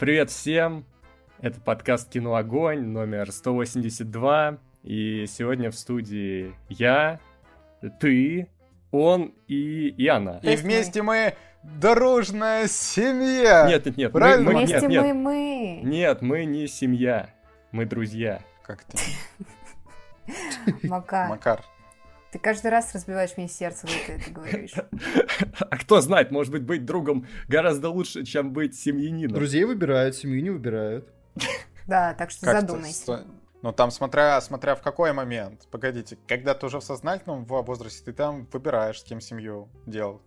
Привет всем! Это подкаст «Кино Огонь» номер 182. И сегодня в студии я, ты, он и, и она. И вместе мы дорожная семья! Нет, нет, нет. Правильно? Мы, мы, Вместе нет, мы нет. мы. Нет, мы не семья. Мы друзья. Как ты, Макар, Макар? Ты каждый раз разбиваешь мне сердце, когда ты это говоришь. А кто знает, может быть, быть другом гораздо лучше, чем быть семьянином. Друзей выбирают, семью не выбирают. Да, так что Как задумайся. Ну там смотря, смотря в какой момент. Погодите, когда ты уже в сознательном во- возрасте, ты там выбираешь, с кем семью делать.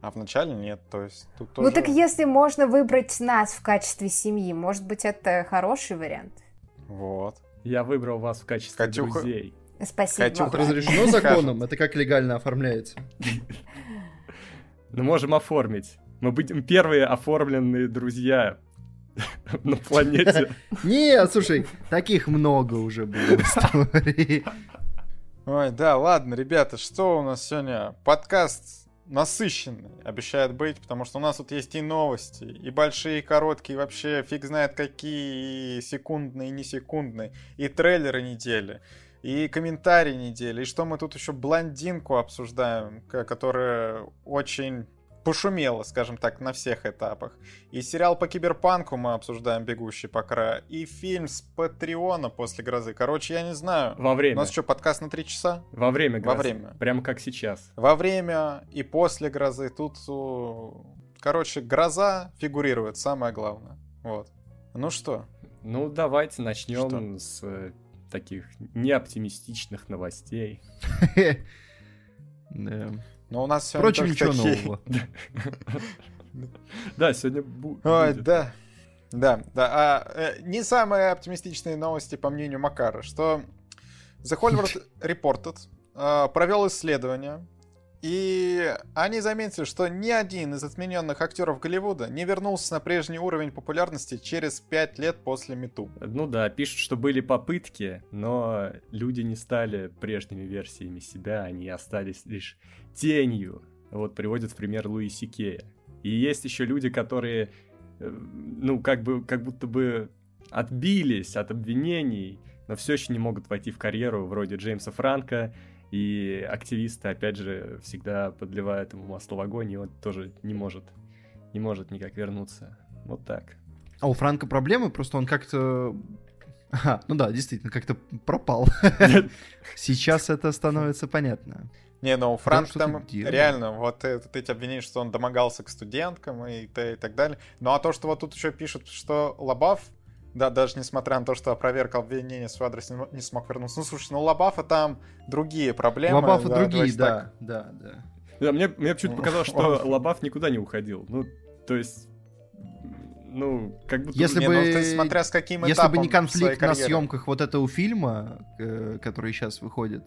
А вначале нет, то есть тут Ну тоже... так если можно выбрать нас в качестве семьи, может быть, это хороший вариант? Вот. Я выбрал вас в качестве Катюха. друзей. Спасибо. Макар. разрешено законом? Это как легально оформляется? Ну, можем оформить. Мы будем первые оформленные друзья на планете. Нет, слушай, таких много уже было в истории. Ой, да, ладно, ребята, что у нас сегодня? Подкаст насыщенный, обещает быть, потому что у нас тут есть и новости, и большие, и короткие, и вообще фиг знает какие, и секундные, и не секундные, и трейлеры недели, и комментарии недели, и что мы тут еще блондинку обсуждаем, ко- которая очень пошумела, скажем так, на всех этапах. И сериал по киберпанку мы обсуждаем «Бегущий по краю», и фильм с Патреона после грозы. Короче, я не знаю. Во У время. нас что, подкаст на три часа? Во время Во грозы. время. Прямо как сейчас. Во время и после грозы. Тут, у, короче, гроза фигурирует, самое главное. Вот. Ну что, Ну, давайте начнем с э, таких неоптимистичных новостей. Да. ну у нас сегодня Впрочем, ничего такие- нового. Да, сегодня бу- Ой, будет. да. Да, да. А, э, не самые оптимистичные новости, по мнению Макара, что The Hollywood Reported э, провел исследование, и они заметили, что ни один из отмененных актеров Голливуда не вернулся на прежний уровень популярности через 5 лет после Мету. Ну да, пишут, что были попытки, но люди не стали прежними версиями себя, они остались лишь тенью. Вот приводят в пример Луи Сикея. И есть еще люди, которые, э, ну, как бы, как будто бы отбились от обвинений, но все еще не могут войти в карьеру, вроде Джеймса Франка, и активисты, опять же, всегда подливают ему масло в огонь, и он тоже не может, не может никак вернуться. Вот так. А у Франка проблемы, просто он как-то... Ага, ну да, действительно, как-то пропал. Сейчас это становится понятно. Не, ну Франк что-то там реально, вот э, вот эти обвинения, что он домогался к студенткам и, и так далее. Ну а то, что вот тут еще пишут, что Лобав, да, даже несмотря на то, что опроверг обвинение в свой адрес не, не смог вернуться. Ну слушай, ну у Лобафа там другие проблемы. Лобафа да, другие, да, да, да. Да, мне, мне почему-то показалось, что Лобав никуда не уходил. Ну, то есть, ну, как будто... Если Не, бы- ну, ты смотря с каким Если бы не конфликт на съемках вот этого фильма, э, который сейчас выходит,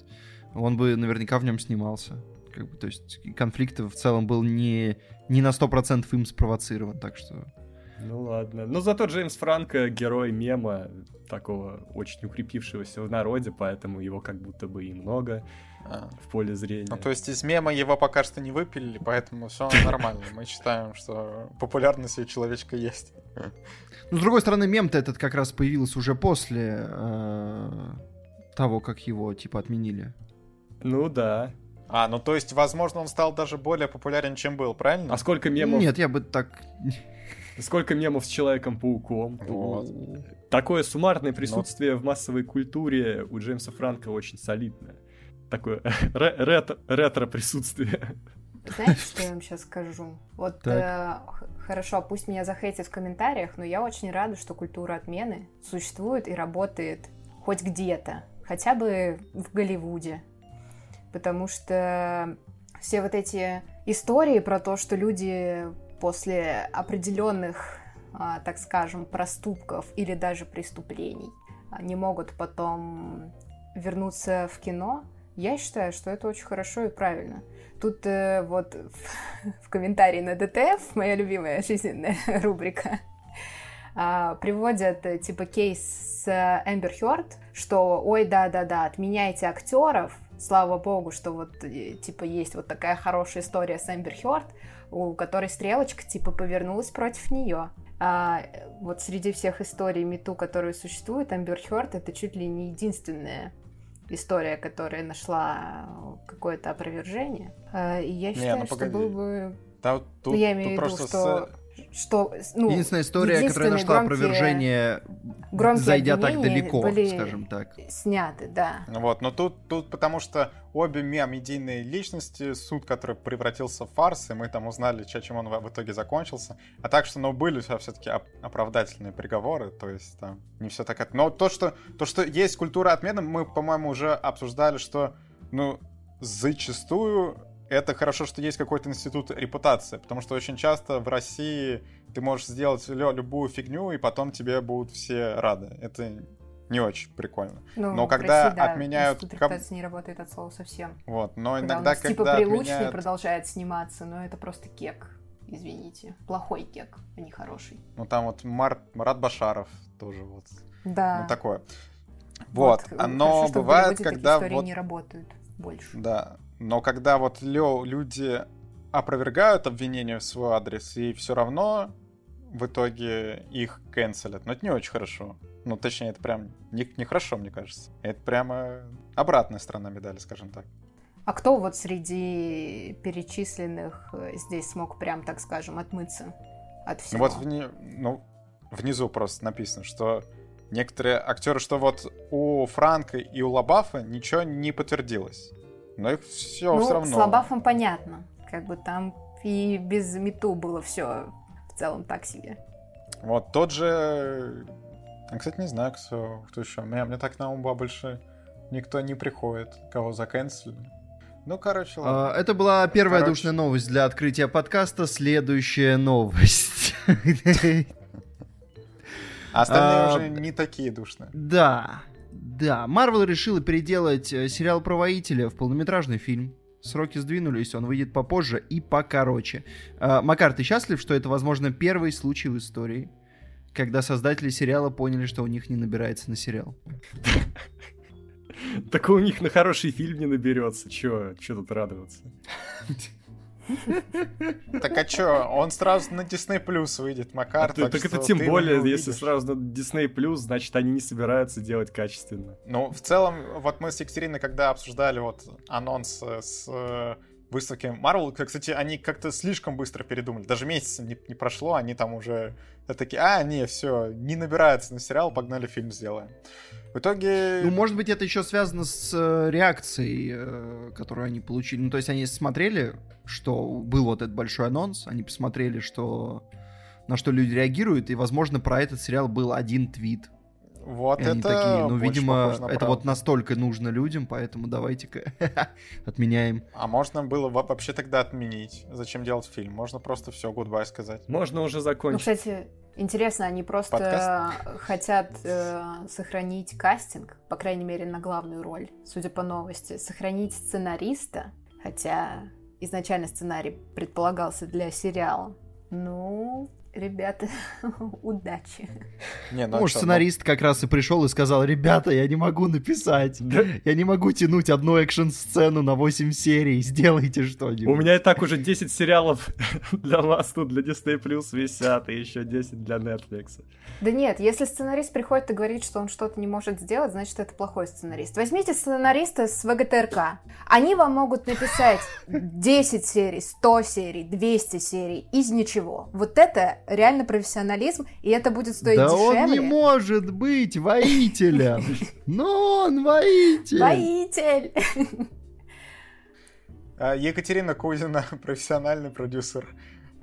он бы наверняка в нем снимался. Как бы, то есть конфликт в целом был не, не на 100% им спровоцирован, так что... Ну ладно. Но зато Джеймс Франко герой мема, такого очень укрепившегося в народе, поэтому его как будто бы и много А. в поле зрения. Ну, то есть из мема его пока что не выпилили, поэтому все нормально. Мы считаем, что популярность у человечка есть. Ну, с другой стороны, мем-то этот как раз появился уже после э, того, как его, типа, отменили. Ну да. А, ну то есть, возможно, он стал даже более популярен, чем был, правильно? А сколько мемов, Нет, я бы так... сколько мемов с Человеком-пауком? Вот. Такое суммарное присутствие в массовой культуре у Джеймса Франка очень солидное. Такое ре- ретро- ретро-присутствие. Знаете, что я вам сейчас скажу? Вот э, хорошо, пусть меня захейтят в комментариях, но я очень рада, что культура отмены существует и работает хоть где-то, хотя бы в Голливуде. Потому что все вот эти истории про то, что люди после определенных, а, так скажем, проступков или даже преступлений а, не могут потом вернуться в кино, я считаю, что это очень хорошо и правильно. Тут э, вот в, в комментарии на ДТФ, моя любимая жизненная рубрика, а, приводят э, типа кейс с Эмбер Хёрд, что ой, да-да-да, отменяйте актеров, слава богу, что вот э, типа есть вот такая хорошая история с Эмбер Хёрд, у которой стрелочка типа повернулась против нее. А вот среди всех историй Мету, которые существуют, Амбер Хёрд это чуть ли не единственная история, которая нашла какое-то опровержение. А, и я считаю, ну, что был бы... Да, тут, ну, я имею в виду, просто что что, ну, Единственная история, которая нашла опровержение, зайдя так далеко, были скажем так. Сняты, да. Вот, но тут, тут потому что обе мем-медийные личности, суд, который превратился в фарс, и мы там узнали, чем он в итоге закончился. А так что, ну, были все-таки оправдательные приговоры, то есть там не все так... Но то, что, то, что есть культура отмены, мы, по-моему, уже обсуждали, что, ну, зачастую это хорошо, что есть какой-то институт репутации, потому что очень часто в России ты можешь сделать любую фигню, и потом тебе будут все рады. Это не очень прикольно. Ну, но когда России, да, отменяют... Институт репутации не работает от слова совсем. Вот, но когда иногда, он, когда типа прилучный отменяют... продолжает сниматься, но это просто кек, извините. Плохой кек, а не хороший. Ну там вот Мар... Марат Башаров тоже вот. Да. Ну такое. Вот, вот но хорошо, бывает, когда вот... не работают больше. Да, но когда вот лё, люди опровергают обвинения в свой адрес, и все равно в итоге их канцелят. Но это не очень хорошо. Ну, точнее, это прям нехорошо, не, хорошо, мне кажется. Это прямо обратная сторона медали, скажем так. А кто вот среди перечисленных э, здесь смог прям, так скажем, отмыться от всего? Вот вни... ну, внизу просто написано, что некоторые актеры, что вот у Франка и у Лабафа ничего не подтвердилось. Но их все ну, все равно. С Лабафом понятно. Как бы там и без мету было все в целом так себе. Вот тот же. Я, кстати, не знаю, кто, кто еще. Мне, мне так на ум больше никто не приходит, кого заканцелили. Ну, короче, ладно. А, это была первая короче... душная новость для открытия подкаста. Следующая новость. Остальные а, уже не такие душные. Да. Да, Марвел решила переделать э, сериал про воителя в полнометражный фильм. Сроки сдвинулись, он выйдет попозже и покороче. А, Макар, ты счастлив, что это, возможно, первый случай в истории, когда создатели сериала поняли, что у них не набирается на сериал? Так у них на хороший фильм не наберется. Чё, чё тут радоваться? Так а чё, он сразу на Disney Plus выйдет, Макар. так, так это тем более, если сразу на Disney Plus, значит они не собираются делать качественно. Ну, в целом, вот мы с Екатериной, когда обсуждали вот анонс с э, выставки Marvel, кстати, они как-то слишком быстро передумали. Даже месяца не, не прошло, они там уже такие, а, не, все, не набирается на сериал, погнали фильм сделаем. В итоге... Ну, может быть, это еще связано с э, реакцией, э, которую они получили. Ну, то есть они смотрели, что был вот этот большой анонс, они посмотрели, что на что люди реагируют, и, возможно, про этот сериал был один твит. Вот и это они такие, ну, видимо, на это правду. вот настолько нужно людям, поэтому давайте-ка отменяем. А можно было вообще тогда отменить? Зачем делать фильм? Можно просто все, гудбай сказать. Можно уже закончить. Ну, кстати, Интересно, они просто Подкаст? хотят э, сохранить кастинг, по крайней мере, на главную роль, судя по новости, сохранить сценариста, хотя изначально сценарий предполагался для сериала. Ну, ребята, удачи. Не, ну, Может, сценарист как раз и пришел и сказал, ребята, я не могу написать, я не могу тянуть одну экшн-сцену на 8 серий, сделайте что-нибудь. У меня и так уже 10 сериалов для вас тут, для Disney Plus висят, и еще 10 для Netflix. Да нет, если сценарист приходит и говорит, что он что-то не может сделать, значит, это плохой сценарист. Возьмите сценариста с ВГТРК. Они вам могут написать 10 серий, 100 серий, 200 серий из ничего. Вот это реально профессионализм, и это будет стоить да дешевле. он не может быть воителем! Но он воитель! Воитель! А, Екатерина Кузина, профессиональный продюсер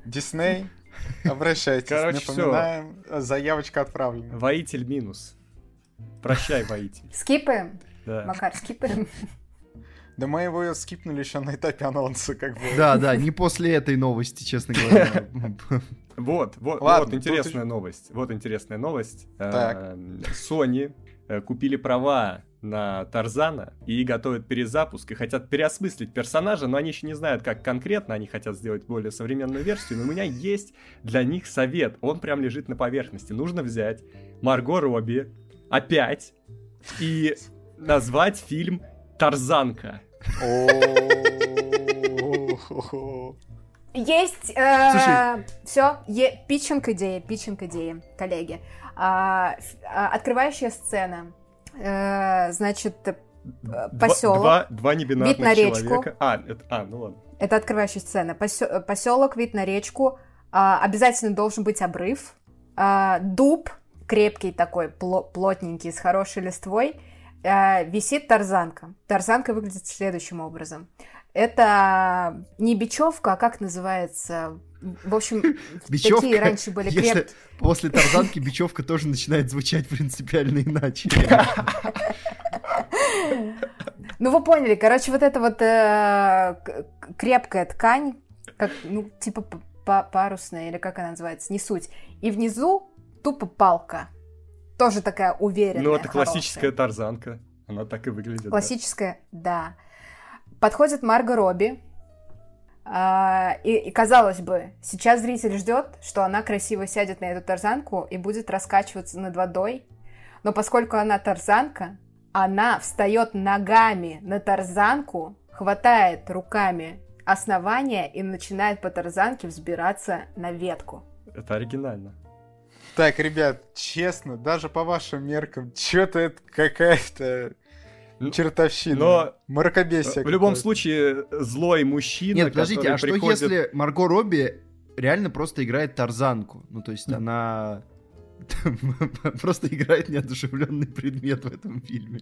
Дисней. Обращайтесь, Короче, напоминаем, все. заявочка отправлена. Воитель минус. Прощай, воитель. Скипаем? Да. Макар, скипаем? Да мы его скипнули еще на этапе анонса, как бы. Да, да, не после этой новости, честно говоря. Вот, вот, Ладно, вот интересная тут... новость. Вот интересная новость. Так. Sony э, купили права на Тарзана и готовят перезапуск и хотят переосмыслить персонажа, но они еще не знают, как конкретно они хотят сделать более современную версию. Но у меня есть для них совет. Он прям лежит на поверхности. Нужно взять Марго Робби опять и назвать фильм Тарзанка. Есть, э, все, питчинг идеи, питчинг идеи, коллеги. А, а, открывающая сцена, э, значит, поселок. Два, два небинарных вид на человека. Речку. А, это, а, ну ладно. Это открывающая сцена. Поселок, вид на речку. А, обязательно должен быть обрыв. А, дуб, крепкий такой, плотненький, с хорошей листвой. А, висит тарзанка. Тарзанка выглядит следующим образом. Это не бечевка, а как называется? В общем, бечевка, такие раньше были крепкие. После тарзанки бечевка тоже начинает звучать принципиально иначе. Ну, вы поняли, короче, вот эта вот э, крепкая ткань, как, ну, типа парусная, или как она называется, не суть. И внизу тупо палка. Тоже такая уверенная, Ну, это классическая тарзанка. Она так и выглядит. Классическая, да. да. Подходит Марго Робби, а, и, и казалось бы, сейчас зритель ждет, что она красиво сядет на эту тарзанку и будет раскачиваться над водой. Но поскольку она тарзанка, она встает ногами на тарзанку, хватает руками основания и начинает по тарзанке взбираться на ветку. Это оригинально. Так, ребят, честно, даже по вашим меркам, что-то это какая-то чертовщина. Но Мракобесие. В любом случае, злой мужчина, Нет, подождите, а что приходит... если Марго Робби реально просто играет Тарзанку? Ну, то есть она просто играет неодушевленный предмет в этом фильме.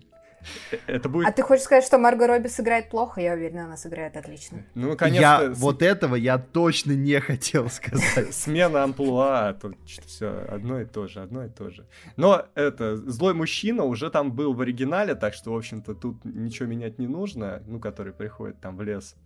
Это будет... А ты хочешь сказать, что Марго Робби сыграет плохо? Я уверена, она сыграет отлично. Ну, наконец-то... Я... Вот этого я точно не хотел сказать. Смена амплуа, тут все одно и то же, одно и то же. Но это, злой мужчина уже там был в оригинале, так что, в общем-то, тут ничего менять не нужно, ну, который приходит там в лес.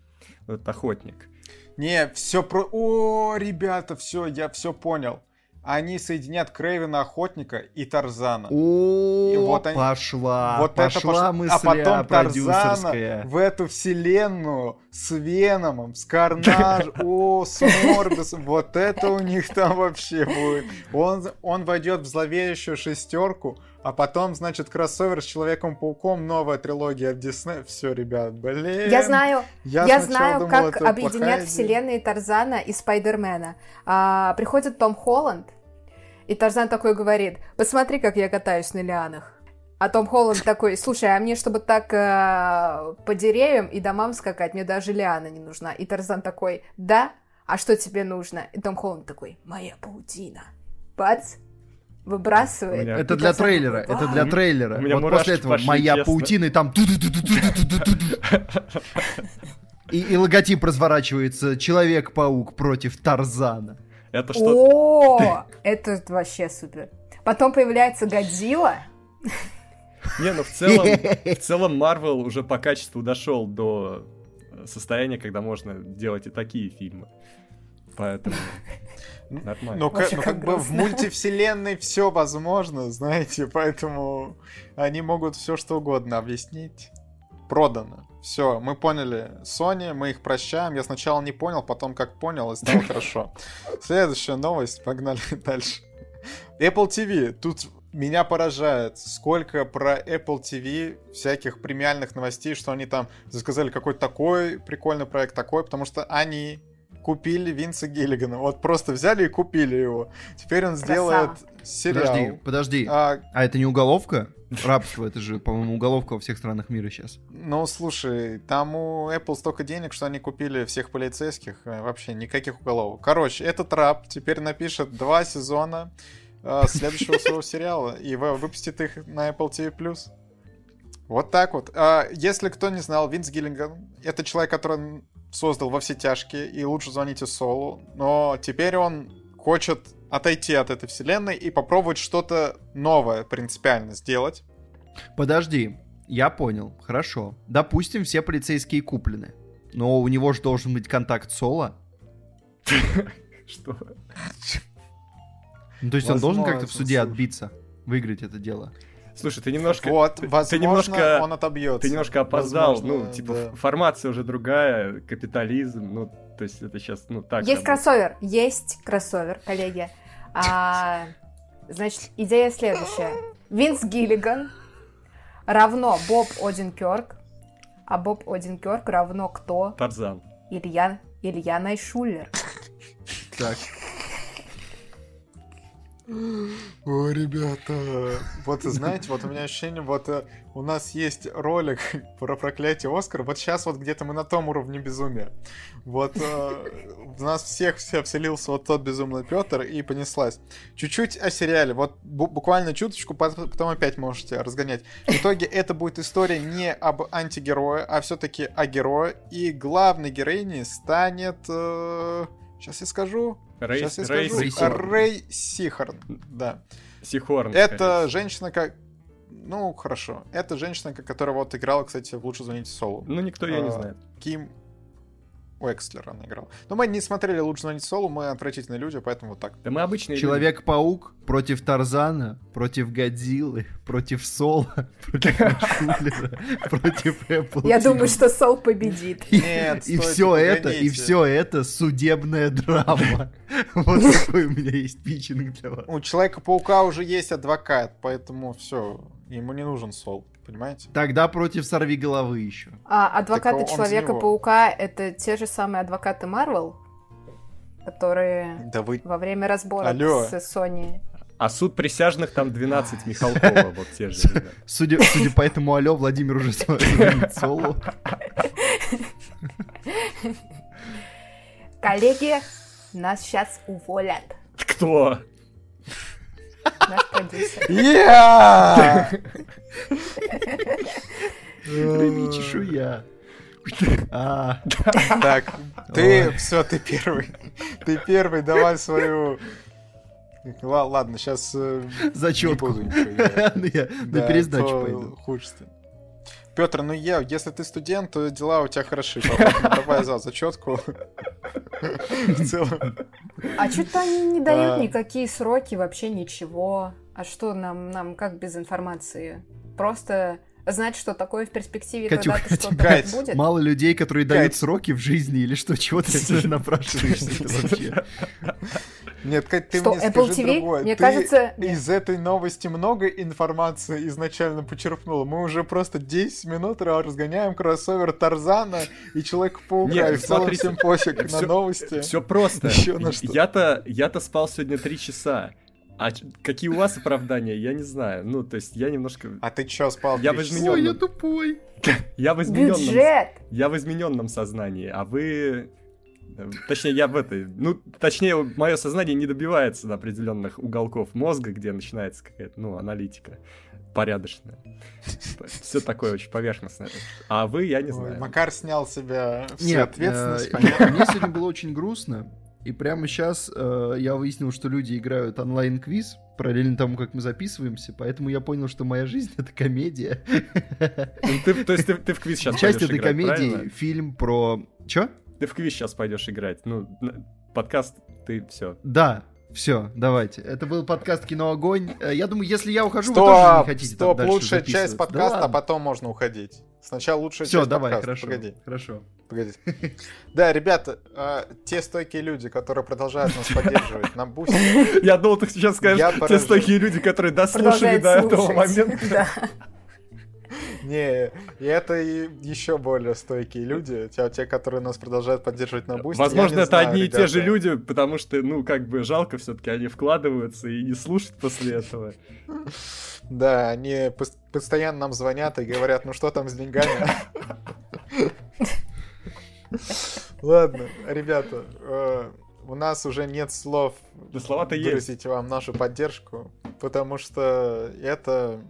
Вот охотник. Не, все про... О, ребята, все, я все понял они соединят Крейвена Охотника и Тарзана. О, и вот они, пошла, вот пошла это мысля А потом Тарзана в эту вселенную с Веномом, с Карнаж, о, с Морбисом. Вот это у них там вообще будет. Он, он войдет в зловеющую шестерку, а потом, значит, кроссовер с Человеком-пауком, новая трилогия в Дисней. Все, ребят, блин. Я знаю, я, я знаю, думала, как объединять вселенные Тарзана и Спайдермена. А, приходит Том Холланд, и Тарзан такой говорит, посмотри, как я катаюсь на лианах. А Том Холланд такой, слушай, а мне, чтобы так э, по деревьям и домам скакать, мне даже лиана не нужна. И Тарзан такой, да? А что тебе нужно? И Том Холланд такой, моя паутина. Бац, выбрасывает. Меня... Это для трейлера, это для трейлера. У меня вот после этого пошли, моя честно. паутина и там... И, и логотип разворачивается Человек-паук против Тарзана. Это что? О, это вообще супер. Потом появляется Годзилла. Не, ну в целом, в целом Марвел уже по качеству дошел до состояния, когда можно делать и такие фильмы. Поэтому нормально. Ну, как, ну, как бы в мультивселенной все возможно, знаете, поэтому они могут все что угодно объяснить. Продано. Все, мы поняли Sony, мы их прощаем. Я сначала не понял, потом как понял, и стало хорошо. Следующая новость, погнали дальше. Apple TV. Тут меня поражает, сколько про Apple TV всяких премиальных новостей, что они там заказали какой-то такой прикольный проект, такой, потому что они купили Винса Гиллигана. Вот просто взяли и купили его. Теперь он сделает сериал. Подожди, подожди. А... а это не уголовка? Рабство, это же, по-моему, уголовка во всех странах мира сейчас. Ну, слушай, там у Apple столько денег, что они купили всех полицейских. Э, вообще никаких уголовок. Короче, этот раб теперь напишет два сезона э, следующего своего сериала и выпустит их на Apple TV+. Вот так вот. А, если кто не знал, Винс Гиллинган — это человек, который создал во все тяжкие и лучше звоните Солу, но теперь он хочет отойти от этой вселенной и попробовать что-то новое принципиально сделать. Подожди, я понял, хорошо. Допустим, все полицейские куплены. Но у него же должен быть контакт Соло. Что? Ну, то есть он должен как-то в суде отбиться, выиграть это дело. Слушай, ты немножко... Вот, возможно, ты немножко, он отобьется. Ты немножко опоздал. Возможно, ну, типа, да. формация уже другая, капитализм, ну, то есть это сейчас, ну, так... Есть работает. кроссовер, есть кроссовер, коллеги. А, значит, идея следующая. Винс Гиллиган равно Боб Одинкерк, а Боб Одинкерк равно кто? Тарзан. Илья Илья Найшулер. Так. Ой, ребята, вот знаете, вот у меня ощущение, вот э, у нас есть ролик про проклятие Оскара, вот сейчас вот где-то мы на том уровне безумия. Вот э, в нас всех все вселился вот тот безумный Петр и понеслась. Чуть-чуть о сериале, вот бу- буквально чуточку, потом опять можете разгонять. В итоге это будет история не об антигерое, а все-таки о герое, и главной героиней станет... Э, сейчас я скажу, Рэй, Сейчас я Рэй скажу. Сихорн. Рэй Сихорн. Да. Сихорн, Это женщина как... Ну, хорошо. Это женщина, которая вот играла, кстати, в «Лучше звоните Солу». Ну, никто ее не А, знает. Ким Уэкслер она играла. Но мы не смотрели «Лучше звоните Солу», мы отвратительные люди, поэтому вот так. Да мы обычные люди. Человек-паук против Тарзана, против Годзиллы, против Сола, против Шулера, против Apple. Я думаю, что Сол победит. И- Нет, и все это, и все это судебная драма. Вот такой у меня есть питчинг для вас. У Человека-паука уже есть адвокат, поэтому все, ему не нужен Сол, понимаете? Тогда против сорви головы еще. А адвокаты за Человека-паука — это те же самые адвокаты Марвел, которые Да вы... во время разбора Алло. с Sony... А суд присяжных там 12 Михалкова, вот те же. Судя, судя по этому алло, Владимир уже звонит Солу. Коллеги, нас сейчас уволят. Кто? Наш продюсер. Прими чешуя. А, Так, ты, все, ты первый. Ты первый, давай свою... Ла- Ладно, сейчас не зачетку. буду ничего делать. Ну, я Да, пересдачу пойду. худшее. Петр, ну я, если ты студент, то дела у тебя хороши. Давай за зачетку. В целом. А что-то они не дают никакие сроки, вообще ничего. А что нам, нам как без информации? Просто знать, что такое в перспективе, Катюх, когда-то что-то Кать, будет? Мало людей, которые дают Кать. сроки в жизни или что, чего ты напрашиваешься вообще? Нет, Кать, ты Что, мне Apple скажи TV? другое. Мне Ты кажется, нет. из этой новости много информации изначально почерпнула. Мы уже просто 10 минут разгоняем кроссовер Тарзана и Человека-паука. Нет, и в целом смотрите, всем пофиг на новости. Все просто. Ещё на что. Я-то, я-то спал сегодня три часа. А какие у вас оправдания, я не знаю. Ну, то есть я немножко... А ты чё, спал Я в часа? изменённом- Ой, я тупой. Я в измененном... Бюджет! Я в измененном сознании, а вы... Точнее, я в этой... Ну, точнее, мое сознание не добивается до определенных уголков мозга, где начинается какая-то, ну, аналитика порядочная. Все такое очень поверхностное. А вы, я не Ой, знаю. Макар снял себя всю Нет, ответственность, э, понятно? мне сегодня было очень грустно. И прямо сейчас э, я выяснил, что люди играют онлайн-квиз параллельно тому, как мы записываемся, поэтому я понял, что моя жизнь — это комедия. Ну, ты- то есть ты, ты в квиз сейчас Часть этой играть, комедии правильно? — фильм про... Чё? Ты в квиз сейчас пойдешь играть. Ну, подкаст, ты все. Да, все, давайте. Это был подкаст «Кино Огонь». Э, Я думаю, если я ухожу, вы тоже не Стоп, хотите там стоп, дальше лучшая часть подкаста, Да а потом можно уходить. Сначала лучшая Все, часть давай, подкаста. хорошо. Погоди, Хорошо. погоди. Да, ребята, э, те стойкие люди, которые продолжают нас поддерживать на бусте, Я думал, ты сейчас скажешь, те стойкие люди, которые дослушали до этого момента. Не, и это и еще более стойкие люди, те, те, которые нас продолжают поддерживать на бусте. Возможно, это одни и те же люди, потому что, ну, как бы жалко все-таки, они вкладываются и не слушают после этого. Да, они пос- постоянно нам звонят и говорят, ну что там с деньгами? Ладно, ребята, э, у нас уже нет слов Да есть. выразить вам нашу поддержку, потому что это,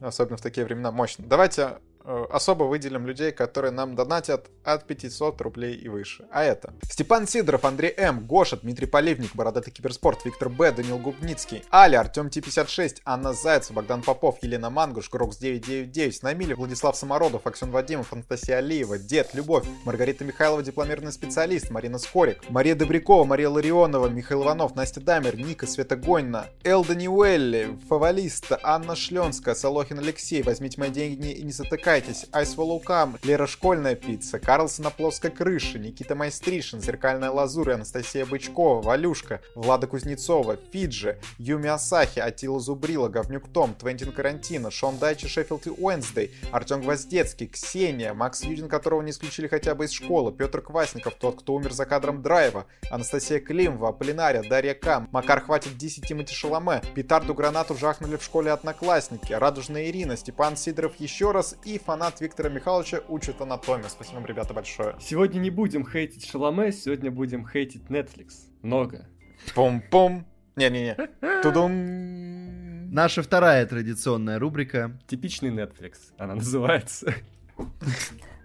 особенно в такие времена, мощно. Давайте особо выделим людей, которые нам донатят от 500 рублей и выше. А это Степан Сидоров, Андрей М, Гоша, Дмитрий Поливник, Бородатый Киберспорт, Виктор Б, Данил Губницкий, Аля, Артем Т56, Анна Зайцев, Богдан Попов, Елена Мангуш, Грокс 999, Намилев, Владислав Самородов, Аксен Вадимов, Анастасия Алиева, Дед, Любовь, Маргарита Михайлова, дипломированный специалист, Марина Скорик, Мария Добрякова, Мария Ларионова, Михаил Иванов, Настя Дамер, Ника Светогонна, Эл Даниуэлли, Фавалиста, Анна Шленская, Солохин Алексей, возьмите мои деньги и не затыкайте, развлекайтесь, Айс Волукам, Лера Школьная пицца, Карлсон на плоской крыше, Никита Майстришин, Зеркальная лазурь, Анастасия Бычкова, Валюшка, Влада Кузнецова, Фиджи, Юми Асахи, Атила Зубрила, Говнюк Том, Твентин Карантино, Шон Дайчи, Шеффилд и Уэнсдей, Артем Гвоздецкий, Ксения, Макс Юдин, которого не исключили хотя бы из школы, Петр Квасников, тот, кто умер за кадром драйва, Анастасия Климова, Аполлинария, Дарья К, Макар Хватит 10 Тимати Шаломе, Петарду Гранату жахнули в школе одноклассники, Радужная Ирина, Степан Сидоров. Еще раз. И фанат Виктора Михайловича учит анатомию. Спасибо вам, ребята, большое. Сегодня не будем хейтить Шаломе, сегодня будем хейтить Netflix. Много. Пум-пум. Не-не-не. Тудум. Наша вторая традиционная рубрика. Типичный Netflix, она называется.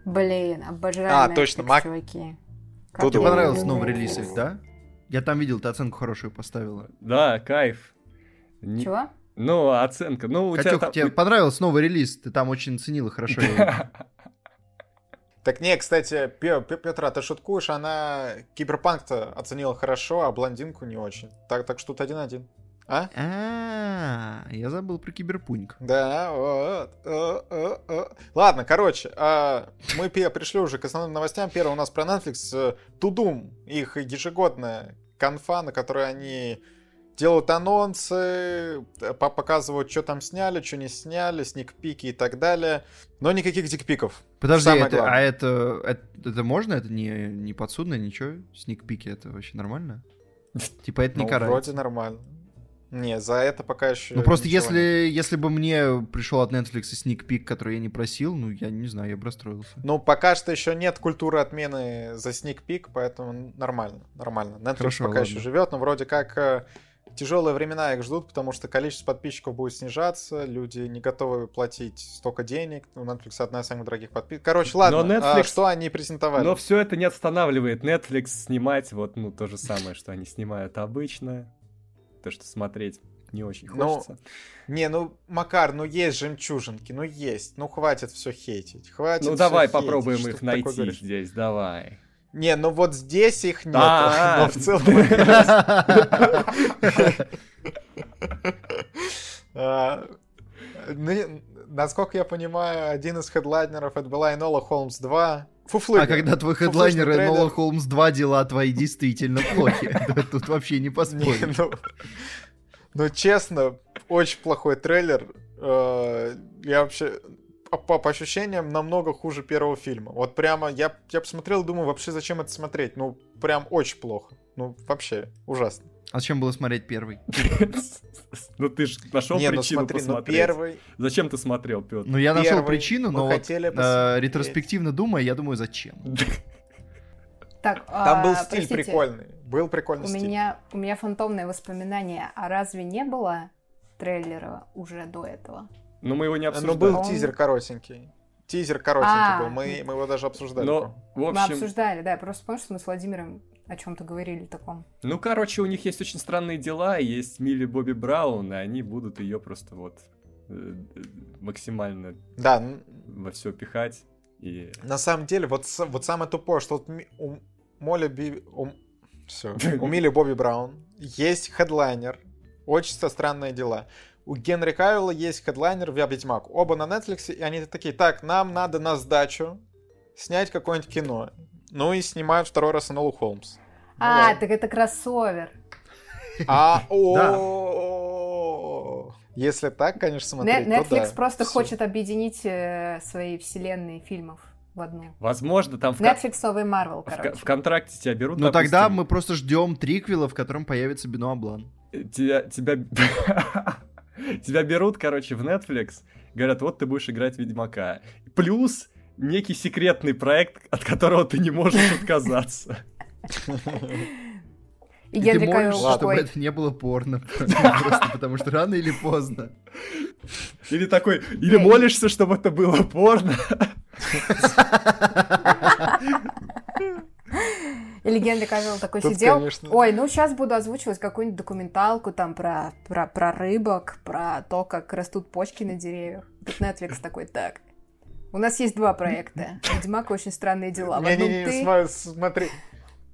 Блин, обожаю А, Netflix, точно, Мак- чуваки. Как Тут Тебе понравился новый релиз да? Я там видел, ты оценку хорошую поставила. Да, кайф. Не- Чего? Ну, оценка. Ну, у тебя Катюх, там... тебе понравился новый релиз? Ты там очень ценила хорошо. его. Так не, кстати, Пе- Пе- Петр, а ты шуткуешь, она Киберпанк-то оценила хорошо, а блондинку не очень. Так, так что тут один-один. А? А, я забыл про киберпуньк. Да, вот. Ладно, короче, а, мы пришли уже к основным новостям. Первое у нас про Netflix. э, Тудум, их ежегодная конфа, на которой они делают анонсы, э, по- показывают, что там сняли, что не сняли, сникпики и так далее. Но никаких дикпиков. Подожди, Самое это- главное. а это, это, это можно? Это не, не подсудно, ничего? Сникпики, это вообще нормально? Типа это не Ну, карается? вроде нормально. Не, за это пока еще... Ну просто если, нет. если бы мне пришел от Netflix сникпик, который я не просил, ну я не знаю, я бы расстроился. Ну, пока что еще нет культуры отмены за сникпик, поэтому нормально, нормально. Netflix Хорошо, пока ладно. еще живет, но вроде как э, тяжелые времена их ждут, потому что количество подписчиков будет снижаться, люди не готовы платить столько денег, у Netflix одна из самых дорогих подписок. Короче, ладно, Но а Netflix- что они презентовали? Но все это не останавливает Netflix снимать вот, ну, то же самое, что они снимают обычно. То, что смотреть не очень Ну, хочется. Не, ну, Макар, ну есть жемчужинки, ну есть, ну хватит все хейтить, хватит Ну, давай хейтить, попробуем их найти здесь, давай. Не, ну вот здесь их нет, А, но в целом... А, ну, Насколько я понимаю, один из хедлайнеров это была Энола Холмс 2. Фуфлыга. А когда твой хедлайнер трейлер. Нола Холмс 2 дела твои действительно плохи. Тут вообще не Не, поспоришь. ну, ну, честно, очень плохой трейлер. Э, Я вообще по, по- по ощущениям намного хуже первого фильма. Вот прямо я, я посмотрел и думаю, вообще зачем это смотреть? Ну, прям очень плохо. Ну, вообще, ужасно. А зачем было смотреть первый? Ну ты же нашел ну причину ну посмотреть. первый... Зачем ты смотрел, Петр? Ну, я нашел причину, но вот, э, ретроспективно думая, я думаю, зачем? Так, Там а, был стиль простите, прикольный. Был прикольный У стиль. меня, у меня фантомное воспоминание, а разве не было трейлера уже до этого? Но мы его не Ну, обсуждали. был Он- тизер коротенький. Тизер коротенький А. был. Мы, мы его даже обсуждали. Но, в Мы общем, обсуждали, да, просто помню, что мы с Владимиром о чем-то говорили таком. ну, короче, у них есть очень странные дела, есть Милли Бобби Браун, и они будут ее просто вот э, э, максимально Да, во все пихать. И на самом деле, вот, вот самое тупое, что вот у Молли Би... Все. У Милли Бобби Браун есть хедлайнер. Очень странные дела. У Генри Кавилла есть хедлайнер в Ведьмак. Оба на Netflix, и они такие, так, нам надо на сдачу снять какое-нибудь кино. Ну и снимают второй раз Энолу Холмс. Ну а, ладно. так это кроссовер. А, о, Если так, конечно, Не- смотреть, Netflix просто хочет объединить э, свои вселенные фильмов в одну. возможно, там в, ко- Netflix новый Marvel, в короче. в контракте тебя берут, Ну тогда мы просто ждем триквела, в котором появится Бенуа Блан. тебя, тебя... тебя берут, короче, в Netflix, говорят, вот ты будешь играть Ведьмака. Плюс некий секретный проект, от которого ты не можешь отказаться. И И ты молишься, чтобы это не было порно. Просто потому что рано или поздно. Или такой, или молишься, чтобы это было порно. Или Генри Кавилл такой Тут, сидел, конечно. ой, ну сейчас буду озвучивать какую-нибудь документалку там про, про, про рыбок, про то, как растут почки на деревьях. Тут Netflix такой, так, у нас есть два проекта. Ведьмак и очень странные дела. В одном Не-не-не, ты, смотри.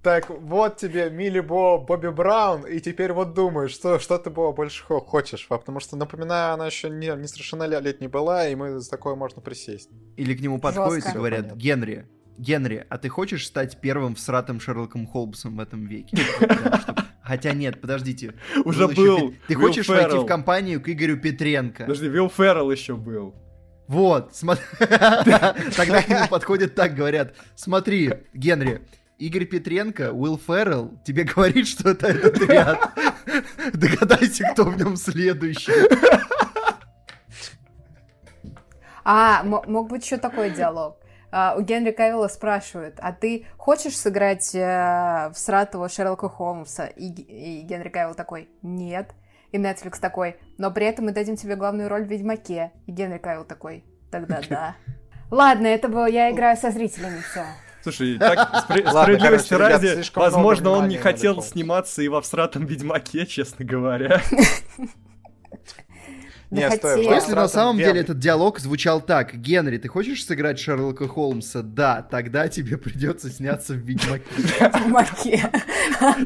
Так, вот тебе Милли Бо, Бобби Браун, и теперь вот думаешь, что, что ты было больше хочешь. Потому что, напоминаю, она еще не, несовершеннолетней была, и мы за такое можно присесть. Или к нему подходят Жестко. и говорят. Генри, Генри, а ты хочешь стать первым всратым Шерлоком Холмсом в этом веке? Хотя нет, подождите. Уже был. Ты хочешь войти в компанию к Игорю Петренко? Подожди, Вилл Феррелл еще был. Вот, смотри. Тогда к нему подходят так, говорят, смотри, Генри, Игорь Петренко, Уилл Феррелл тебе говорит, что это этот ряд. Догадайся, кто в нем следующий. А, мог быть еще такой диалог. А, у Генри Кавилла спрашивают, а ты хочешь сыграть э, в сратого Шерлока Холмса? И, и Генри Кавилл такой, нет. И Netflix такой, но при этом мы дадим тебе главную роль в Ведьмаке. И Генри Кавилл такой, тогда да. Ладно, это было, я играю со зрителями, все. Слушай, так, Ладно, справедливости ребят, ради, возможно, он не хотел сниматься и во всратом Ведьмаке, честно говоря. Не хотел. Если на самом Вен- деле этот диалог звучал так, Генри, ты хочешь сыграть Шерлока Холмса? Да, тогда тебе придется сняться в Ведьмаке. Ведьмаке.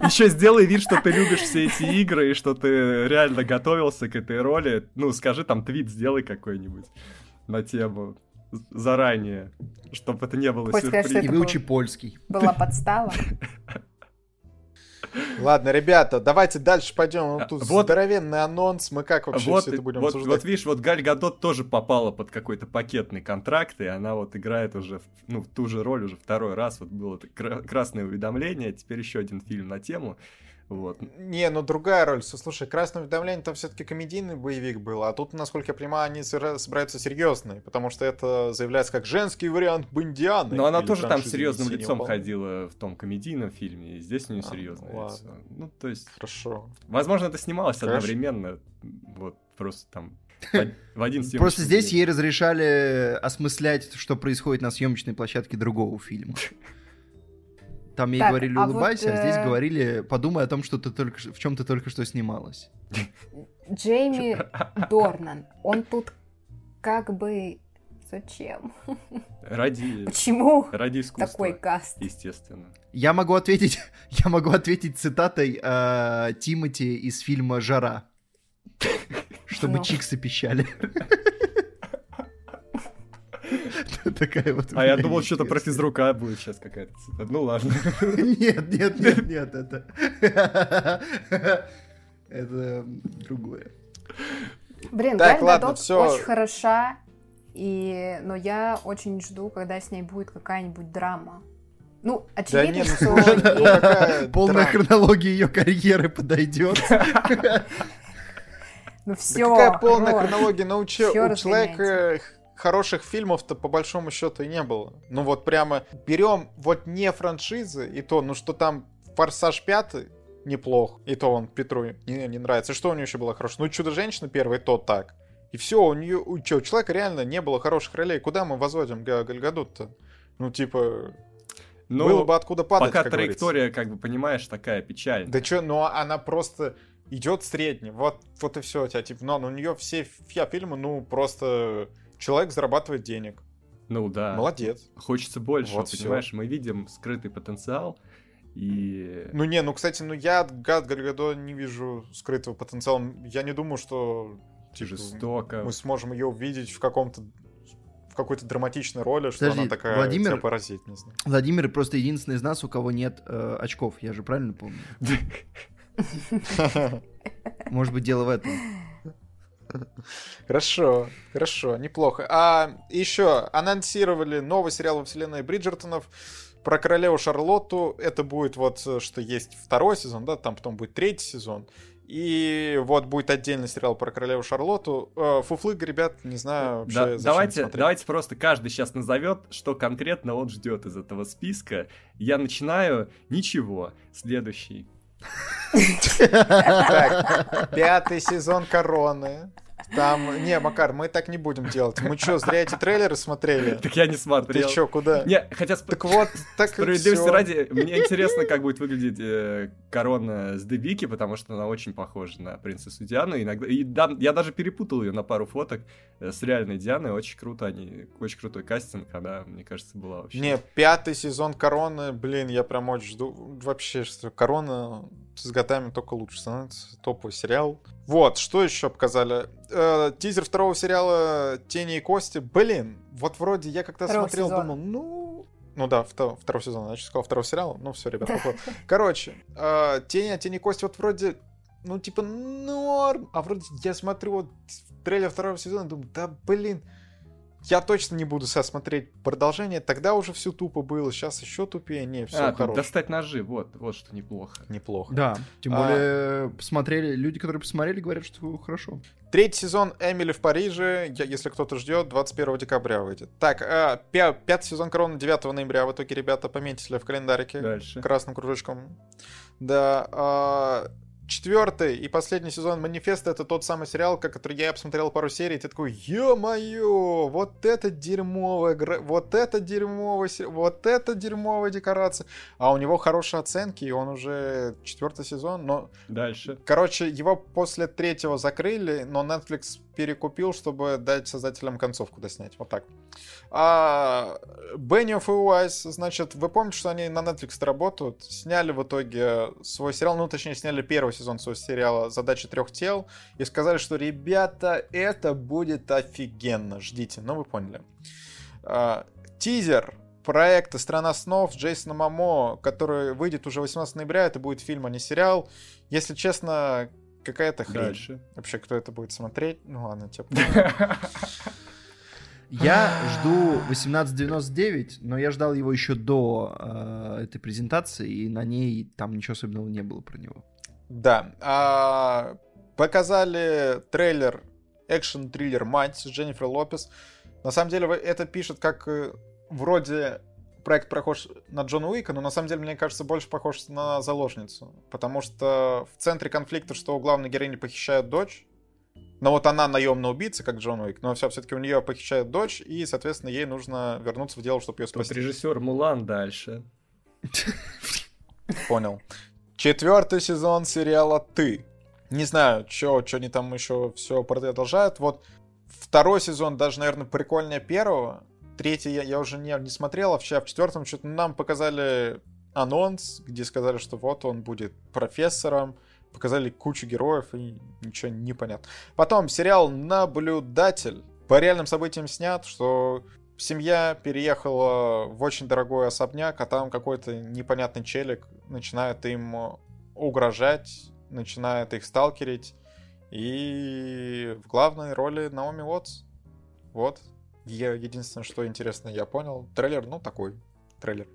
Еще сделай вид, что ты любишь все эти игры и что ты реально готовился к этой роли. Ну, скажи там твит, сделай какой-нибудь на тему заранее, чтобы это не было И сюрпризом. это выучи польский. Была подстава. Ладно, ребята, давайте дальше пойдем. Тут вот- здоровенный анонс. Мы как вообще Вот, все это будем вот, обсуждать? вот видишь, вот Галь Гадот тоже попала под какой-то пакетный контракт, и она вот играет уже, в- ну, в ту же роль уже второй раз. Вот было красное уведомление, теперь еще один фильм на тему. Вот. Не, ну другая роль. Слушай, «Красное уведомление» там все-таки комедийный боевик был, а тут, насколько я понимаю, они собираются серьезные, потому что это заявляется как женский вариант Бондианы. Но она тоже там серьезным «Синего лицом полотна». ходила в том комедийном фильме, и здесь у нее А, серьезное ну лицо. Ну, то есть, Хорошо. возможно, это снималось Хорошо. одновременно, вот, просто там в один Просто здесь день. ей разрешали осмыслять, что происходит на съемочной площадке другого фильма. Там ей Так, говорили а вот, улыбайся, а здесь э, говорили подумай о том, что ты только в чем ты только что снималась. Джейми Дорнан, он тут как бы... Зачем? Ради, Почему ради искусства, такой каст? естественно. Я могу ответить, я могу ответить цитатой э, Тимати из фильма «Жара», чтобы Ну. чиксы пищали. Такая вот. А я думал, что-то про физрука будет сейчас какая-то цитата. Ну ладно. Нет, нет, нет, нет, это... Это другое. Блин, Так, ладно, всё. очень хороша, и... но я очень жду, когда с ней будет какая-нибудь драма. Ну, очевидно, ну что ну ей- Полная хронология ее карьеры подойдет. ну Да все. какая полная хронология? Ну, у, человека хороших фильмов-то по большому счету и не было. Ну вот прямо берем вот не франшизы, и то, ну что там Форсаж 5 неплох, и то он Петру не, не нравится. Что у него еще было хорошего? Ну, Чудо-женщина первый, то так. И все, у нее, у, чё, у человека реально не было хороших ролей. Куда мы возводим Га- Гальгадут-то? Ну, типа, Ну, было бы откуда падать, пока как говорится. траектория, как бы, понимаешь, такая печальная. Да что, ну она просто идет средне. Вот, вот и все у тебя. Типа, ну, у нее все фи- фильмы, ну, просто человек зарабатывает денег. Ну да. Молодец. Хочется больше, Вот понимаешь? Мы видим скрытый потенциал, и... Ну не, ну кстати, ну я от Гад Гальгадо не вижу скрытого потенциала. Я не думаю, что типа, жестоко. мы сможем ее увидеть в каком-то в какой-то драматичной роли, что Подожди, она такая Владимир- тебя поразит, не знаю. Владимир просто единственный из нас, у кого нет э, очков. Я же правильно помню? Может быть, дело в этом. Хорошо, хорошо, неплохо. А еще анонсировали новый сериал во вселенной Бриджертонов про королеву Шарлотту. Это будет вот, что есть второй сезон, да, там потом будет третий сезон. И вот будет отдельный сериал про королеву Шарлотту. Э, Фуфлык, ребят, не знаю вообще, Да- зачем давайте, смотреть. давайте просто каждый сейчас назовет, что конкретно он ждет из этого списка. Я начинаю. Ничего. Следующий. Пятый сезон Короны. Там, не, Макар, мы так не будем делать. Мы что, зря эти трейлеры смотрели? Так я не Ты смотрел. чё, куда? Не, хотя Так вот, так справедливости всё. ради, мне интересно, как будет выглядеть э, корона с Дебики, потому что она очень похожа на принцессу Диану. Иногда... И да, я даже перепутал ее на пару фоток э, с реальной Дианой. Очень круто, они... очень крутой кастинг. Она, мне кажется, была вообще... Не, пятый сезон Короны, блин, я прям очень жду. Вообще, что Корона с годами только лучше становится. Топовый сериал. Вот, что еще показали? Э, тизер второго сериала «Тени и кости». Блин, вот вроде я как-то смотрел, сезона. думал, ну, ну да, втор- второго сезона. Значит, сказал второго сериала. Ну все, ребят, Короче, э, Тени, Тени Кости вот вроде, ну типа норм. А вроде я смотрю вот трейлер второго сезона, думаю, да блин, я точно не буду смотреть продолжение. Тогда уже все тупо было, сейчас еще тупее. Не, все а, хорошо. достать ножи, вот, вот что неплохо. Неплохо. Да, тем а... более посмотрели, люди, которые посмотрели, говорят, что хорошо. Третий сезон Эмили в Париже, если кто-то ждет, 21 декабря выйдет. Так, а, пя- пятый сезон Корона 9 ноября. В итоге, ребята, пометили в календарике. Дальше. Красным кружочком. Да. А, четвертый и последний сезон Манифеста это тот самый сериал, который я посмотрел пару серий, и ты такой, ё-моё, вот это дерьмовая, вот это дерьмовая, вот это дерьмовая декорация. А у него хорошие оценки, и он уже четвертый сезон, но... Дальше. Короче, его после третьего закрыли, но Netflix перекупил, чтобы дать создателям концовку доснять. Вот так. А Benioff и Уайс, значит, вы помните, что они на Netflix работают? Сняли в итоге свой сериал, ну, точнее, сняли первый сезон своего сериала «Задача трех тел» и сказали, что, ребята, это будет офигенно, ждите. Ну, вы поняли. А, тизер проекта «Страна снов» Джейсона Мамо, который выйдет уже 18 ноября, это будет фильм, а не сериал. Если честно, какая-то хрень. Дальше. Вообще, кто это будет смотреть? Ну ладно, типа. Я жду 1899, но я ждал его еще до э, этой презентации, и на ней там ничего особенного не было про него. Да. А, показали трейлер экшен-триллер «Мать» с Дженнифер Лопес. На самом деле это пишет как э, вроде проект похож на Джона Уика, но на самом деле, мне кажется, больше похож на заложницу. Потому что в центре конфликта, что у главной героини похищают дочь, но вот она наемная убийца, как Джон Уик, но все, все-таки у нее похищают дочь, и, соответственно, ей нужно вернуться в дело, чтобы ее спасти. Тут режиссер Мулан дальше. Понял. Четвертый сезон сериала «Ты». Не знаю, что они там еще все продолжают. Вот второй сезон даже, наверное, прикольнее первого. Третий я, я уже не, не смотрел, а вчера в четвертом что-то нам показали анонс, где сказали, что вот он будет профессором, показали кучу героев и ничего не понятно. Потом сериал «Наблюдатель». По реальным событиям снят, что семья переехала в очень дорогой особняк, а там какой-то непонятный челик начинает им угрожать, начинает их сталкерить. И в главной роли Наоми Уотс. Вот, я, единственное, что интересно, я понял. Трейлер, ну, такой трейлер.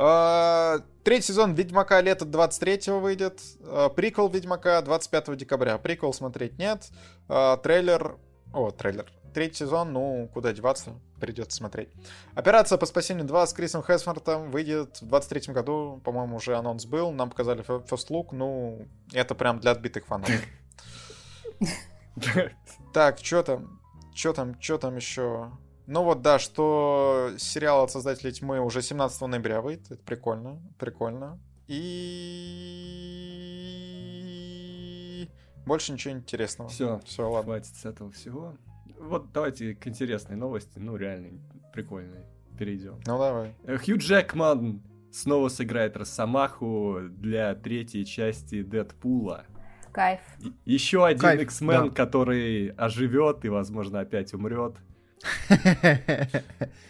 А, третий сезон Ведьмака лето 23 выйдет. А, прикол Ведьмака 25 декабря. Прикол смотреть нет. А, трейлер... О, трейлер. Третий сезон, ну, куда деваться, придется смотреть. Операция по спасению 2 с Крисом Хесмартом выйдет в 23 году. По-моему, уже анонс был. Нам показали First Look. Ну, это прям для отбитых фанатов. Так, что там? Что там, что там еще? Ну вот, да, что сериал от создателей тьмы уже 17 ноября выйдет. Это прикольно, прикольно. И больше ничего интересного. Все, все, ладно. Хватит с этого всего. Вот давайте к интересной новости, ну реально прикольной, перейдем. Ну давай. Э, Хью Джекман снова сыграет Росомаху для третьей части Дэдпула. Кайф. Еще один X-Men, да. который оживет и, возможно, опять умрет.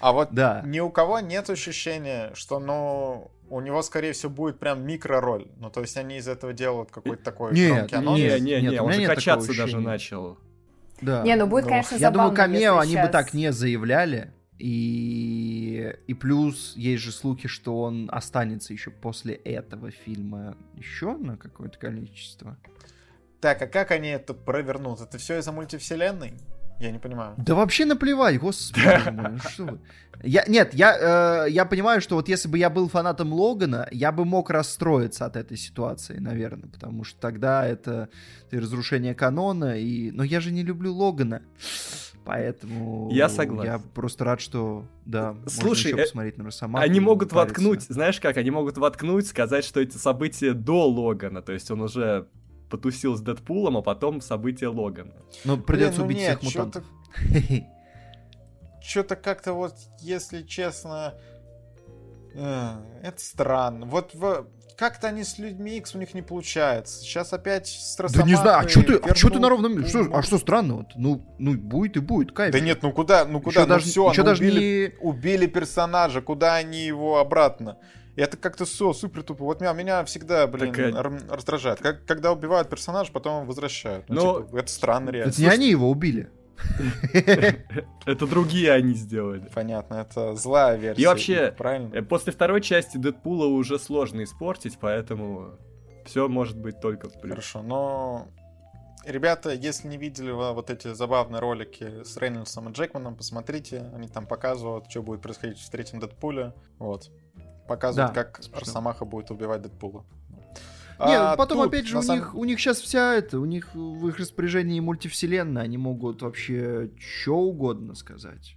А вот да. ни у кого нет ощущения, что, ну, у него, скорее всего, будет прям микро-роль. Ну, то есть они из этого делают какой-то такой нет, анонс. Не, не, не, он же качаться даже начал. Да. Не, ну будет, Но. конечно, Я думаю, камео они сейчас... бы так не заявляли. И, и плюс есть же слухи, что он останется еще после этого фильма еще на какое-то количество. Так, а как они это провернут? Это все из-за мультивселенной? Я не понимаю. Да вообще наплевать, господи мой, что вы. Я, нет, я, э, я понимаю, что вот если бы я был фанатом Логана, я бы мог расстроиться от этой ситуации, наверное, потому что тогда это, это разрушение канона, и... но я же не люблю Логана. Поэтому Я согласен. Я просто рад, что да. Слушай, можно еще э, посмотреть на Росомаху. Они могут воткнуть, знаешь как, они могут воткнуть, сказать, что эти события до Логана, то есть он уже потусил с Дэдпулом, а потом события Логана. Но придется Блин, ну убить нет, всех мутантов. Что-то как-то вот, если честно, э, это странно. Вот как-то они с людьми Икс у них не получается. Сейчас опять с Да не знаю, а что ты, а чё ты на ровном месте? Что- А что странного-то? Ну, ну будет и будет, кайф. Да нет, ну куда, ну куда, Ещё ну даже, все, ещё даже убили, не... убили персонажа, куда они его обратно? И это как-то все супер тупо. Вот меня, меня всегда, блин, Так, э, р- раздражает. Как, когда убивают персонажа, потом возвращают. Ну, Но- типа, это странно реально. Это не они его убили. Это другие они сделали. Понятно, это злая версия. И вообще, правильно? Э, После второй части Дэдпула уже сложно испортить, поэтому все может быть только в плюс. Хорошо, но... Ребята, если не видели вот эти забавные ролики с Рейнольдсом и Джекманом, посмотрите, они там показывают, что будет происходить в третьем Дэдпуле. Вот. Показывают, Да, как смешно. Росомаха будет убивать Дэдпула. Не, А потом тут, опять же у самом- них у них сейчас вся это, у них в их распоряжении мультивселенная, они могут вообще что угодно сказать.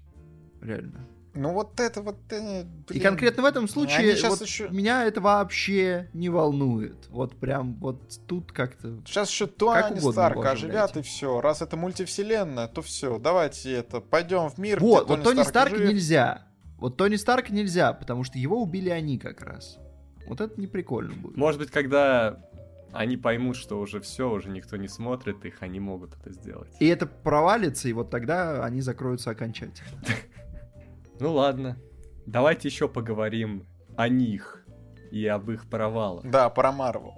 Реально. Ну вот это вот... э, И блин. конкретно в этом случае Они щас вот еще- меня это вообще не волнует. Вот прям вот тут как-то. Сейчас еще Тони Старк его оживят, и все. Раз это мультивселенная, то все. Давайте это, пойдем в мир, Вот, вот Тони Старк жив. нельзя. Вот Тони Старк нельзя, потому что его убили они как раз. Вот это не прикольно будет. Может быть, когда они поймут, что уже все, уже никто не смотрит их, они могут это сделать. И это провалится, и вот тогда они закроются окончательно. Ну ладно. Давайте еще поговорим о них и об их провалах. Да, про Марвел.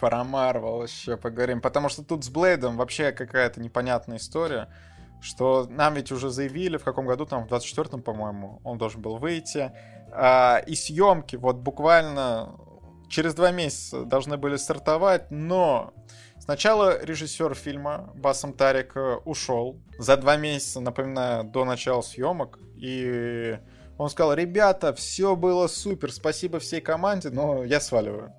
Про Марвел еще поговорим. Потому что тут с Блейдом вообще какая-то непонятная история. Что нам ведь уже заявили, в каком году, там, в 24-м, по-моему, он должен был выйти. А, и съемки вот буквально через два месяца должны были стартовать, но сначала режиссер фильма Басом Тарик ушел за два месяца, напоминаю, до начала съемок, и он сказал, ребята, все было супер, спасибо всей команде, но я сваливаю.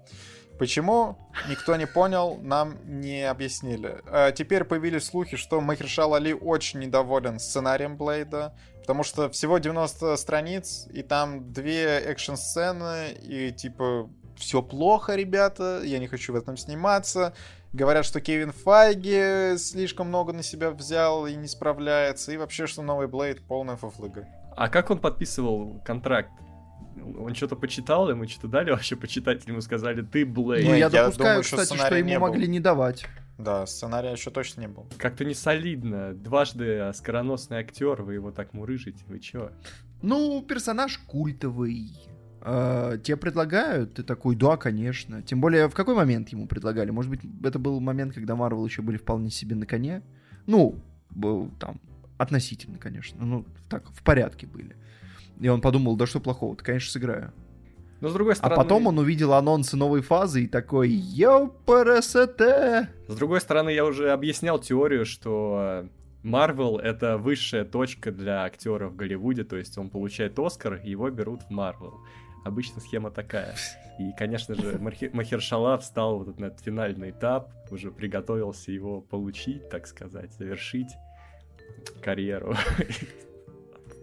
Почему? Никто не понял, нам не объяснили. А Теперь появились слухи, что Махершал Али очень недоволен сценарием Блейда, потому что всего 90 страниц, и там две экшн-сцены, и типа все плохо, ребята, я не хочу в этом сниматься. Говорят, что Кевин Файги слишком много на себя взял и не справляется, и вообще, что новый Блейд полная фуфлыга. А как он подписывал контракт? Он что-то почитал, ему что-то дали вообще почитать, ему сказали, ты Блейд. Ну, Не, я я допускаю, думаю, что кстати, что сценария ему не могли не давать. Да, сценария еще точно не было. Как-то не солидно. Дважды оскароносный актер, вы его так мурыжите, вы чё? Ну, персонаж культовый. А, тебе предлагают, ты такой, да, конечно. Тем более, в какой момент ему предлагали? Может быть, это был момент, когда Марвел еще были вполне себе на коне? Ну, был там, относительно, конечно. Ну, так, в порядке были. И он подумал, да что плохого-то, конечно, сыграю. Но с другой А стороны... потом он увидел анонсы новой фазы и такой, ёпрст! С другой стороны, я уже объяснял теорию, что Марвел — это высшая точка для актера в Голливуде, то есть он получает Оскар, его берут в Марвел. Обычно схема такая. И, конечно же, Махершала встал вот на этот финальный этап, уже приготовился его получить, так сказать, завершить карьеру.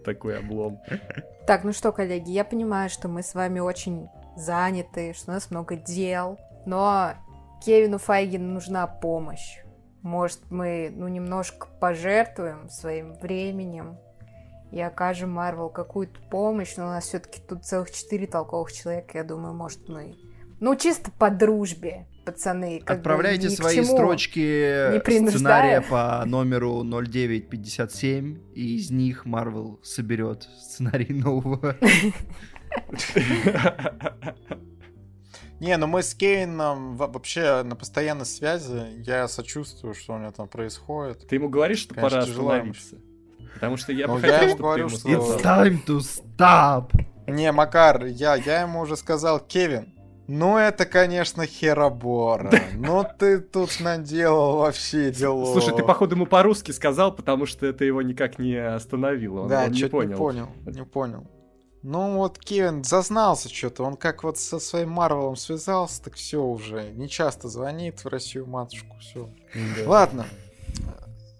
Такой облом. Так, ну что, коллеги, я понимаю, что мы с вами очень заняты, что у нас много дел, но Кевину Файгину нужна помощь. Может, мы, ну, немножко пожертвуем своим временем и окажем Марвел какую-то помощь, но у нас все-таки тут целых четыре толковых человека, я думаю, может, мы... Ну, чисто по дружбе, пацаны. как бы Отправляйте к свои строчки сценария по номеру 0957, и из них Марвел соберет сценарий нового. Не, ну мы с Кейном во- вообще на постоянной связи. Я сочувствую, что у него там происходит. Ты ему говоришь, что Конечно, пора ему. остановиться? Потому что я Ну, бы я хотел, ему чтобы говорю, ты ему что- It's time to stop! Не, Макар, я, я ему уже сказал, Кевин, ну это, конечно, херобора. Ну ты тут наделал вообще дело. Слушай, ты, походу, ему по-русски сказал, потому что это его никак не остановило. Он, Да, он не понял. не понял, не понял. Ну вот Кевин зазнался что-то, он как вот со своим Марвелом связался, так все уже, не часто звонит в Россию матушку, все. Да. Ладно,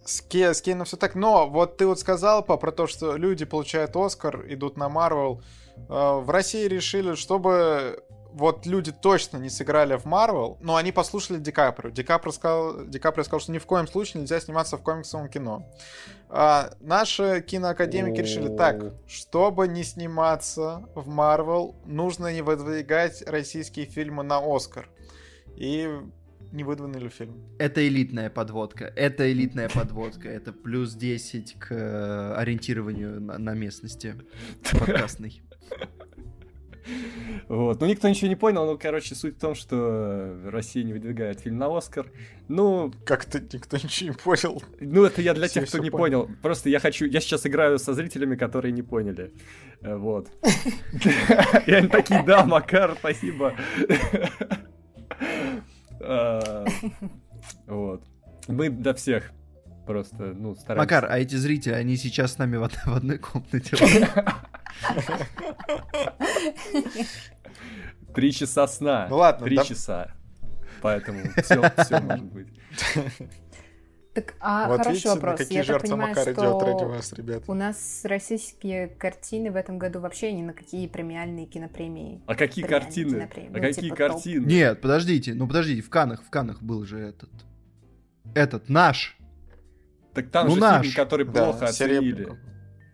С, Ке, с Кейном все так, но вот ты вот сказал по, про то, что люди получают Оскар, идут на Марвел. Э, в России решили, чтобы вот люди точно не сыграли в Марвел, но они послушали Ди Каприо. Ди Каприо сказал, Ди Каприо сказал, что ни в коем случае нельзя сниматься в комиксовом кино. А наши киноакадемики решили так, чтобы не сниматься в Марвел, нужно не выдвигать российские фильмы на Оскар. И не выдвинули фильм. Это элитная подводка. Это элитная подводка. Это плюс 10 к э, ориентированию на, на местности подкастной. Вот. Ну, никто ничего не понял, ну, короче, суть в том, что Россия не выдвигает фильм на Оскар. Ну... Как-то никто ничего не понял. Ну, это я для тех, кто не понял. Просто я хочу... Я сейчас играю со зрителями, которые не поняли. Э, вот. И они такие, да, Макар, спасибо. А, вот. Мы до всех просто, ну, стараемся. Макар, а эти зрители, они сейчас с нами в, в одной комнате. Три часа сна. Ну ладно, Три часа. Поэтому все, все может быть. Так, а вот хороший видите, вопрос. какие Я жертвы понимаю, Макар что идет ради вас, ребят. у нас российские картины в этом году вообще ни на какие премиальные кинопремии. А какие картины? кинопремии. А Ну, какие типа картины? Нет, подождите, ну подождите, в Канах, в Канах был же этот... Этот, наш. Так там Ну, же наш. фильм, который Да, плохо оценили. Серебряников.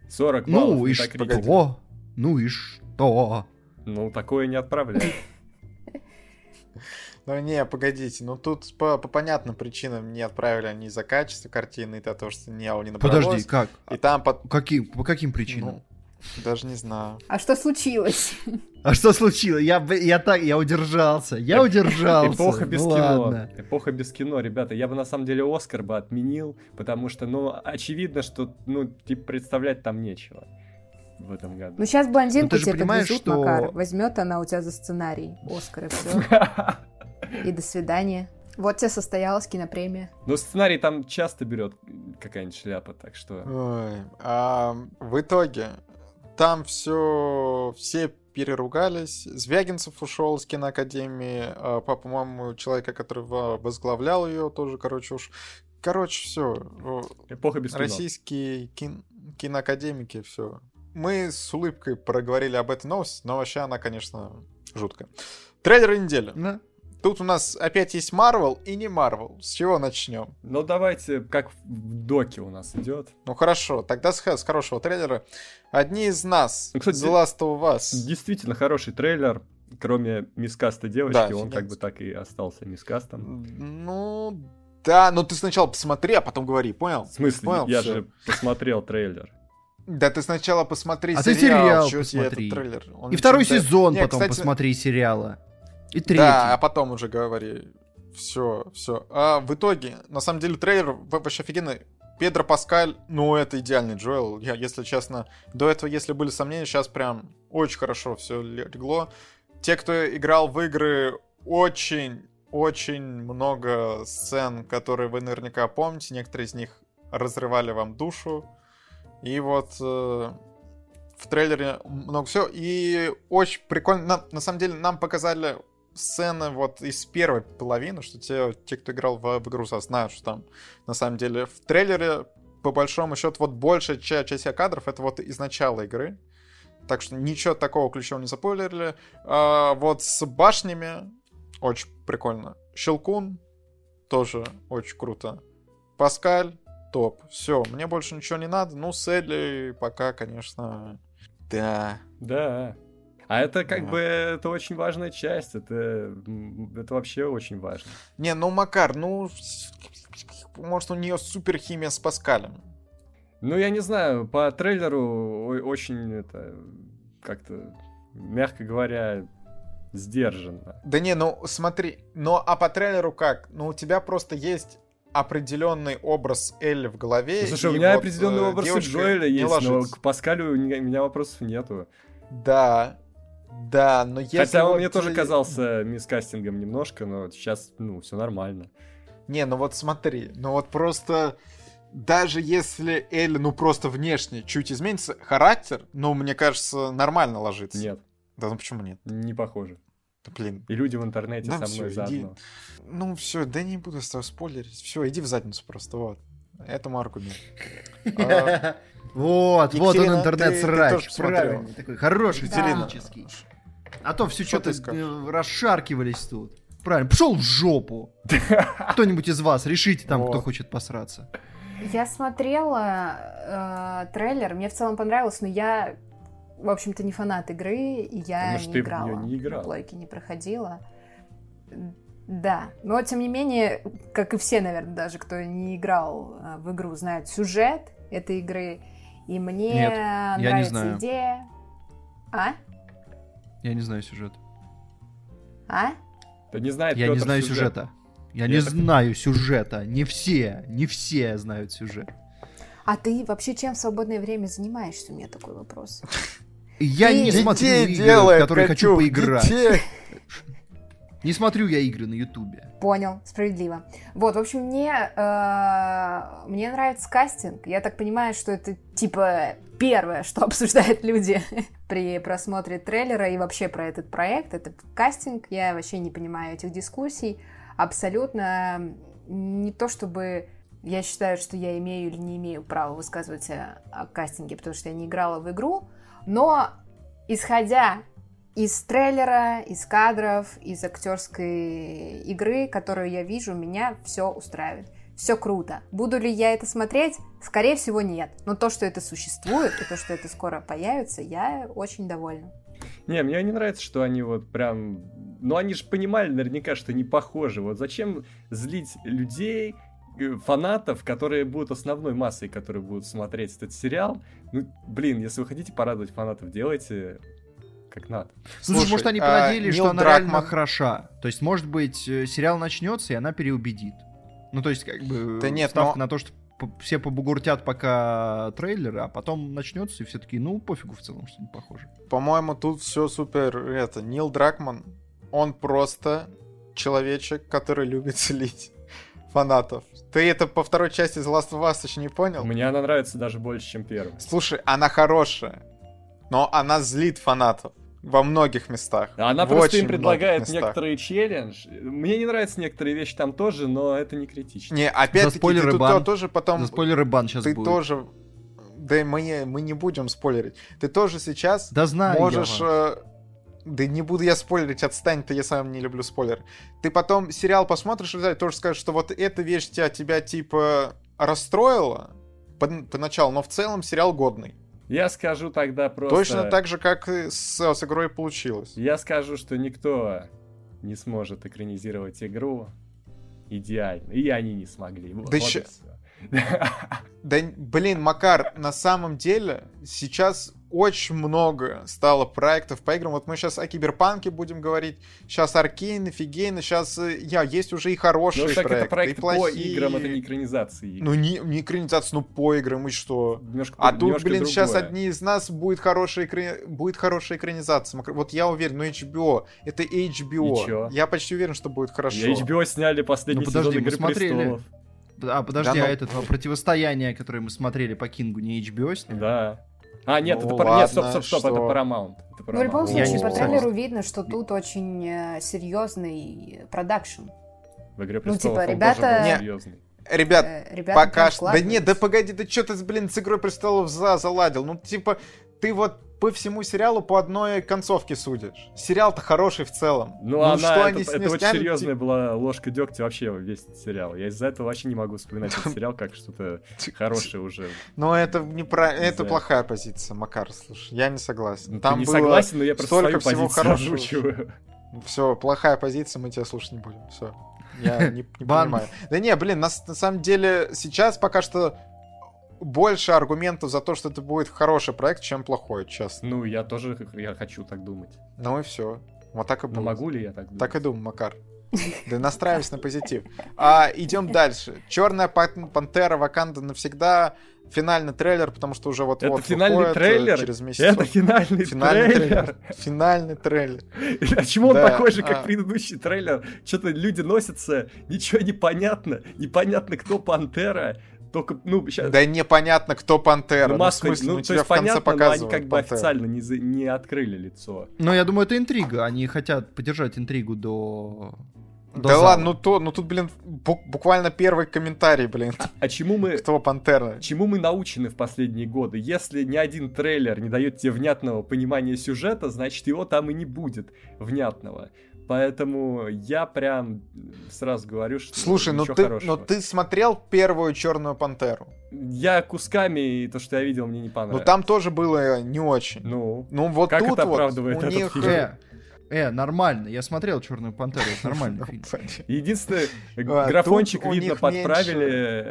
40 баллов Ну и что? Ну и что? Ну, такое не отправляют. Ну не, погодите, ну тут по, по понятным причинам не отправили они из-за качества картины, и то, что не, не набралось. Подожди, как? И там под... Каким, по каким причинам? Ну, даже не знаю. А что случилось? А что случилось? Я, я так, я удержался. Я удержался. Эпоха без Ну кино. ладно. Эпоха без кино, ребята. Я бы на самом деле Оскар бы отменил, потому что, ну, очевидно, что, ну, типа, представлять там нечего в этом году. Ну сейчас блондинку Ну, тебе подвезут, что- Макар. Возьмет она у тебя за сценарий Оскар и все. И до свидания. Вот тебе состоялась кинопремия. Ну, сценарий там часто берет какая-нибудь шляпа, так что... Ой, а в итоге там все, все переругались. Звягинцев ушел с киноакадемии, а, по- по-моему, человека, который во- возглавлял ее, тоже, короче, уж. Короче, все. Эпоха без кино. Российские кин- киноакадемики, все. Мы с улыбкой проговорили об этой новости, но вообще она, конечно, жуткая. Трейлеры недели. Да. Тут у нас опять есть Марвел и не Марвел. С чего начнем? Ну, давайте, как в доке у нас идет. Ну хорошо, тогда с, с хорошего трейлера. Одни из нас, Ну, кстати, The Last of Us. Действительно хороший трейлер, кроме мискаста девочки, Да, он как офигенский. бы так и остался мискастом. Ну, да, но ты сначала посмотри, а потом говори, понял? В смысле, Понял, я всё. же посмотрел трейлер. Да ты сначала посмотри А ты сериал. сериал чё тебе посмотри. этот трейлер? Он И второй сезон Не, потом кстати, посмотри сериала. И третий. Да, а потом уже говори. Все, все. А в итоге, на самом деле, трейлер во- вообще офигенный. Педро Паскаль, ну, это идеальный Джоэл. Я, если честно, до этого, если были сомнения, сейчас прям очень хорошо все легло. Те, кто играл в игры, очень, очень много сцен, которые вы наверняка помните. Некоторые из них разрывали вам душу. И вот э, в трейлере много всего. И очень прикольно. На, на самом деле, нам показали сцены вот из первой половины, что те, те кто играл в, в игру, знают, что там на самом деле в трейлере по большому счету вот большая ча- часть кадров это вот из начала игры. Так что ничего такого ключевого не запойлерили. А, вот с башнями очень прикольно. Щелкун тоже очень круто. Паскаль топ. Все, мне больше ничего не надо. Ну, с Элли пока, конечно, да. Да. А это как Да. бы это очень важная часть. Это, это вообще очень важно. Не, ну, Макар, ну, может, у нее супер химия с Паскалем. Ну, я не знаю, по трейлеру очень это как-то, мягко говоря, сдержанно. Да не, ну смотри, ну а по трейлеру как? Ну у тебя просто есть определенный образ Элли в голове. Ну, слушай, у меня вот, определенный э, образ Джоэля есть, но ложится. к Паскалю у меня вопросов нету. Да, да, но если Хотя он вот, мне тоже казался мискастингом немножко, но сейчас, ну, все нормально. Не, ну вот смотри, ну вот просто... Даже если Элли, ну просто внешне чуть изменится, характер, ну, мне кажется, нормально ложится. Нет, Да ну почему нет? не похоже. Да, блин. И люди в интернете Да со всё, мной иди. заодно. Ну все, да не буду с тобой спойлерить. Все, иди в задницу просто, вот. этому аргумент. Вот, вот он интернет-срач. Правильный, такой хороший, Екатерина, А то все что-то э, расшаркивались тут. Правильно, пошел в жопу. Кто-нибудь из вас, решите там, кто хочет посраться. Я смотрела э, трейлер, мне в целом понравилось, но я, в общем-то, не фанат игры, и я Потому не играла. не играл. На плойке не проходила. Да, но тем не менее, как и все, наверное, даже кто не играл э, в игру, знают сюжет этой игры, и мне Нет, нравится я не знаю. идея. А? Я не знаю сюжет. А? Да не знает Я не знаю сюжет. сюжета. Я Я не так- знаю сюжета. Не все, не все знают сюжет. А ты вообще чем в свободное время занимаешься? У меня такой вопрос. Я Ты не смотрю игры, в которые хочу поиграть. Не смотрю я игры на Ютубе. Понял, справедливо. Вот, в общем, мне, э, мне нравится кастинг. Я так понимаю, что это типа первое, что обсуждают люди при просмотре трейлера и вообще про этот проект. Это кастинг. Я вообще не понимаю этих дискуссий. Абсолютно не то, чтобы я считаю, что я имею или не имею права высказывать о, о кастинге, потому что я не играла в игру. Но исходя из трейлера, из кадров, из актерской игры, которую я вижу, меня все устраивает. Все круто. Буду ли я это смотреть? Скорее всего, нет. Но то, что это существует, и то, что это скоро появится, я очень довольна. Не, мне не нравится, что они вот прям... Ну, они же понимали наверняка, что не похожи. Вот зачем злить людей, э, фанатов, которые будут основной массой, которые будут смотреть этот сериал? Ну, блин, если вы хотите порадовать фанатов, делайте как надо. Слушай, Слушай, может, они а, понадеялись, Нил что она Дракман- реально хороша. То есть, может быть, э, сериал начнется, и она переубедит. Ну, то есть, как бы, Да нет, ставка но- на то, что все побугуртят пока трейлеры, а потом начнется, и все таки ну, пофигу в целом, что не похоже. По-моему, тут все супер. Это Нил Дракман, он просто человечек, который любит слить фанатов. Ты это по второй части из Last of Us еще не понял? Мне она нравится даже больше, чем первая. Слушай, она хорошая, но она злит фанатов во многих местах. Она В просто им предлагает некоторые челлендж. Мне не нравятся некоторые вещи там тоже, но это не критично. Не, опять-таки, спойлеры ты тут бан. тоже потом... За спойлеры бан сейчас ты будет. тоже... Да мы, мы не будем спойлерить. Ты тоже сейчас Да знаю я можешь... вас. э, Да не буду я спойлерить, отстань ты, я сам не люблю спойлер. Ты потом сериал посмотришь и тоже скажешь, что вот эта вещь тебя, тебя типа расстроила поначалу, но в целом сериал годный. Я скажу тогда просто... Точно так же, как и с, с игрой получилось. Я скажу, что никто не сможет экранизировать игру идеально. И они не смогли. Вот Да ща- всё. Да, блин, Макар, на самом деле сейчас очень много стало проектов по играм. Вот мы сейчас о Киберпанке будем говорить, сейчас Аркейн, Офигейн, сейчас я, есть уже и хорошие Ну, так проекты, это проект и по плохие. играм, это не экранизации. игр. Ну, не, не экранизация, ну, по играм, и что? Немножко, А тут, немножко блин, сейчас другое. одни из нас будет хорошая, экра- будет хорошая экранизация. Вот я уверен, ну HBO, это HBO. Я почти уверен, что будет хорошо. И HBO сняли последний Ну, подожди, сезон мы Игры смотрели. престолов. А, подожди, Да а ну- это противостояние, которое мы смотрели по Кингу, не HBO сняли? Да. А, нет, Ну это пар- нет, стоп, ладно, стоп, стоп, это что? Paramount. Это Ну, в любом Paramount. Случае, по трейлеру видно, что тут очень э, серьезный продакшн. В Игре Ну, престолов типа, он тоже ребята- был Не. серьезный. Ребят, Э, ребята Пока что. Да нет, да погоди, да что ты, блин, с Игрой Престолов за заладил? Ну, типа, ты вот по всему сериалу по одной концовке судишь. Сериал-то хороший в целом. Ну, она, что это, они это с ней очень серьезная была ложка дегтя вообще весь сериал. Я из-за этого вообще не могу вспоминать этот сериал как что-то хорошее уже. Но это не про... это плохая позиция, Макар, слушай, я не согласен. Ну, Там не согласен, но я просто столько свою всего хорошего. озвучиваю. Все, плохая позиция, мы тебя слушать не будем. Все. Я не, не Бан. понимаю. Да не, блин, на, с- на самом деле сейчас пока что больше аргументов за то, что это будет хороший проект, чем плохой, честно. Ну, я тоже я хочу так думать. Ну и все. Вот так и Но будет. могу ли я так думать? Так и думаю, Макар. Да настраивайся на позитив. А, идем дальше. Черная пантера Ваканда навсегда. Финальный трейлер, потому что уже вот Это финальный трейлер? через месяц. Это финальный, Финальный трейлер. трейлер. Финальный трейлер. А чему он такой же, как а. предыдущий трейлер? Что-то люди носятся, ничего не понятно. Непонятно, кто Пантера. Только, ну, сейчас... Да непонятно, кто пантера. ну, Ну, в маска, смысле, ну, ну, то тебя есть в конце понятно, но они как бы Пантеру. официально не, за- не открыли лицо. Но я думаю, это интрига. Они хотят поддержать интригу до до да зала. ладно, ну то, ну тут, блин, бу- буквально первый комментарий, блин. А чему мы, Кто Пантера? чему мы научены в последние годы? Если ни один трейлер не дает тебе внятного понимания сюжета, значит его там и не будет внятного. Поэтому я прям сразу говорю, что Слушай, ну ты, хорошего. ну ты смотрел первую Черную Пантеру? Я кусками, и то, что я видел, мне не Ну понравилось. там тоже было не очень. Ну, Ну вот Как тут это вот оправдывает у этот них... фильм? Э, э, нормально. Я смотрел Черную пантеру, это нормальный фильм. единственное, А, графончик, видно, подправили.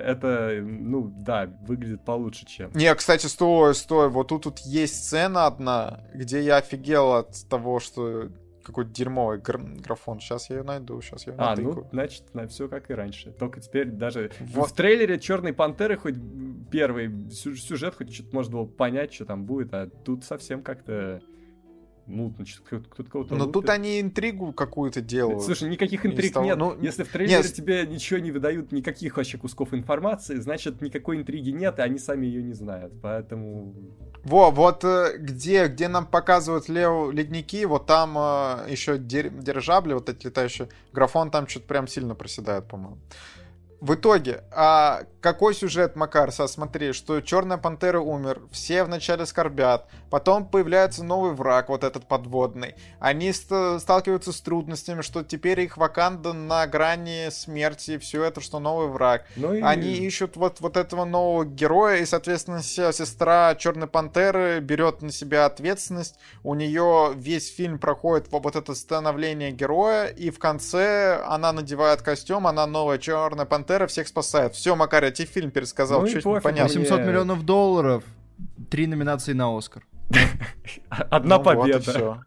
Это, ну, да, выглядит получше, чем. Не, кстати, стой, стой, вот тут, тут есть сцена одна, где я офигел от того, что какой-то дерьмовый гр- графон. Сейчас я ее найду, сейчас я ее А, ну, натыкаю. значит, на все как и раньше. Только теперь даже Вот. в трейлере Черной пантеры хоть первый сю- сюжет, хоть что-то можно было понять, что там будет, а тут совсем как-то что-то кто- кто-то кого-то Но тут они интригу какую-то делают. Слушай, никаких интриг того- нет. ну, Если в трейлере нет. тебе ничего не выдают, никаких вообще кусков информации, значит, никакой интриги нет, и они сами ее не знают. Поэтому... Во, вот э, где, где нам показывают Лео ледники, вот там э, еще дирижабли, вот эти летающие, графон там что-то прям сильно проседает, по-моему. В итоге, а какой сюжет, Макар, Са, смотри, что Черная Пантера умер, все вначале скорбят, потом появляется новый враг, вот этот подводный. Они ст- сталкиваются с трудностями, что теперь их Ваканда на грани смерти, все это, что новый враг. Ну и... Они ищут вот, вот этого нового героя, и, соответственно, се- сестра Черной Пантеры берет на себя ответственность. У нее весь фильм проходит во- вот это становление героя, и в конце она надевает костюм, она новая Черная Пантера, всех спасает. Все, Макар, я тебе фильм пересказал, Ну чуть пофиг, непонятно. 800 Мне- миллионов долларов, три номинации на Оскар. Одна Ну победа.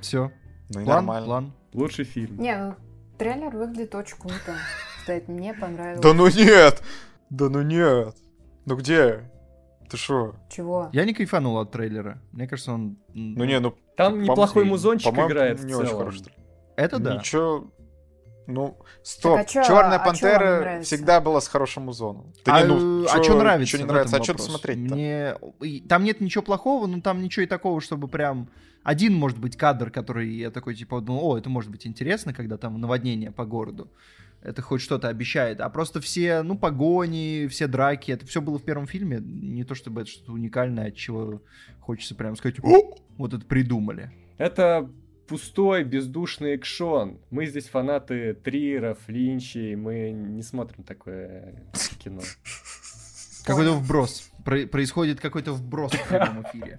Все. Ну нормально. план. Лучший фильм. Не, ну, трейлер выглядит очень круто. Кстати, мне понравилось. Да ну нет! Да ну нет! Ну где? Ты шо? Чего? Я не кайфанул от трейлера. Мне кажется, он... Ну не, ну... Там неплохой музончик играет в не очень целом. хороший. Это да. Ничего. Ну, стоп. а чё- Черная а не Пантера всегда была с хорошим музоном. а, не, ну, а чё- что нравится? чё не нравится? А что смотреть Мне... Там нет ничего плохого, но там ничего и такого, чтобы прям... Один, может быть, кадр, который я такой, типа, думал, о, это может быть интересно, когда там наводнение по городу. Это хоть что-то обещает. А просто все, ну, погони, все драки, это все было в первом фильме. Не то чтобы это что-то уникальное, от чего хочется прям сказать, «О, вот это придумали. Это пустой, бездушный экшон. Мы здесь фанаты Триеров, Линчей, мы не смотрим такое кино. Какой-то вброс. Про- происходит какой-то вброс в прямом эфире.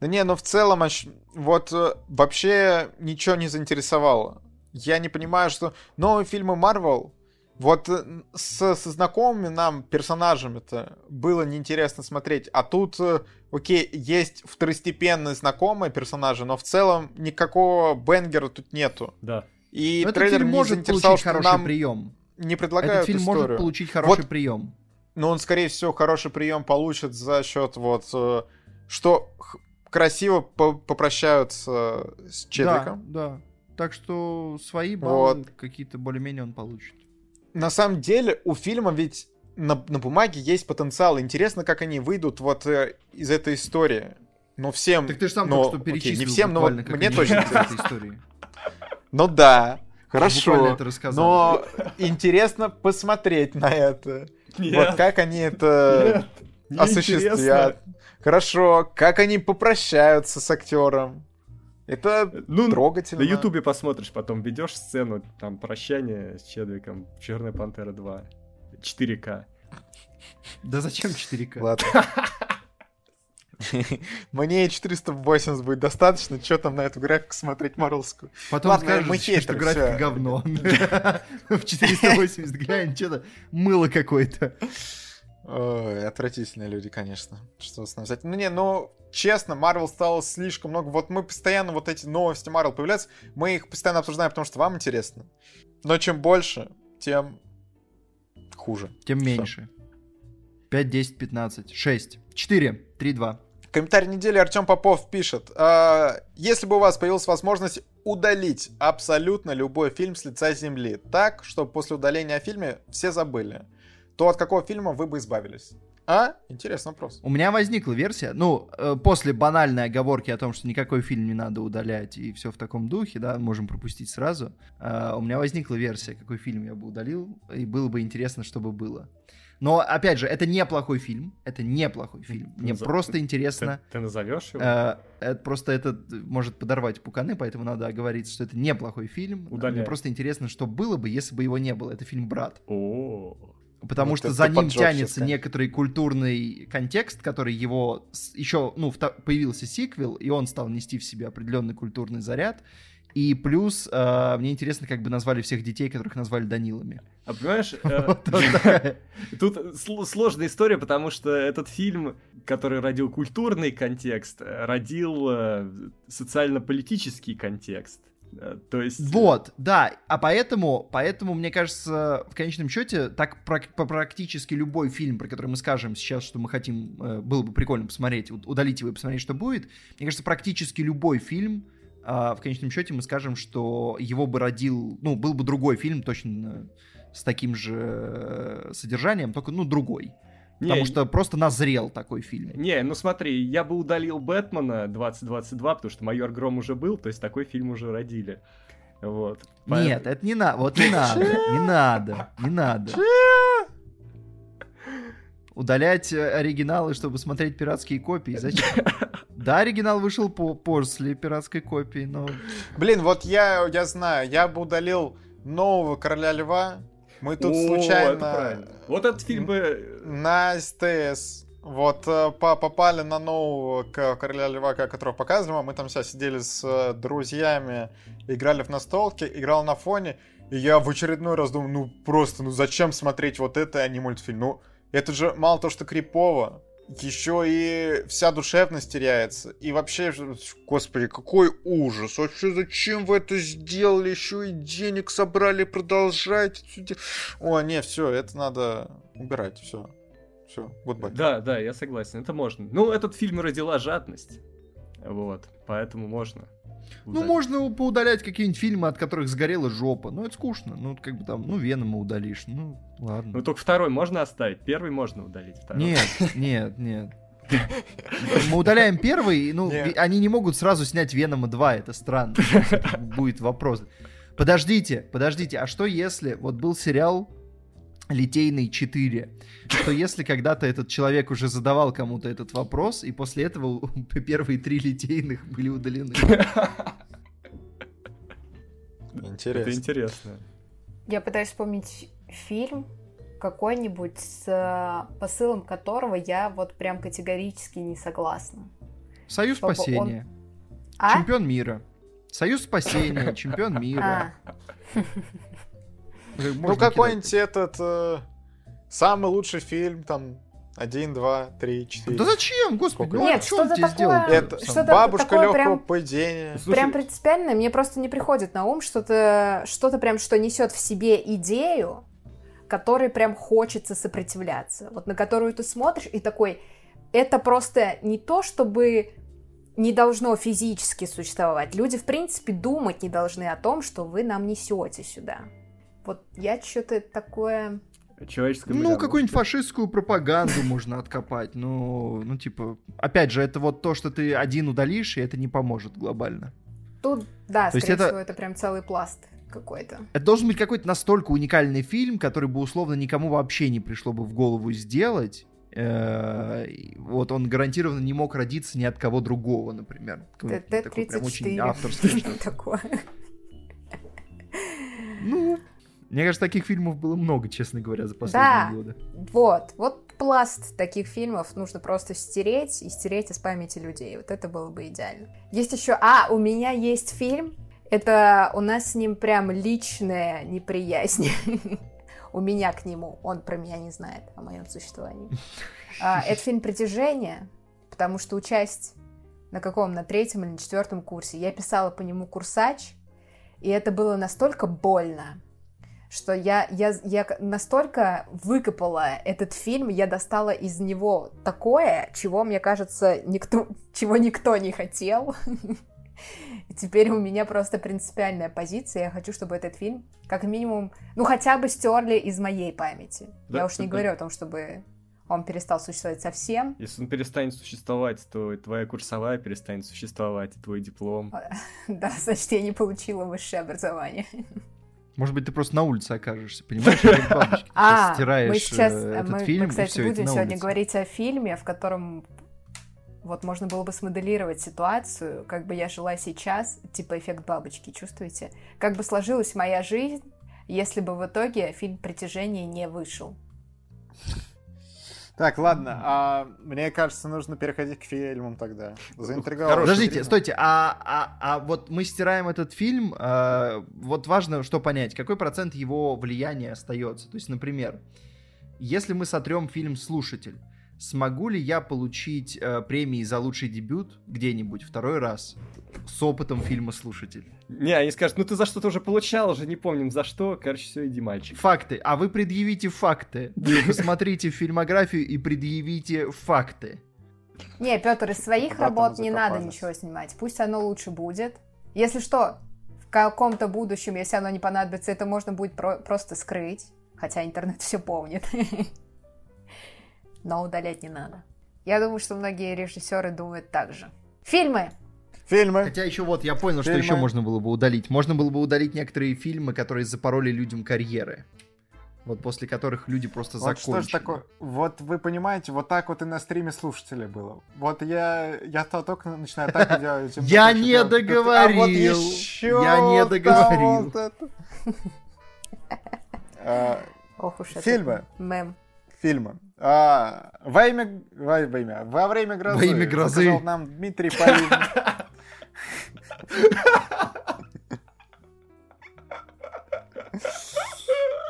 Да не, ну в целом, аж- вот э, вообще ничего не заинтересовало. Я не понимаю, что новые фильмы Марвел, вот э, с, со знакомыми нам персонажами-то было неинтересно смотреть, а тут, э, окей, есть второстепенные знакомые персонажи, но в целом никакого бенгера тут нету. Да. И Но этот трейлер фильм не может получить что хороший нам прием. не предлагают Этот фильм историю. может получить хороший Вот прием. Но он, скорее всего, хороший прием получит за счет вот, э, что красиво по- попрощаются с Чедвиком. Да, да. Так что свои баллы Вот. какие-то более-менее он получит. На самом деле у фильма ведь на, на бумаге есть потенциал. Интересно, как они выйдут вот э, из этой истории. Ну, всем... Так ты же сам ну, только что окей, перечислил не всем, но мне точно этой истории. Ну да, хорошо. это. Но интересно посмотреть на это. Нет, Вот как они это нет, осуществят. Хорошо, как они попрощаются с актером. Это Ну, трогательно. на Ютубе посмотришь, потом ведешь сцену, там, прощание с Чедвиком, Черная Пантера 2, 4К. Да зачем 4К? Ладно. Мне и 480 будет достаточно, что там на эту графику смотреть Марвелскую. Потом Ладно, скажешь, мы что хейтеры, графика всё. говно. В 480 глянь, что-то мыло какое-то. Ой, отвратительные люди, конечно. Что с нами взять? Ну не, ну, честно, Марвел стало слишком много. Вот мы постоянно, вот эти новости Марвел появляются, мы их постоянно обсуждаем, потому что вам интересно. Но чем больше, тем хуже. Тем Всё. меньше. 5, 10, 15, 6, 4, 3, 2. Комментарий недели Артем Попов пишет. «А, Если бы у вас появилась возможность удалить абсолютно любой фильм с лица земли, так, чтобы после удаления о фильме все забыли, то от какого фильма вы бы избавились? А? Интересный вопрос. У меня возникла версия, ну, э, после банальной оговорки о том, что никакой фильм не надо удалять и все в таком духе, да, можем пропустить сразу. Э, у меня возникла версия, какой фильм я бы удалил, и было бы интересно, чтобы было. Но, опять же, это неплохой фильм, это неплохой фильм. Мне Назов- просто интересно... Ты, ты назовешь его? Э, это просто это может подорвать пуканы, поэтому надо оговориться, что это неплохой фильм. Удаляй. Мне просто интересно, что было бы, если бы его не было. Это фильм «Брат». О, Потому Вот что за ты ним тянется некоторый культурный контекст, который его еще, ну, появился сиквел, и он стал нести в себе определенный культурный заряд. И плюс э, мне интересно, как бы назвали всех детей, которых назвали Данилами. а понимаешь, э, тут сл- сложная история, потому что этот фильм, который родил культурный контекст, э, родил э, социально-политический контекст. Э, То есть... Вот, да, а поэтому, поэтому, мне кажется, в конечном счете, так по- практически любой фильм, про который мы скажем сейчас, что мы хотим, э, было бы прикольно посмотреть, удалить его и посмотреть, что будет, мне кажется, практически любой фильм, а, в конечном счете мы скажем, что его бы родил, ну, был бы другой фильм, точно с таким же э, содержанием, только, ну, другой. Не, Потому что просто назрел такой фильм. Не, ну смотри, я бы удалил Бэтмена 2022, потому что Майор Гром уже был, то есть такой фильм уже родили. Вот. Нет, это не надо, вот не надо, не надо, не надо. Удалять э, оригиналы, чтобы смотреть пиратские копии, зачем? Да, оригинал вышел по после пиратской копии, но... Блин, вот я, я знаю, я бы удалил нового Короля Льва. Мы тут О, это случайно правильно. Вот этот фильм бы... на СТС вот э, по- попали на нового Короля Льва, которого показывали. Мы там сейчас сидели с э, друзьями, играли в настолки, играл на фоне. И я в очередной раз думаю, ну просто, ну зачем смотреть вот это, а не мультфильм? Ну, это же мало то, что крипово, еще и вся душевность теряется. И вообще, господи, какой ужас. Вообще, зачем вы это сделали? Еще и денег собрали, продолжайте. О, не, все, это надо убирать, все. Все, goodbye. Да, да, я согласен, это можно. Ну, этот фильм родила жадность. Вот, поэтому можно. Ну, можно поудалять какие-нибудь фильмы, от которых сгорела жопа. Ну, это скучно. Ну, как бы там, ну, Венома удалишь. Ну, Ну, ладно. только второй можно оставить, первый можно удалить, второй. Нет, нет, нет. Мы удаляем первый, ну, Нет. они не могут сразу снять Венома 2, это странно. Будет вопрос. Подождите, подождите, а что если вот был сериал Литейный 4, что если когда-то этот человек уже задавал кому-то этот вопрос, и после этого первые три литейных были удалены? Интересно. Это интересно. Я пытаюсь вспомнить фильм какой-нибудь с э, посылом которого я вот прям категорически не согласна. Союз Чтобы он- спасения, А? чемпион мира. Союз спасения, чемпион мира. А, Ну, Можно какой-нибудь этот э, самый лучший фильм, там, один, два, три, четыре. Да зачем, господи, Сколько? ну Нет, а что такое- сделал? Это Что-то бабушка такое легкого прям- поведения. Слушай, прям принципиально, мне просто не приходит на ум что-то, что-то прям, что несет в себе идею, которой прям хочется сопротивляться. Вот на которую ты смотришь и такой, это просто не то, чтобы не должно физически существовать. Люди, в принципе, думать не должны о том, что вы нам несете сюда. Вот я что-то такое... Человеческая Ну, какую-нибудь фашистскую пропаганду можно откопать. Ну, ну, типа, опять же, это вот то, что ты один удалишь, и это не поможет глобально. Тут, да, То скорее это- всего, это прям целый пласт какой-то. Это должен быть какой-то настолько уникальный фильм, который бы условно никому вообще не пришло бы в голову сделать. Э, Вот он гарантированно не мог родиться ни от кого другого, например. Какой-нибудь такой прям очень ТТ-34. авторский. что- Такое. Ну, мне кажется, таких фильмов было много, честно говоря, за последние Да. годы. Вот, вот пласт таких фильмов нужно просто стереть и стереть из памяти людей. Вот это было бы идеально. Есть еще... А, у меня есть фильм. Это у нас с ним прям личная неприязнь. У меня к нему. Он про меня не знает о моем существовании. А, Это фильм «Притяжение», потому что участь на каком, на третьем или на четвертом курсе, я писала по нему курсач, и это было настолько больно, что я, я, я настолько выкопала этот фильм, я достала из него такое, чего, мне кажется, никто, чего никто не хотел. И теперь у меня просто принципиальная позиция. Я хочу, чтобы этот фильм, как минимум, ну хотя бы стерли из моей памяти. Да, я уж не да. говорю о том, чтобы он перестал существовать совсем. Если он перестанет существовать, то твоя курсовая перестанет существовать, и твой диплом. Да, значит, я не получила высшее образование. Может быть, ты просто на улице окажешься, понимаешь? А, мы сейчас, э, этот мы, кстати, будем сегодня говорить о фильме, в котором вот можно было бы смоделировать ситуацию, как бы я жила сейчас, типа эффект бабочки, чувствуете? Как бы сложилась моя жизнь, если бы в итоге фильм «Притяжение» не вышел. Так, ладно, а мне кажется, нужно переходить к фильмам тогда. Заинтриговал. Подождите, фильм. стойте, а, а, а вот мы стираем этот фильм, а, вот важно что понять, какой процент его влияния остается. То есть, например, если мы сотрем фильм «Слушатель», смогу ли я получить э, премии за лучший дебют где-нибудь второй раз с опытом фильма «Слушатель»? Не, они скажут, ну ты за что-то уже получал, уже не помним за что. Короче, все, иди, мальчик. Факты. А вы предъявите факты. Посмотрите фильмографию и предъявите факты. Не, Петр, из своих работ не надо ничего снимать. Пусть оно лучше будет. Если что, в каком-то будущем, если оно не понадобится, это можно будет про- просто скрыть. Хотя интернет все помнит. Но удалять не надо. Я думаю, что многие режиссеры думают так же. Фильмы. Фильмы. Хотя еще вот я понял, что Фильмы. еще можно было бы удалить. Можно было бы удалить некоторые фильмы, которые запороли людям карьеры. Вот после которых люди просто Вот что закончили. ж такое? Вот вы понимаете, вот так вот и на стриме слушателей было. Вот я, я то только начинаю так делать. им Я не договорил. А Я не договорил. А, Ох уж это Фильмы. Мем. Фильмы. А, Во имя... Во во имя... Во время грозы. Во имя грозы. показал нам Дмитрий Полин.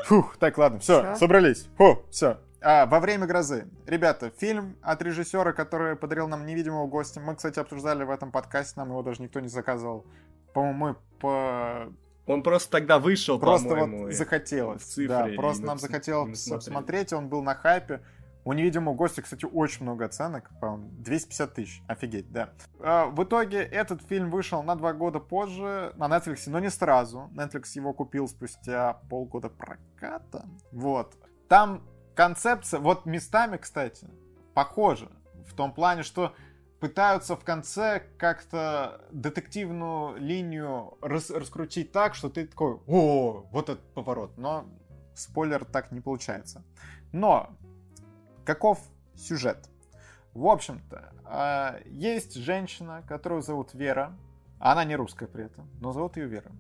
Фух, так, ладно, все, собрались. Фу, все. А, во время грозы. Ребята, фильм от режиссера, который подарил нам невидимого гостя. Мы, кстати, обсуждали в этом подкасте, нам его даже никто не заказывал. По-моему, мы по... Он просто тогда вышел, просто по-моему. вот захотелось. в цифре, да, просто нам захотелось посмотреть, он был на хайпе. У невидимого гостя, кстати, очень много оценок, по-моему, 250 тысяч, офигеть, да. А, в итоге этот фильм вышел на два года позже на Netflix, но не сразу. Netflix его купил спустя полгода проката. Вот. Там концепция, вот местами, кстати, похожа. В том плане, что пытаются в конце как-то детективную линию рас- раскрутить так, что ты такой, о, вот этот поворот. Но спойлер так не получается. Но каков сюжет? В общем-то, а, есть женщина, которую зовут Вера. Она не русская при этом, но зовут ее Вера.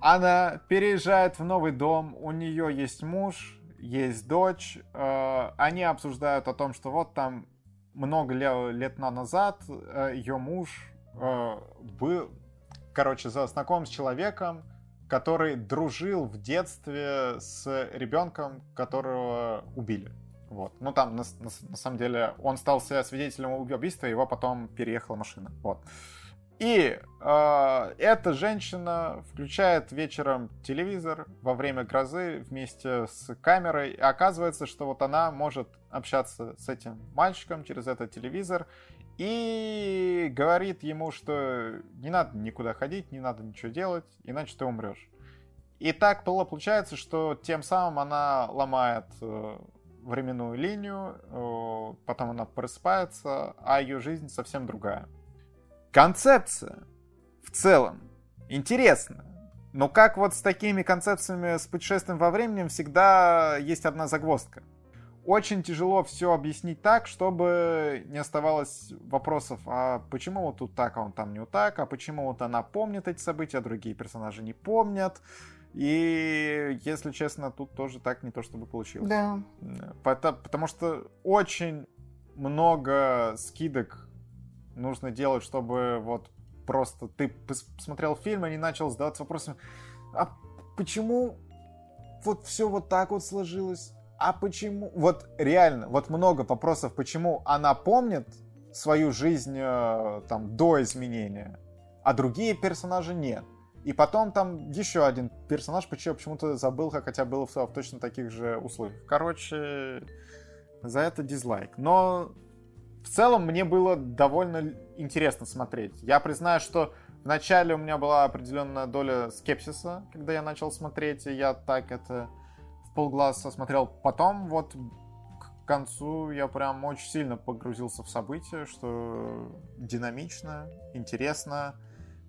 Она переезжает в новый дом, у нее есть муж, есть дочь. э, Они обсуждают о том, что вот там много ле- лет на- назад э, ее муж был, короче, знаком с человеком, который дружил в детстве с ребенком, которого убили. Вот. Ну, там, на, на на самом деле, он стал свидетелем уби- убийства, его потом переехала машина. Вот. И э, эта женщина включает вечером телевизор во время грозы вместе с камерой. И оказывается, что вот она может общаться с этим мальчиком через этот телевизор и говорит ему, что не надо никуда ходить, не надо ничего делать, иначе ты умрешь. И так было- получается, что тем самым она ломает э, временную линию, э, потом она просыпается, а ее жизнь совсем другая. Концепция в целом интересна. Но как вот с такими концепциями с путешествием во времени всегда есть одна загвоздка. Очень тяжело все объяснить так, чтобы не оставалось вопросов, а почему вот тут так, а он там не вот так, а почему вот она помнит эти события, а другие персонажи не помнят. И, если честно, тут тоже так не то чтобы получилось. Да. Потому, потому что очень много скидок нужно делать, чтобы вот просто ты пос- посмотрел фильм и не начал задаваться вопросом, а почему вот все вот так вот сложилось? А почему? Вот реально, вот много вопросов, почему она помнит свою жизнь э, там до изменения, а другие персонажи нет. И потом там еще один персонаж почему- почему-то забыл, хотя был в, в точно таких же условиях. Короче, за это дизлайк. Но в целом мне было довольно интересно смотреть. Я признаю, что вначале у меня была определенная доля скепсиса, когда я начал смотреть, и я так это в полглаза смотрел. Потом вот к концу я прям очень сильно погрузился в события, что динамично, интересно,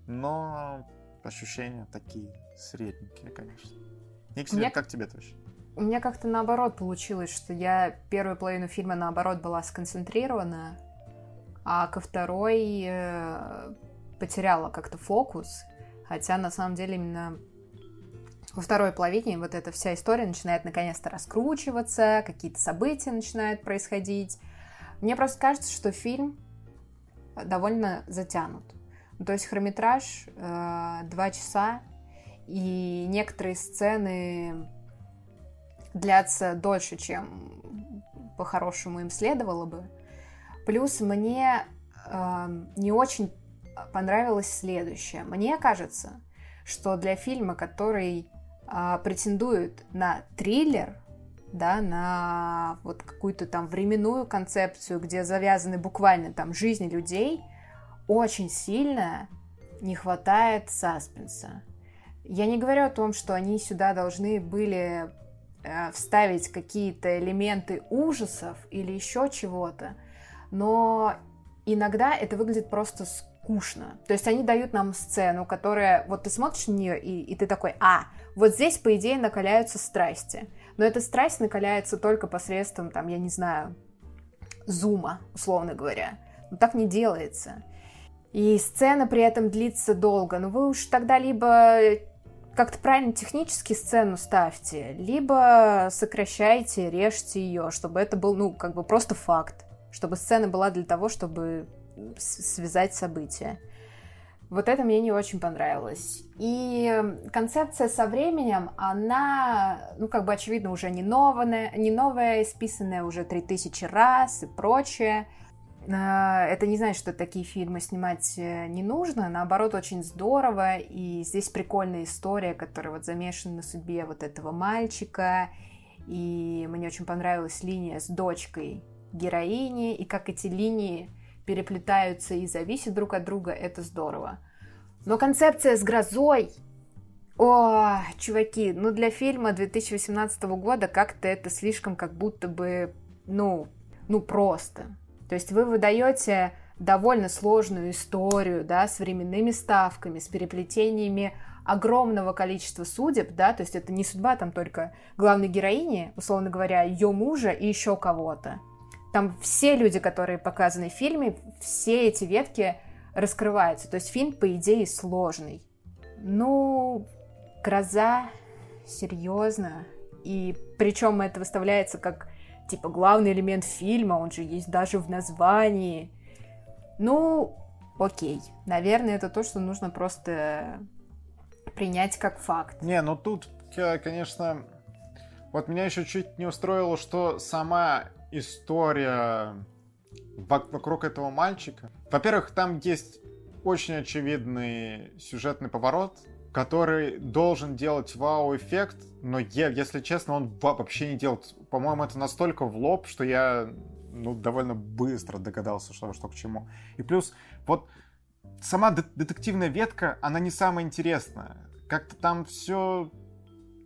но ощущения такие средненькие, конечно. Никсель, Мне- как тебе вообще? У меня как-то наоборот получилось, что я первую половину фильма наоборот была сконцентрирована, а ко второй э, потеряла как-то фокус. Хотя на самом деле именно во второй половине вот эта вся история начинает наконец-то раскручиваться, какие-то события начинают происходить. Мне просто кажется, что фильм довольно затянут. Ну, То есть хронометраж э, два часа, и некоторые сцены длятся дольше, чем по-хорошему им следовало бы. Плюс мне э, не очень понравилось следующее. Мне кажется, что для фильма, который э, претендует на триллер, да, на вот какую-то там временную концепцию, где завязаны буквально там жизни людей, очень сильно не хватает саспенса. Я не говорю о том, что они сюда должны были э, вставить какие-то элементы ужасов или еще чего-то, но иногда это выглядит просто скучно. То есть они дают нам сцену, которая, вот ты смотришь на нее, и, и ты такой, а, вот здесь, по идее, накаляются страсти. Но эта страсть накаляется только посредством, там, я не знаю, зума, условно говоря. Но так не делается. И сцена при этом длится долго. Ну вы уж тогда либо как-то правильно технически сцену ставьте, либо сокращайте, режьте ее, чтобы это был, ну, как бы просто факт. Чтобы сцена была для того, чтобы связать события. Вот это мне не очень понравилось. И концепция со временем, она, ну, как бы, очевидно, уже не новая, не новая, исписанная уже 3000 раз и прочее. Э, Это не значит, что такие фильмы снимать э, не нужно, наоборот, очень здорово, и здесь прикольная история, которая вот замешана на судьбе вот этого мальчика, и мне очень понравилась линия с дочкой героини, и как эти линии переплетаются и зависят друг от друга, это здорово. Но концепция с грозой, о, чуваки, ну для фильма 2018 года как-то это слишком как будто бы, ну, ну просто. То есть вы выдаете довольно сложную историю, да, с временными ставками, с переплетениями огромного количества судеб, да, то есть это не судьба там только главной героини, условно говоря, ее мужа и еще кого-то. Там все люди, которые показаны в фильме, все эти ветки раскрываются. То есть фильм, по идее, сложный. Ну, гроза, серьезно. И причем это выставляется как типа главный элемент фильма, он же есть даже в названии. Ну, окей. Наверное, это то, что нужно просто принять как факт. Не, ну тут, конечно, вот меня еще чуть не устроило, что сама история вок- вокруг этого мальчика. Во-первых, там есть очень очевидный сюжетный поворот, который должен делать вау-эффект, но если честно, он во- вообще не делает. По-моему, это настолько в лоб, что я ну, довольно быстро догадался, что, что к чему. И плюс, вот сама де- детективная ветка, она не самая интересная. Как-то там все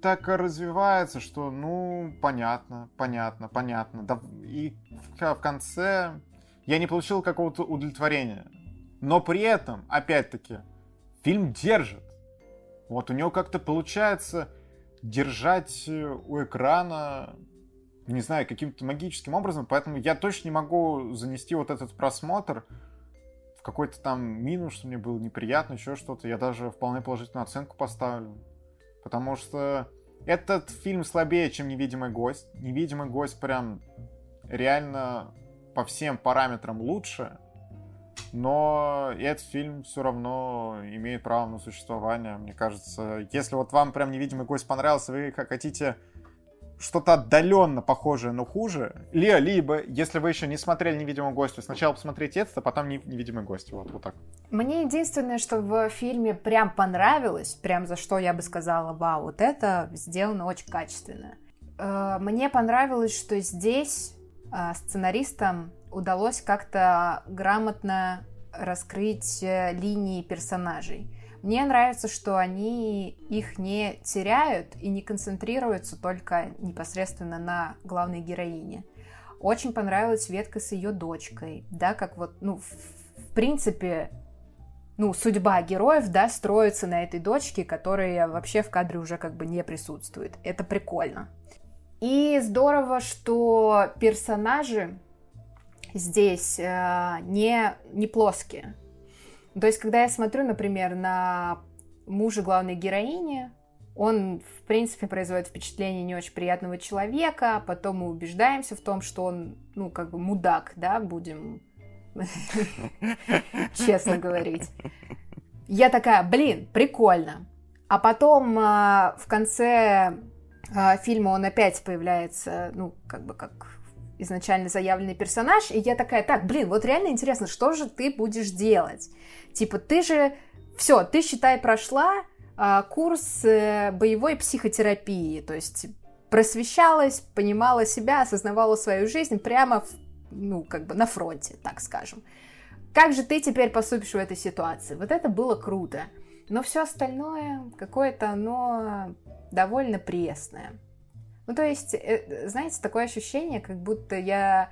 так развивается, что, ну, понятно, понятно, понятно. И в, в конце я не получил какого-то удовлетворения. Но при этом, опять-таки, фильм держит. Вот у него как-то получается держать э, у экрана, не знаю, каким-то магическим образом, поэтому я точно не могу занести вот этот просмотр в какой-то там минус, что мне было неприятно, еще что-то. Я даже вполне положительную оценку поставлю. Потому что этот фильм слабее, чем «Невидимый гость». «Невидимый гость» прям реально по всем параметрам лучше, но этот фильм все равно имеет право на существование. Мне кажется, если вот вам прям «Невидимый гость» понравился, вы хотите что-то отдаленно похожее, но хуже, ли- либо, если вы еще не смотрели «Невидимого гостя», сначала посмотрите это, а потом «Не- «Невидимый гость». Вот, вот так. Мне единственное, что в фильме прям понравилось, прям за что я бы сказала, вау, вот это сделано очень качественно. Э, Мне понравилось, что здесь э, сценаристам удалось как-то грамотно раскрыть э, линии персонажей. Мне нравится, что они их не теряют и не концентрируются только непосредственно на главной героине. Очень понравилась ветка с ее дочкой, да, как вот, ну, в, в принципе, ну, судьба героев, да, строится на этой дочке, которая вообще в кадре уже как бы не присутствует. Это прикольно. И здорово, что персонажи здесь э, не, не плоские. То есть, когда я смотрю, например, на мужа главной героини, он, в принципе, производит впечатление не очень приятного человека, потом мы убеждаемся в том, что он, ну, как бы мудак, да, будем честно говорить. Я такая, блин, прикольно. А потом а, в конце а, фильма он опять появляется, ну, как бы как изначально заявленный персонаж, и я такая, так, блин, вот реально интересно, что же ты будешь делать? Типа, ты же, все, ты, считай, прошла, а, курс э, боевой психотерапии, то есть просвещалась, понимала себя, осознавала свою жизнь прямо, в, ну, как бы на фронте, так скажем. Как же ты теперь поступишь в этой ситуации? Вот это было круто. Но все остальное, какое-то оно довольно пресное. Ну, то есть, э, знаете, такое ощущение, как будто я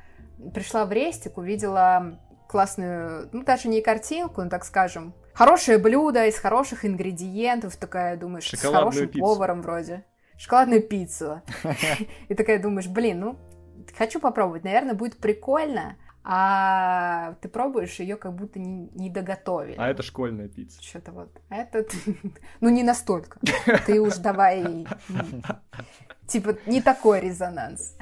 пришла в рестик, увидела классную, ну, даже не картинку, ну, так скажем, хорошее блюдо из хороших ингредиентов, такая, думаешь, с хорошим пиццу. поваром вроде. Шоколадную пиццу. И такая думаешь, блин, ну, хочу попробовать, наверное, будет прикольно, а ты пробуешь ее как будто не, не доготовили. А это школьная пицца. Что-то вот. А это, ну, не настолько. Ты уж давай, типа, не такой резонанс.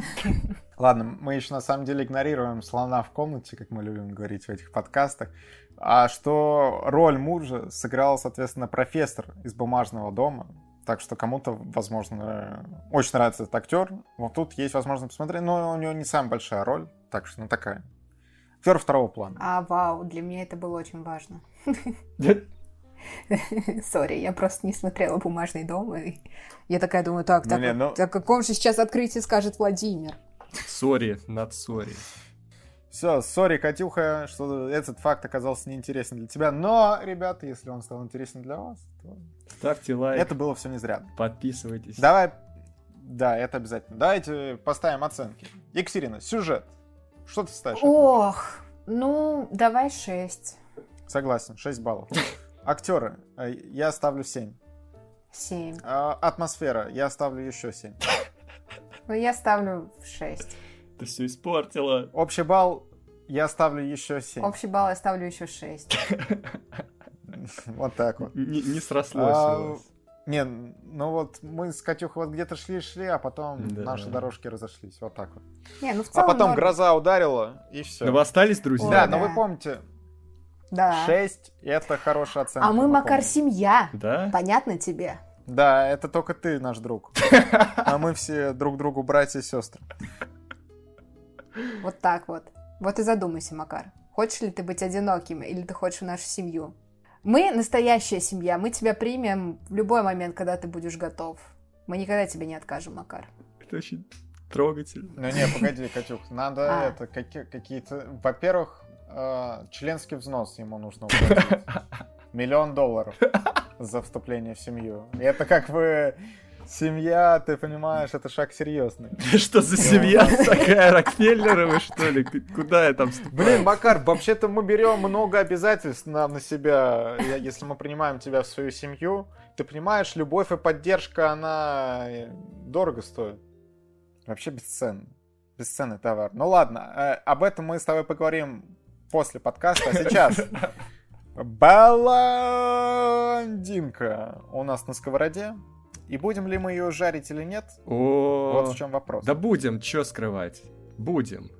Ладно, мы еще на самом деле игнорируем слона в комнате, как мы любим говорить в этих подкастах. А что роль мужа сыграл, соответственно, профессор из «Бумажного дома». Так что кому-то, возможно, очень нравится этот актер. Вот тут есть возможность посмотреть, но у него не самая большая роль. Так что, ну, такая. Актер второго плана. А, вау, для меня это было очень важно. Sorry, я просто не смотрела «Бумажный дом», и я такая думаю, так, так, ну, ну... о каком же сейчас открытии скажет Владимир? Sorry, not sorry. Все, sorry, Катюха, что этот факт оказался неинтересен для тебя. Но, ребята, если он стал интересен для вас, то... Ставьте лайк. Это было все не зря. Подписывайтесь. Давай, да, это обязательно. Давайте поставим оценки. Екатерина, сюжет. Что ты ставишь? Ох, ну, давай 6. Согласен, 6 баллов. Актеры, э, я ставлю 7. 7. А, атмосфера, я ставлю еще 7. Ну, я ставлю 6. Ты все испортила. Общий балл я ставлю еще 7. Общий балл я ставлю еще 6. Вот так вот. Не срослось а, Не, ну вот мы с Катюхой вот где-то шли-шли, а потом наши дорожки разошлись. Вот так вот. Не, ну в целом, а потом гроза ударила, и все. Но вы остались друзья? Да, но вы помните, да. 6 это хорошая оценка. А мы, Макар, семья. Да? Понятно тебе? Да, это только ты наш друг. А мы все друг другу братья и сестры. Вот так вот. Вот и задумайся, Макар. Хочешь ли ты быть одиноким, или ты хочешь нашу семью? Мы настоящая семья, мы тебя примем в любой момент, когда ты будешь готов. Мы никогда тебе не откажем, Макар. Это очень трогательно. Ну не, погоди, Катюх, надо а. это, какие- какие-то... Во-первых, э, членский взнос ему нужно уплатить. Миллион долларов за вступление в семью. И это как вы Семья, ты понимаешь, это шаг серьезный. Что за семья такая, Рокфеллеровы, что ли? Куда я там? Блин, Макар, вообще-то мы берем много обязательств нам на себя, если мы принимаем тебя в свою семью. Ты понимаешь, любовь и поддержка, она дорого стоит. Вообще бесценно. Бесценный товар. Ну ладно, э, об этом мы с тобой поговорим после подкаста. А сейчас Баландинка у нас на сковороде. И будем ли мы ее жарить или нет? О, вот в чем вопрос. Да будем, что скрывать. Будем.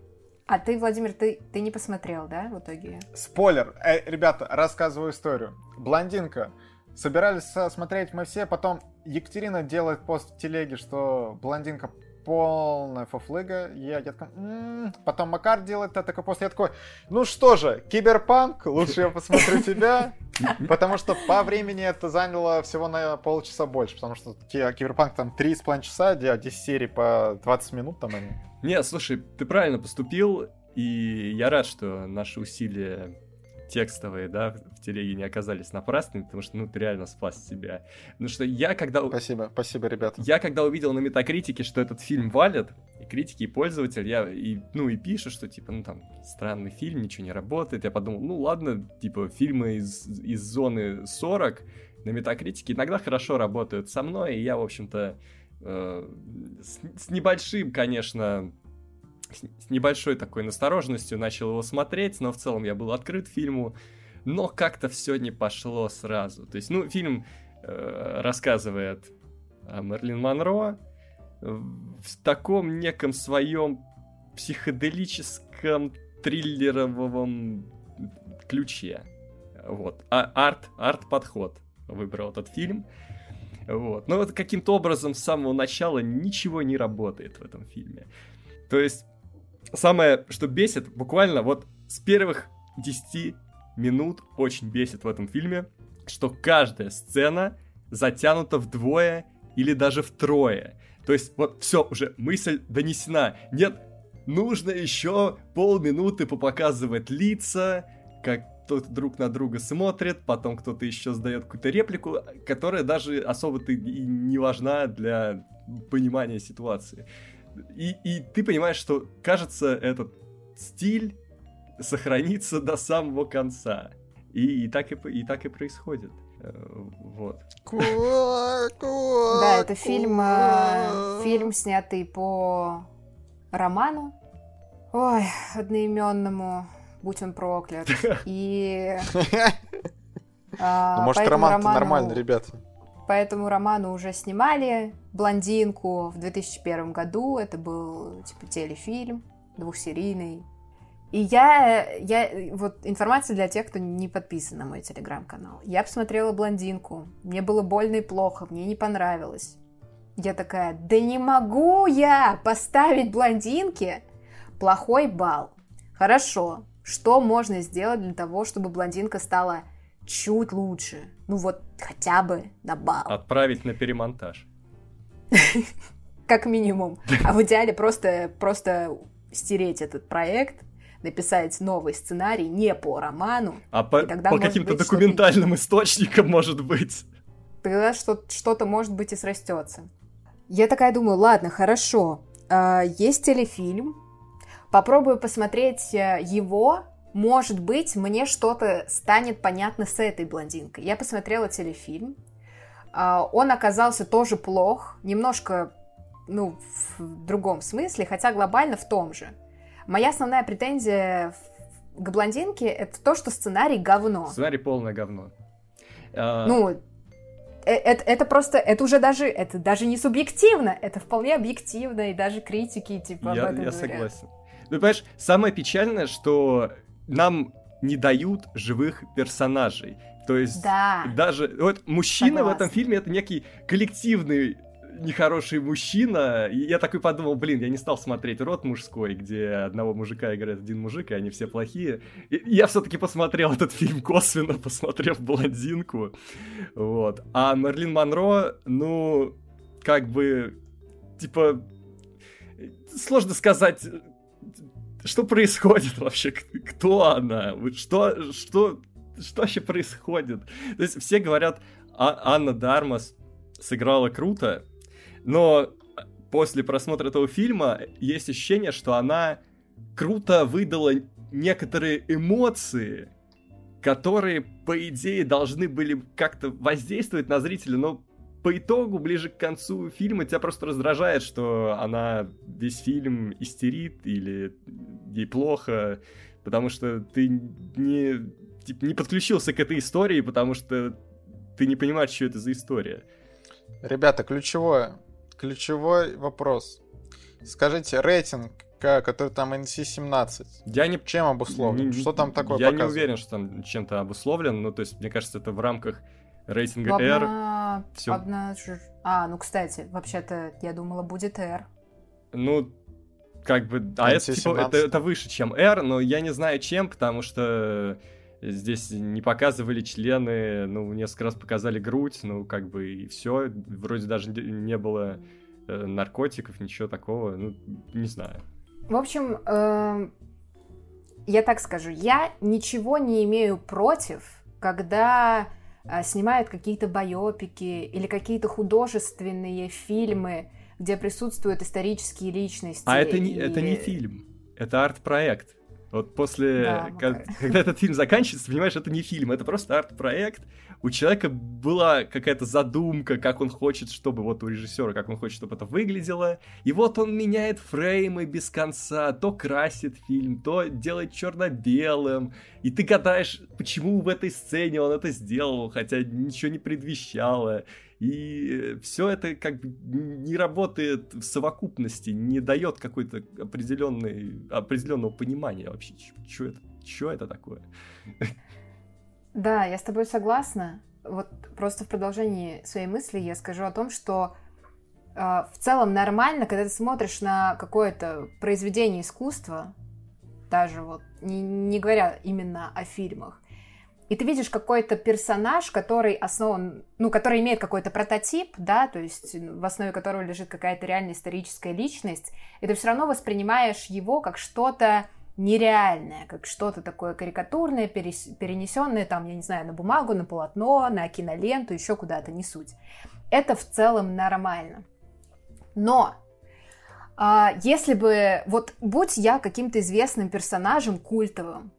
А ты, Владимир, ты, ты не посмотрел, да, в итоге? Спойлер. Э, ребята, рассказываю историю. Блондинка. Собирались смотреть мы все, потом Екатерина делает пост в телеге, что блондинка полная фуфлыга. Я, я такой, м-м-м". потом Макар делает это такой пост, я такой, ну что же, киберпанк, лучше я посмотрю тебя. Потому что по времени это заняло всего на полчаса больше, потому что киберпанк там 3,5 часа, 10 серий по 20 минут там они. Не, слушай, ты правильно поступил, и я рад, что наши усилия текстовые, да, в телеге не оказались напрасными, потому что, ну, ты реально спас себя. Потому что я когда... Спасибо, спасибо, ребята. Я когда увидел на Метакритике, что этот фильм валит, и критики, и пользователи, я, и, ну, и пишут, что, типа, ну, там, странный фильм, ничего не работает, я подумал, ну, ладно, типа, фильмы из, из зоны 40 на Метакритике иногда хорошо работают со мной, и я, в общем-то, э, с, с небольшим, конечно, с небольшой такой настороженностью начал его смотреть, но в целом я был открыт фильму, но как-то все не пошло сразу. То есть, ну, фильм э, рассказывает о Мерлин Монро в таком неком своем психоделическом триллеровом ключе. Вот. А арт, арт-подход выбрал этот фильм. Вот. Но вот каким-то образом с самого начала ничего не работает в этом фильме. То есть самое, что бесит, буквально вот с первых 10 минут очень бесит в этом фильме, что каждая сцена затянута вдвое или даже втрое. То есть вот все, уже мысль донесена. Нет, нужно еще полминуты попоказывать лица, как кто-то друг на друга смотрит, потом кто-то еще задает какую-то реплику, которая даже особо-то и не важна для понимания ситуации. И, и ты понимаешь, что, кажется, этот стиль сохранится до самого конца. И, и, так, и, и так и происходит. Э, вот. Да, это фильм, э, фильм, снятый по роману. Ой, одноименному, будь он проклят. И... Ну, может, роман нормальный, ребята. По этому роману уже снимали «Блондинку» в 2001 году. Это был, типа, телефильм двухсерийный. И я, я, вот информация для тех, кто не подписан на мой телеграм-канал. Я посмотрела «Блондинку», мне было больно и плохо, мне не понравилось. Я такая, да не могу я поставить блондинке плохой балл. Хорошо, что можно сделать для того, чтобы блондинка стала чуть лучше. Ну вот хотя бы на балл. Отправить на перемонтаж. Как минимум. А в идеале просто, просто стереть этот проект, написать новый сценарий не по роману. А по, по каким-то документальным источникам, может быть. Тогда что-то, может быть, и срастется. Я такая думаю, ладно, хорошо. А, есть телефильм. Попробую посмотреть э, его может быть, мне что-то станет понятно с этой блондинкой. Я посмотрела телефильм. А, он оказался тоже плох, немножко, ну, в другом смысле, хотя глобально в том же. Моя основная претензия к блондинке это то, что сценарий говно. Сценарий полное говно. А, ну, это, э, это просто, это уже даже, это даже не субъективно, это вполне объективно, и даже критики, типа, я, об этом Я говорят. согласен. Ну, понимаешь, самое печальное, что нам не дают живых персонажей. То есть да. даже вот мужчина Согласна. в этом фильме это некий коллективный нехороший мужчина. И я такой подумал, блин, я не стал смотреть рот мужской, где одного мужика играет один мужик, и они все плохие. И я все-таки посмотрел этот фильм косвенно, посмотрев блондинку. Вот. А Мерлин Монро, ну, как бы, типа, сложно сказать, что происходит вообще? Кто она? Что, что, что вообще происходит? То есть все говорят, а, Анна Дармас сыграла круто, но после просмотра этого фильма есть ощущение, что она круто выдала некоторые эмоции, которые, по идее, должны были как-то воздействовать на зрителя, но по итогу, ближе к концу фильма, тебя просто раздражает, что она весь фильм истерит или ей плохо, потому что ты не, типа, не подключился к этой истории, потому что ты не понимаешь, что это за история. Ребята, ключевое, ключевой вопрос. Скажите, рейтинг, который там NC-17, я не... чем обусловлен? Не, что там такое Я показывает? не уверен, что там чем-то обусловлен, ну, то есть, мне кажется, это в рамках рейтинга R. Одна... Все. Одна... А, ну, кстати, вообще-то, я думала, будет R. Ну, как бы... А это, типа, это, это выше, чем R, но я не знаю, чем, потому что здесь не показывали члены, ну, несколько раз показали грудь, ну, как бы, и все. Вроде даже не было э, наркотиков, ничего такого, ну, не знаю. В общем, э, я так скажу, я ничего не имею против, когда а, снимают какие-то байопики или какие-то художественные фильмы, где присутствуют исторические личности. А это не, это не фильм, это арт-проект. Вот после, Да, как- Макар. когда этот фильм заканчивается, понимаешь, это не фильм, это просто арт-проект. У человека была какая-то задумка, как он хочет, чтобы вот у режиссера, как он хочет, чтобы это выглядело. И вот он меняет фреймы без конца, то красит фильм, то делает черно-белым. И ты гадаешь, почему в этой сцене он это сделал, хотя ничего не предвещало. И все это как бы не работает в совокупности, не дает какой-то определенной, определенного понимания вообще, что это, чё это такое. Да, я с тобой согласна. Вот просто в продолжении своей мысли я скажу о том, что э, в целом нормально, когда ты смотришь на какое-то произведение искусства, даже вот не, не говоря именно о фильмах, и ты видишь какой-то персонаж, который основан, ну, который имеет какой-то прототип, да, то есть в основе которого лежит какая-то реальная историческая личность, и ты все равно воспринимаешь его как что-то нереальное, как что-то такое карикатурное, перенесенное там, я не знаю, на бумагу, на полотно, на киноленту, еще куда-то, не суть. Это в целом нормально. Но а, если бы, вот будь я каким-то известным персонажем культовым,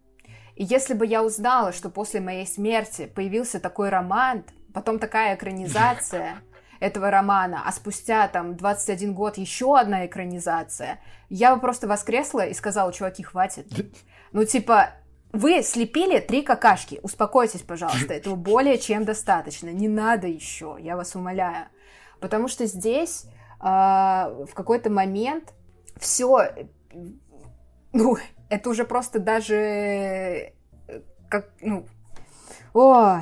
и если бы я узнала, что после моей смерти появился такой роман, потом такая экранизация этого романа, а спустя там 21 год еще одна экранизация, я бы просто воскресла и сказала, чуваки, хватит. Ну, типа, вы слепили три какашки, успокойтесь, пожалуйста, этого более чем достаточно, не надо еще, я вас умоляю. Потому что здесь а, в какой-то момент все, ну, это уже просто даже э, как, ну, ой,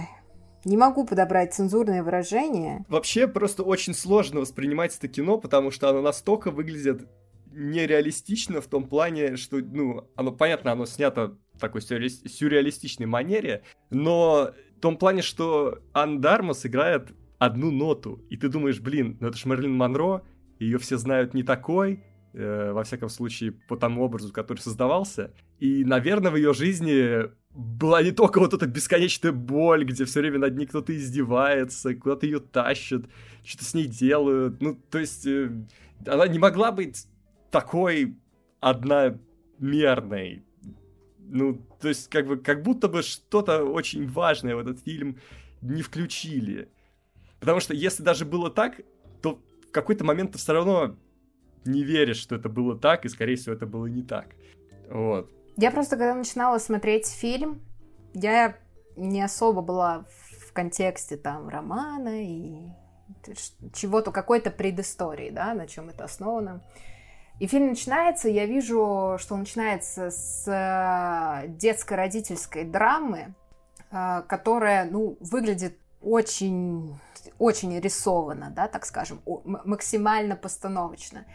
не могу подобрать цензурное выражение. Вообще просто очень сложно воспринимать это кино, потому что оно настолько выглядит нереалистично в том плане, что, ну, оно, понятно, оно снято в такой сюрреалис- сюрреалистичной манере, но в том плане, что Ан Дармас играет одну ноту, и ты думаешь, блин, ну это ж Мерлин Монро, ее все знают не такой, э, во всяком случае, по тому образу, который создавался, и, наверное, в ее жизни была не только вот эта бесконечная боль, где все время над ней кто-то издевается, куда-то ее тащат, что-то с ней делают. Ну, то есть, э, она не могла быть такой одномерной. Ну, то есть, как бы, как будто бы что-то очень важное в этот фильм не включили. Потому что если даже было так, то в какой-то момент ты все равно не веришь, что это было так, и, скорее всего, это было не так. Вот. Я просто, когда начинала смотреть фильм, я не особо была в контексте там романа и чего-то, какой-то предыстории, да, на чем это основано. И фильм начинается, я вижу, что он начинается с э, детско-родительской драмы, э, которая, ну, выглядит очень, очень рисованно, да, так скажем, максимально постановочно.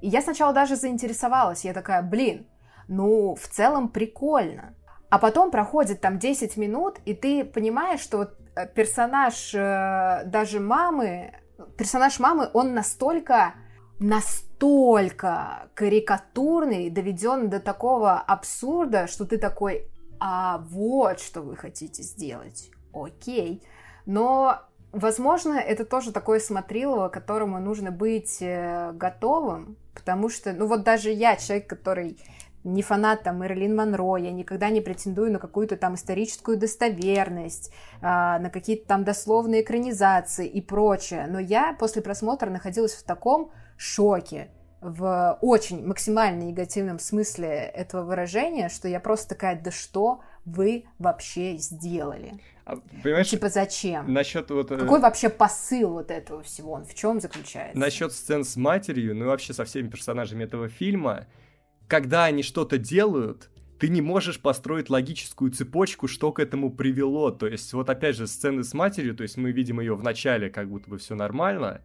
И я сначала даже заинтересовалась, я такая, блин, ну, в целом прикольно. А потом проходит там 10 минут, и ты понимаешь, что вот э, персонаж э, даже мамы, персонаж мамы, он настолько, настолько карикатурный, доведен до такого абсурда, что ты такой, а вот что вы хотите сделать. Окей. Но, возможно, это тоже такое смотрилово, которому нужно быть э, готовым, потому что, ну вот даже я, человек, который не фанат там Мэрилин Монро, я никогда не претендую на какую-то там историческую достоверность, а, на какие-то там дословные экранизации и прочее. Но я после просмотра находилась в таком шоке, в очень максимально негативном смысле этого выражения, что я просто такая, да что вы вообще сделали? А, понимаешь, Типа зачем? насчет вот... э, Какой вообще посыл вот этого всего? Он в чем заключается? Насчет сцен с матерью, ну и вообще со всеми персонажами этого фильма, когда они что-то делают, ты не можешь построить логическую цепочку, что к этому привело. То есть, вот опять же, сцены с матерью, то есть мы видим ее в начале, как будто бы все нормально,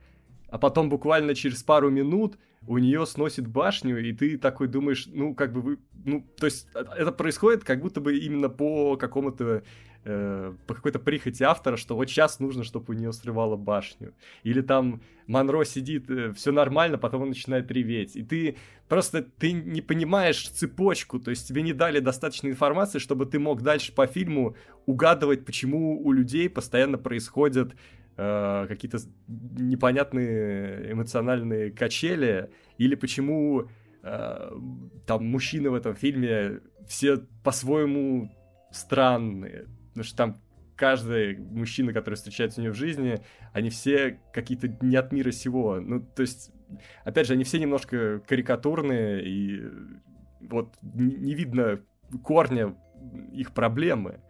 а потом буквально через пару минут у нее сносит башню, и ты такой думаешь, ну, как бы вы... Ну, то есть, э, это происходит как будто бы именно по какому-то э, по какой-то прихоти автора, что вот сейчас нужно, чтобы у нее срывало башню. Или там Монро сидит, э, все нормально, потом он начинает реветь. И ты просто ты не понимаешь цепочку, то есть тебе не дали достаточно информации, чтобы ты мог дальше по фильму угадывать, почему у людей постоянно происходят э, какие-то непонятные эмоциональные качели, или почему э, там мужчины в этом фильме все по-своему странные. Потому что там каждый мужчина, который встречается у нее в жизни, они все какие-то не от мира сего. Ну, то есть, опять же, они все немножко карикатурные, и вот не видно корня их проблемы.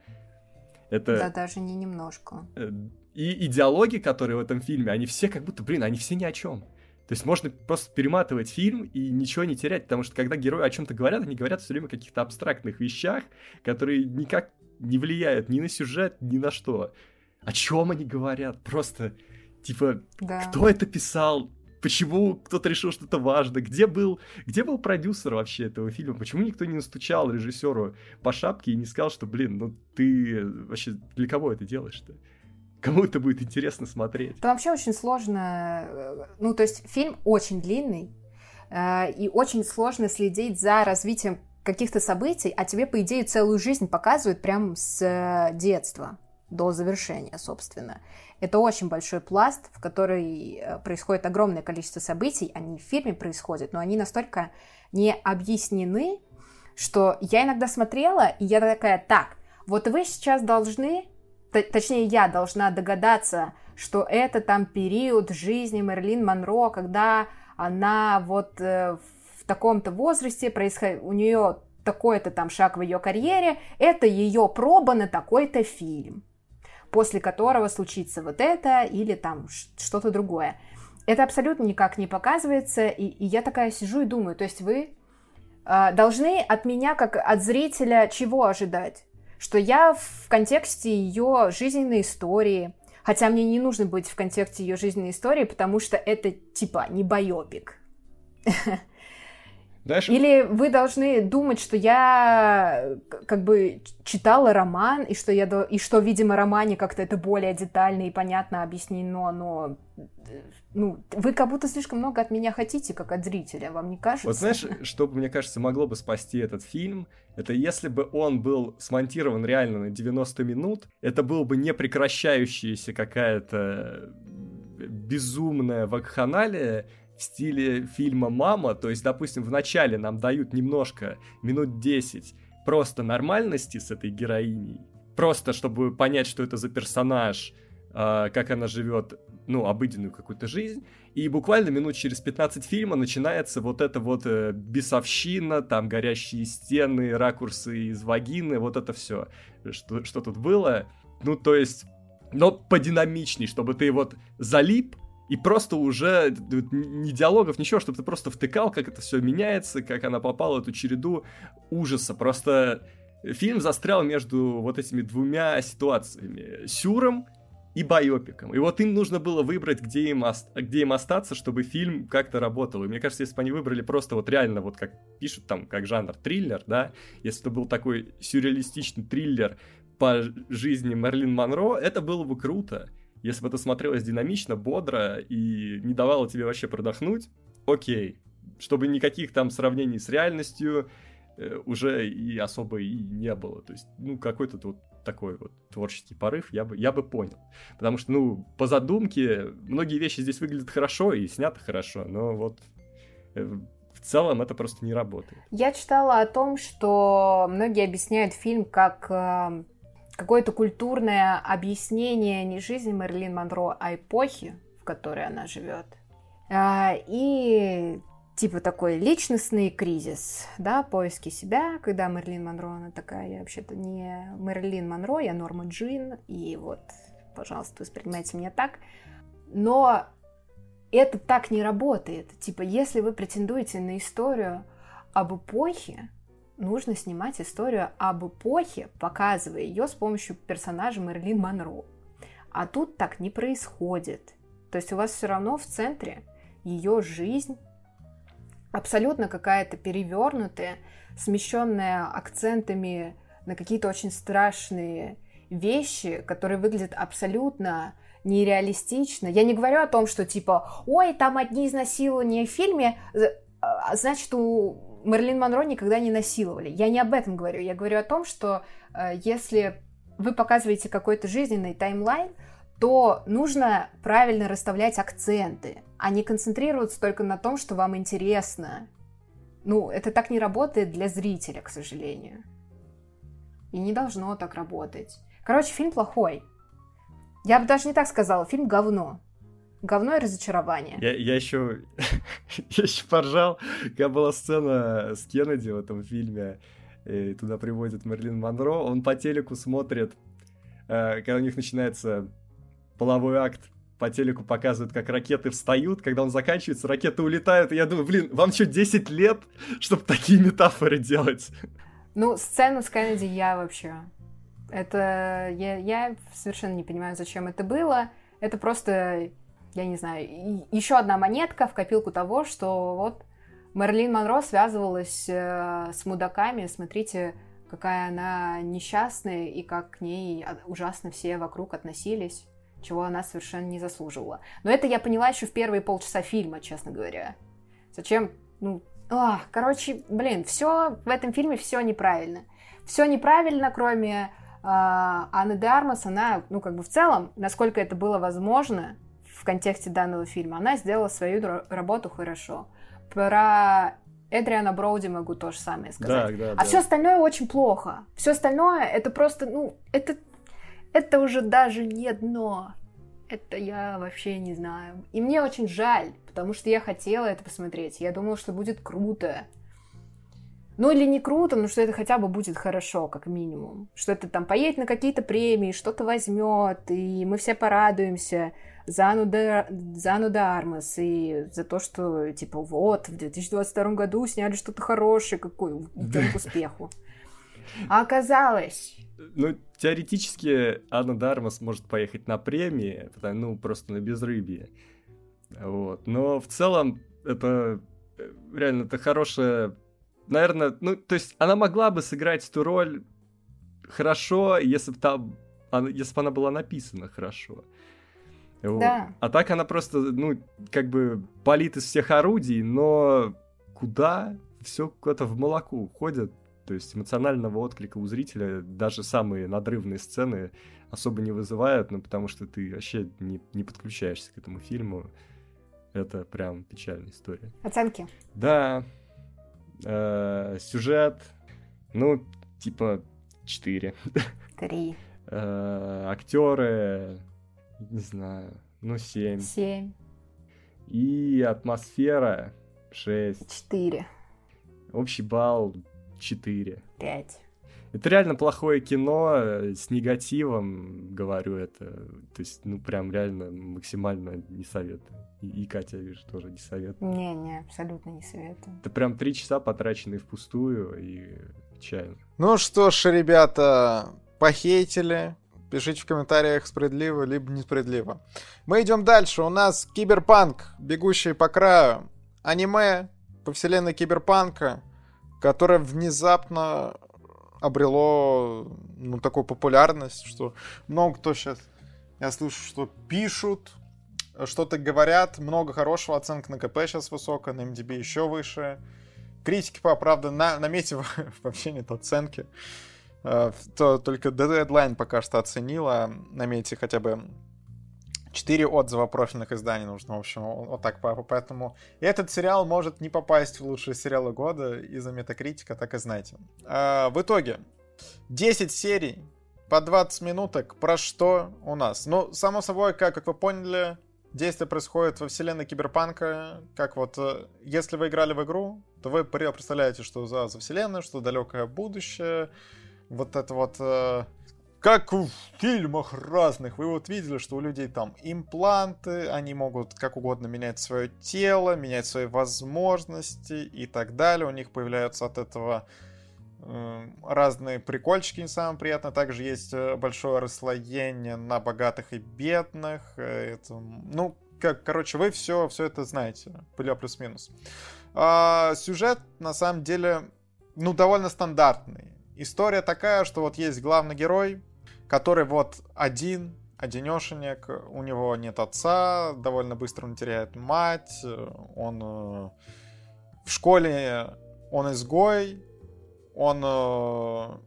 Это... Да, даже не немножко. Э, и идеологии, которые в этом фильме, они все как будто, блин, они все ни о чем. То есть можно просто перематывать фильм и ничего не терять, потому что когда герои о чем-то говорят, они говорят все время о каких-то абстрактных вещах, которые никак не влияют ни на сюжет, ни на что. О чем они говорят? Просто, типа, да. кто это писал? Почему кто-то решил, что это важно? Где был, где был продюсер вообще этого фильма? Почему никто не настучал режиссеру по шапке и не сказал, что, блин, ну ты вообще для кого это делаешь-то? Кому это будет интересно смотреть? Это вообще очень сложно. Э, ну, то есть фильм очень длинный, э, и очень сложно следить за развитием каких-то событий, а тебе, по идее, целую жизнь показывают прямо с э, детства до завершения, собственно. Это очень большой пласт, в который происходит огромное количество событий, они в фильме происходят, но они настолько не объяснены, что я иногда смотрела, и я такая, так, вот вы сейчас должны точнее, я должна догадаться, что это там период жизни Мерлин Монро, когда она вот э, в таком-то возрасте происходит, у нее такой-то там шаг в ее карьере, это ее проба на такой-то фильм, после которого случится вот это или там что-то другое. Это абсолютно никак не показывается, и, и я такая сижу и думаю, то есть вы э, должны от меня, как от зрителя, чего ожидать? что я в контексте ее жизненной истории, хотя мне не нужно быть в контексте ее жизненной истории, потому что это типа не байопик. Знаешь... Или вы должны думать, что я как бы читала роман, и что, я, и что видимо, романе как-то это более детально и понятно объяснено, но ну, вы как будто слишком много от меня хотите, как от зрителя, вам не кажется? Вот знаешь, что, мне кажется, могло бы спасти этот фильм, это если бы он был смонтирован реально на 90 минут, это было бы не прекращающаяся какая-то безумная вакханалия, в стиле фильма «Мама», то есть, допустим, в начале нам дают немножко, минут 10, просто нормальности с этой героиней, просто чтобы понять, что это за персонаж, э, как она живет, ну, обыденную какую-то жизнь, и буквально минут через 15 фильма начинается вот эта вот э, бесовщина, там горящие стены, ракурсы из вагины, вот это все, что, что тут было. Ну, то есть, но подинамичней, чтобы ты вот залип, и просто уже ни диалогов, ничего, чтобы ты просто втыкал, как это все меняется, как она попала в эту череду ужаса. Просто фильм застрял между вот этими двумя ситуациями. Сюром и байопиком. И вот им нужно было выбрать, где им, ост- где им остаться, чтобы фильм как-то работал. И мне кажется, если бы они выбрали просто вот реально, вот как пишут там, как жанр триллер, да, если это был такой сюрреалистичный триллер по жизни Мерлин Монро, это было бы круто. Если бы это смотрелось динамично, бодро и не давало тебе вообще продохнуть, окей. Чтобы никаких там сравнений с реальностью э, уже и особо и не было. То есть, ну, какой-то вот такой вот творческий порыв я бы, я бы понял. Потому что, ну, по задумке, многие вещи здесь выглядят хорошо и снято хорошо, но вот э, в целом это просто не работает. Я читала о том, что многие объясняют фильм как э, какое-то культурное объяснение не жизни Мерлин Монро, а эпохи, в которой она живет. А, и типа такой личностный кризис, да, поиски себя, когда Мерлин Монро, она такая, я вообще-то не Мерлин Монро, я Норма Джин, и вот, пожалуйста, воспринимайте меня так. Но это так не работает. Типа, если вы претендуете на историю об эпохе, нужно снимать историю об эпохе, показывая ее с помощью персонажа Мерлин Монро. А тут так не происходит. То есть у вас все равно в центре ее жизнь, абсолютно какая-то перевернутая, смещенная акцентами на какие-то очень страшные вещи, которые выглядят абсолютно нереалистично. Я не говорю о том, что типа, ой, там одни изнасилования в фильме, а, значит, у Мерлин Монро никогда не насиловали. Я не об этом говорю. Я говорю о том, что э, если вы показываете какой-то жизненный таймлайн, то нужно правильно расставлять акценты, а не концентрироваться только на том, что вам интересно. Ну, это так не работает для зрителя, к сожалению. И не должно так работать. Короче, фильм плохой. Я бы даже не так сказала, фильм говно. Говно и разочарование. Я, я еще я еще поржал, когда была сцена с Кеннеди в этом фильме, и туда приводит Мерлин Монро, он по телеку смотрит, э, когда у них начинается половой акт, по телеку показывают, как ракеты встают, когда он заканчивается, ракеты улетают, и я думаю, блин, вам что, 10 лет, чтобы такие метафоры делать? Ну, сцену с Кеннеди я вообще... Это... Я, я совершенно не понимаю, зачем это было. Это просто, я не знаю, еще одна монетка в копилку того, что вот Мерлин Монро связывалась э, с мудаками, смотрите, какая она несчастная и как к ней ужасно все вокруг относились чего она совершенно не заслуживала. Но это я поняла еще в первые полчаса фильма, честно говоря. Зачем, ну, а, короче, блин, все в этом фильме все неправильно. Все неправильно, кроме э, Анны Дармас, она, ну, как бы в целом, насколько это было возможно в контексте данного фильма, она сделала свою работу хорошо. Про Эдриана Броуди могу то же самое сказать. Да, да, а да. все остальное очень плохо. Все остальное это просто, ну, это это уже даже не дно. Это я вообще не знаю. И мне очень жаль, потому что я хотела это посмотреть. Я думала, что будет круто. Ну или не круто, но что это хотя бы будет хорошо, как минимум. Что это там поедет на какие-то премии, что-то возьмет, и мы все порадуемся за Ану, де, за Ану де Армас и за то, что, типа, вот, в 2022 году сняли что-то хорошее, какой к успеху. А оказалось, ну, теоретически Анна Дармас может поехать на премии, ну, просто на безрыбье. Вот. Но в целом это э, реально это хорошая... Наверное, ну, то есть она могла бы сыграть эту роль хорошо, если бы там... Если бы она была написана хорошо. Да. А так она просто, ну, как бы палит из всех орудий, но куда? Все куда-то в молоко уходит. То есть эмоционального отклика у зрителя даже самые надрывные сцены особо не вызывают, ну, потому что ты вообще не, не подключаешься к этому фильму. Это прям печальная история. Оценки? Да. Э, сюжет, ну, типа 4. 3. Э, актеры, не знаю, ну, 7. 7. И атмосфера 6. 4. Общий балл 4. 5. Это реально плохое кино э, с негативом, говорю это. То есть, ну, прям реально максимально не советую. И, и Катя, вижу, тоже не советую. Не, не, абсолютно не советую. Это прям три часа потраченные впустую и печально. Ну что ж, ребята, похейтили. Пишите в комментариях справедливо, либо несправедливо. Мы идем дальше. У нас Киберпанк, бегущий по краю. Аниме по вселенной Киберпанка которое внезапно обрело ну, такую популярность, что много кто сейчас, я слышу, что пишут, что-то говорят, много хорошего, оценка на КП сейчас высокая, на IMDb еще выше. Критики, правда, на, на мете вообще нет оценки. Э, то, только Deadline пока что оценила на мете хотя бы Четыре отзыва профильных изданий нужно, в общем, вот так. Поэтому этот сериал может не попасть в лучшие сериалы года из-за метакритика, так и знаете. А, в итоге, 10 серий по 20 минуток. Про что у нас? Ну, само собой, как, как вы поняли, действие происходит во вселенной Киберпанка. Как вот, э, если вы играли в игру, то вы представляете, что за, за вселенная, что далекое будущее. Вот это вот э, как в фильмах разных. Вы вот видели, что у людей там импланты, они могут как угодно менять свое тело, менять свои возможности и так далее. У них появляются от этого э, разные прикольчики, не самое приятное. Также есть э, большое расслоение на богатых и бедных. Э, это, ну, как, короче, вы все, все это знаете. Плюс-минус. А, сюжет, на самом деле, ну, довольно стандартный. История такая, что вот есть главный герой, который вот один, одинешенек, у него нет отца, довольно быстро он теряет мать, он э, в школе он изгой, он э,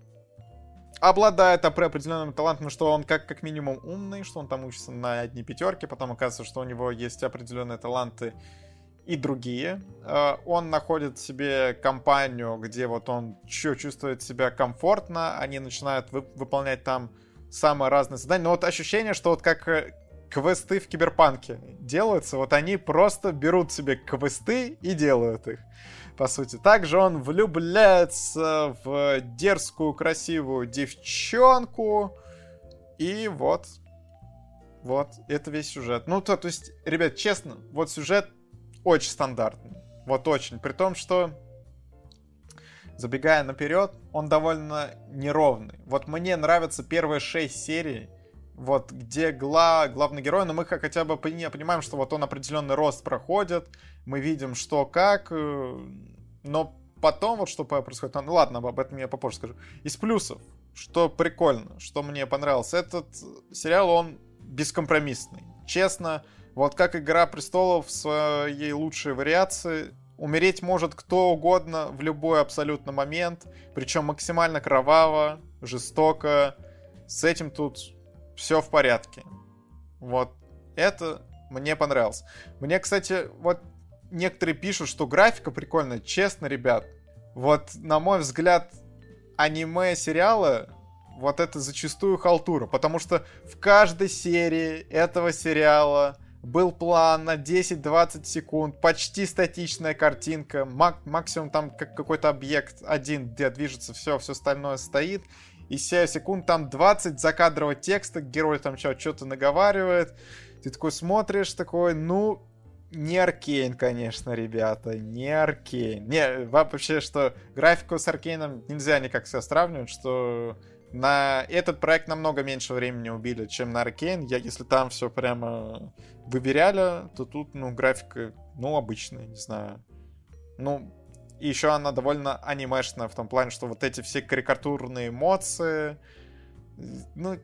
обладает определенным талантом, что он как, как минимум умный, что он там учится на одни пятерки, потом оказывается, что у него есть определенные таланты и другие. Э, он находит себе компанию, где вот он чувствует себя комфортно, они начинают вы выполнять там самые разные задания. Но вот ощущение, что вот как э, квесты в Киберпанке делаются, вот они просто берут себе квесты и делают их по сути. Также он влюбляется в дерзкую, красивую девчонку. И вот. Вот, это весь сюжет. Ну, то, то есть, ребят, честно, вот сюжет очень стандартный. Вот очень. При том, что, забегая наперед, он довольно неровный. Вот мне нравятся первые шесть серий, вот где гла, главный герой, но мы хотя бы понимаем, что вот он определенный рост проходит, мы видим, что как, э, но потом вот что происходит, ну ладно, об этом я попозже скажу. Из плюсов, что прикольно, что мне понравилось, этот сериал, он бескомпромиссный. Честно, вот как «Игра престолов» в своей лучшей вариации, умереть может кто угодно в любой абсолютно момент, причем максимально кроваво, жестоко. С этим тут все в порядке. Вот это мне понравилось. Мне, кстати, вот некоторые пишут, что графика прикольная. Честно, ребят, вот, на мой взгляд, аниме-сериалы вот это зачастую халтура, потому что в каждой серии этого сериала был план на 10-20 секунд, почти статичная картинка, мак максимум там как какой-то объект один, где движется все, все остальное стоит, и 7 секунд там 20 закадрового текста, герой там что-то наговаривает, ты такой смотришь, такой, ну, не Аркейн, конечно, ребята, не Аркейн. Не, вообще, что графику с Аркейном нельзя никак себя сравнивать, что на этот проект намного меньше времени убили, чем на Аркейн. Я, если там все прямо выверяли, то тут, ну, графика, ну, обычная, не знаю. Ну, и еще она довольно анимешная в том плане, что вот эти все карикатурные эмоции, ну,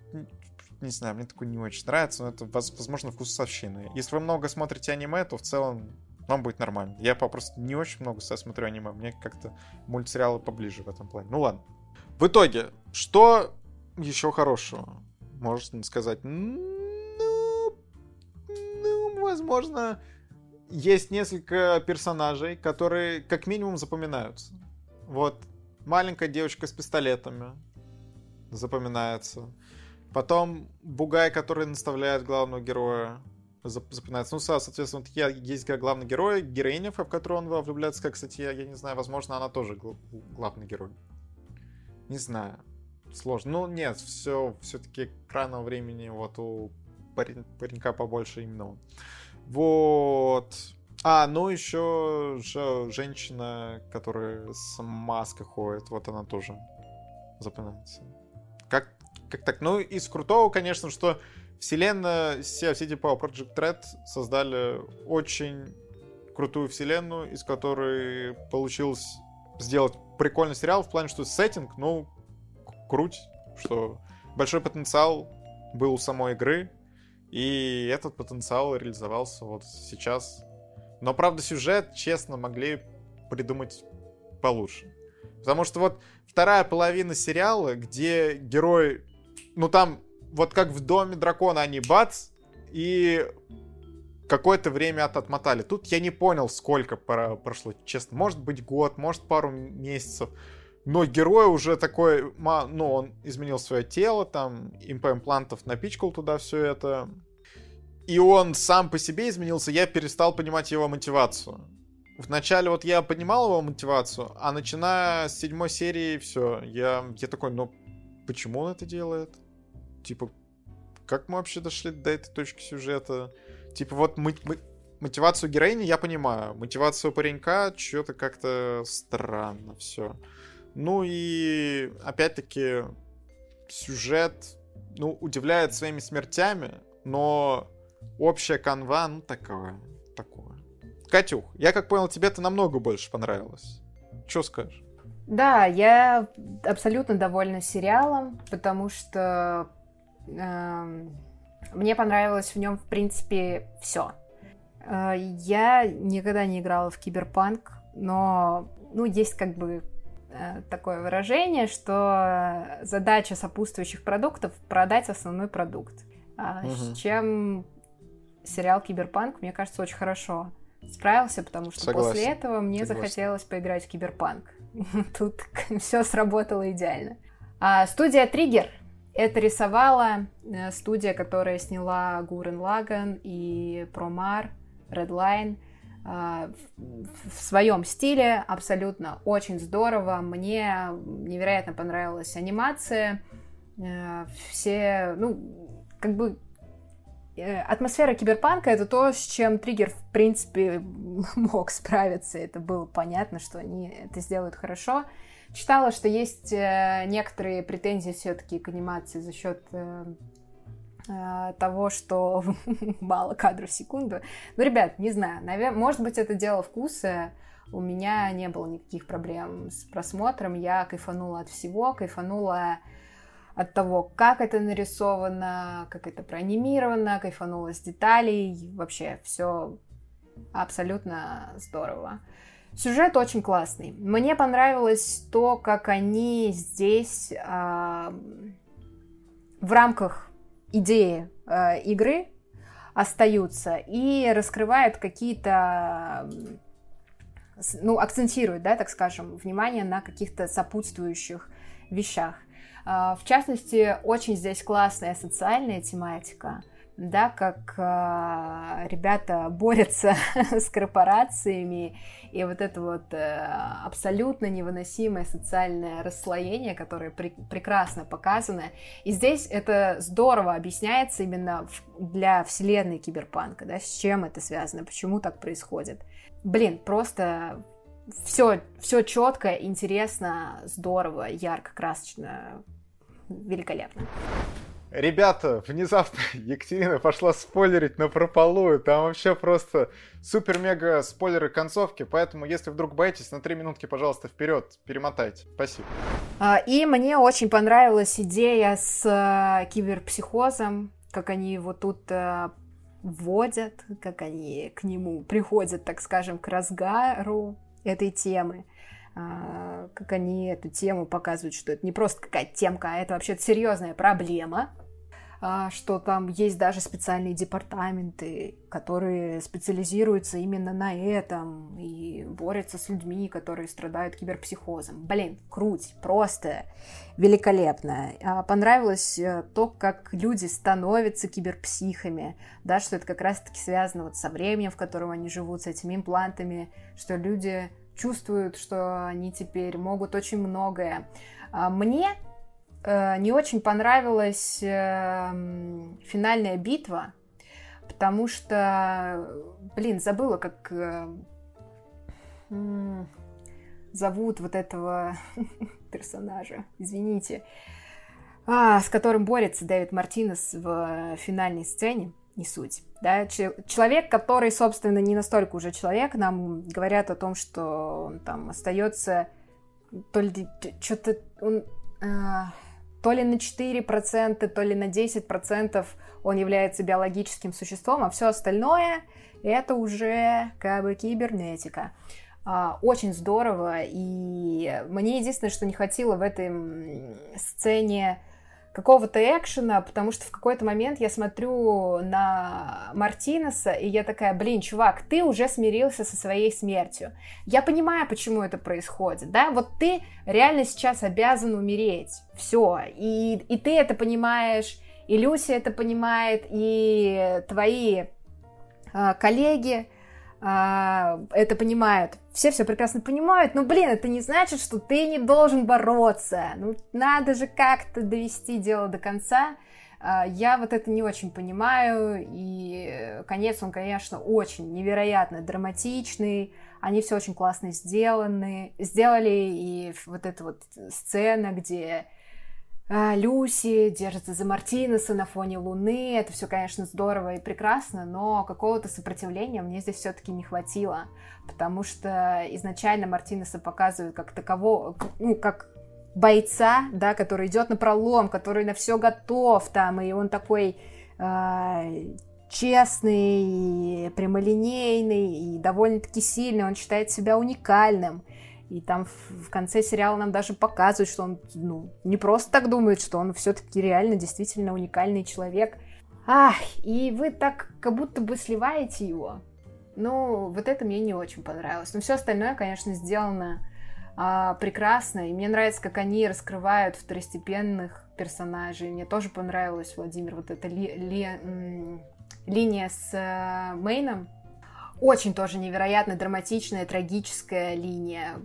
не знаю, мне такое не очень нравится, но это, возможно, вкусовщина. Если вы много смотрите аниме, то в целом вам будет нормально. Я просто не очень много смотрю аниме, мне как-то мультсериалы поближе в этом плане. Ну ладно. В итоге, что еще хорошего? Можно сказать, ну, ну, возможно, есть несколько персонажей, которые как минимум запоминаются. Вот маленькая девочка с пистолетами запоминается. Потом Бугай, который наставляет главного героя, запоминается. Ну, соответственно, вот я, есть главный герой, героиня, в которую он влюбляется, как, кстати, я, я не знаю, возможно, она тоже главный герой. Не знаю. Сложно. Ну, нет, все, все-таки экранного времени вот у парень, паренька побольше именно он. Вот. А, ну еще же женщина, которая с маской ходит, вот она тоже запоминается. Как как так? Ну, из крутого, конечно, что вселенная CFCD Power Project Red создали очень крутую вселенную, из которой получилось сделать прикольный сериал в плане, что сеттинг, ну, круть, что большой потенциал был у самой игры, и этот потенциал реализовался вот сейчас. Но, правда, сюжет, честно, могли придумать получше. Потому что вот вторая половина сериала, где герой ну там, вот как в Доме Дракона они бац, и какое-то время от отмотали. Тут я не понял, сколько прошло, честно. Может быть год, может пару месяцев. Но герой уже такой, ну, он изменил свое тело, там, имплантов напичкал туда все это. И он сам по себе изменился, я перестал понимать его мотивацию. Вначале вот я понимал его мотивацию, а начиная с седьмой серии, все, я, я такой, ну, почему он это делает? Типа, как мы вообще дошли до этой точки сюжета? Типа, вот мы, мы, мотивацию героини я понимаю. Мотивацию паренька что-то как-то странно все. Ну и опять-таки сюжет, ну, удивляет своими смертями, но общая канва, ну, такое, такое. Катюх, я как понял, тебе-то намного больше понравилось. Что скажешь? Да, я абсолютно довольна сериалом, потому что Эм, мне понравилось в нем, в принципе, все. Э, я никогда не играла в киберпанк, но, ну, есть как бы э, такое выражение, что задача сопутствующих продуктов продать основной продукт. Угу. С чем сериал Киберпанк, мне кажется, очень хорошо справился, потому что Согласен. после этого мне Согласен. захотелось поиграть в Киберпанк. Тут все сработало идеально. А студия Триггер это рисовала э, студия, которая сняла Гурен Лаган и Промар, Redline э, в своем стиле, абсолютно очень здорово. Мне невероятно понравилась анимация. Э, все, ну, как бы атмосфера киберпанка это то, с чем Триггер, в принципе, мог справиться. Это было понятно, что они это сделают хорошо. Читала, что есть э, некоторые претензии все-таки к анимации за счет э, э, того, что мало кадров в секунду. Ну, ребят, не знаю, наверное, может быть, это дело вкуса. У меня не было никаких проблем с просмотром. Я кайфанула от всего, кайфанула от того, как это нарисовано, как это проанимировано, кайфанула с деталей. Вообще, все абсолютно здорово. Сюжет очень классный. Мне понравилось то, как они здесь э, в рамках идеи э, игры остаются и раскрывают какие-то, ну, акцентируют, да, так скажем, внимание на каких-то сопутствующих вещах. Э, в частности, очень здесь классная социальная тематика – да, как ребята борются с корпорациями, и вот это вот э, абсолютно невыносимое социальное расслоение, которое при, прекрасно показано. И здесь это здорово объясняется именно для вселенной киберпанка, да, с чем это связано, почему так происходит. Блин, просто все, все четко, интересно, здорово, ярко, красочно, великолепно. Ребята, внезапно Екатерина пошла спойлерить на прополую. Там вообще просто супер-мега спойлеры концовки. Поэтому, если вдруг боитесь, на три минутки, пожалуйста, вперед перемотайте. Спасибо. А, и мне очень понравилась идея с э, киберпсихозом, как они его тут э, вводят, как они к нему приходят, так скажем, к разгару этой темы. А, как они эту тему показывают, что это не просто какая-то темка, а это вообще серьезная проблема, а, что там есть даже специальные департаменты, которые специализируются именно на этом и борются с людьми, которые страдают киберпсихозом. Блин, круть, просто великолепно. А, понравилось э, то, как люди становятся киберпсихами, да, что это как раз-таки связано вот со временем, в котором они живут, с этими имплантами, что люди чувствуют, что они теперь могут очень многое. А, мне э, не очень понравилась э, финальная битва, потому что, блин, забыла, как э, зовут вот этого персонажа, извините, а, с которым борется Дэвид Мартинес в финальной сцене не суть. Да? Человек, который, собственно, не настолько уже человек, нам говорят о том, что он там остается то ли что-то он э, то ли на 4%, то ли на 10% он является биологическим существом, а все остальное это уже как бы кибернетика. А, очень здорово, и мне единственное, что не хватило в этой сцене какого-то экшена, потому что в какой-то момент я смотрю на Мартинеса, и я такая, блин, чувак, ты уже смирился со своей смертью. Я понимаю, почему это происходит, да, вот ты реально сейчас обязан умереть, все, и, и ты это понимаешь, и Люся это понимает, и твои э, коллеги, а, это понимают. Все все прекрасно понимают, но, блин, это не значит, что ты не должен бороться. Ну, надо же как-то довести дело до конца. А, я вот это не очень понимаю, и конец, он, конечно, очень невероятно драматичный, они все очень классно сделаны, сделали, и вот эта вот сцена, где Люси держится за Мартинеса на фоне Луны. Это все, конечно, здорово и прекрасно, но какого-то сопротивления мне здесь все-таки не хватило, потому что изначально Мартинеса показывают как такового, ну, как бойца, да, который идет на пролом, который на все готов там, и он такой э, честный, прямолинейный и довольно-таки сильный, он считает себя уникальным. И там в конце сериала нам даже показывают, что он ну, не просто так думает, что он все-таки реально действительно уникальный человек. Ах, и вы так как будто бы сливаете его. Ну, вот это мне не очень понравилось. Но все остальное, конечно, сделано а, прекрасно. И мне нравится, как они раскрывают второстепенных персонажей. Мне тоже понравилось, Владимир, вот эта ли, ли, линия с э, Мейном. Очень тоже невероятно драматичная, трагическая линия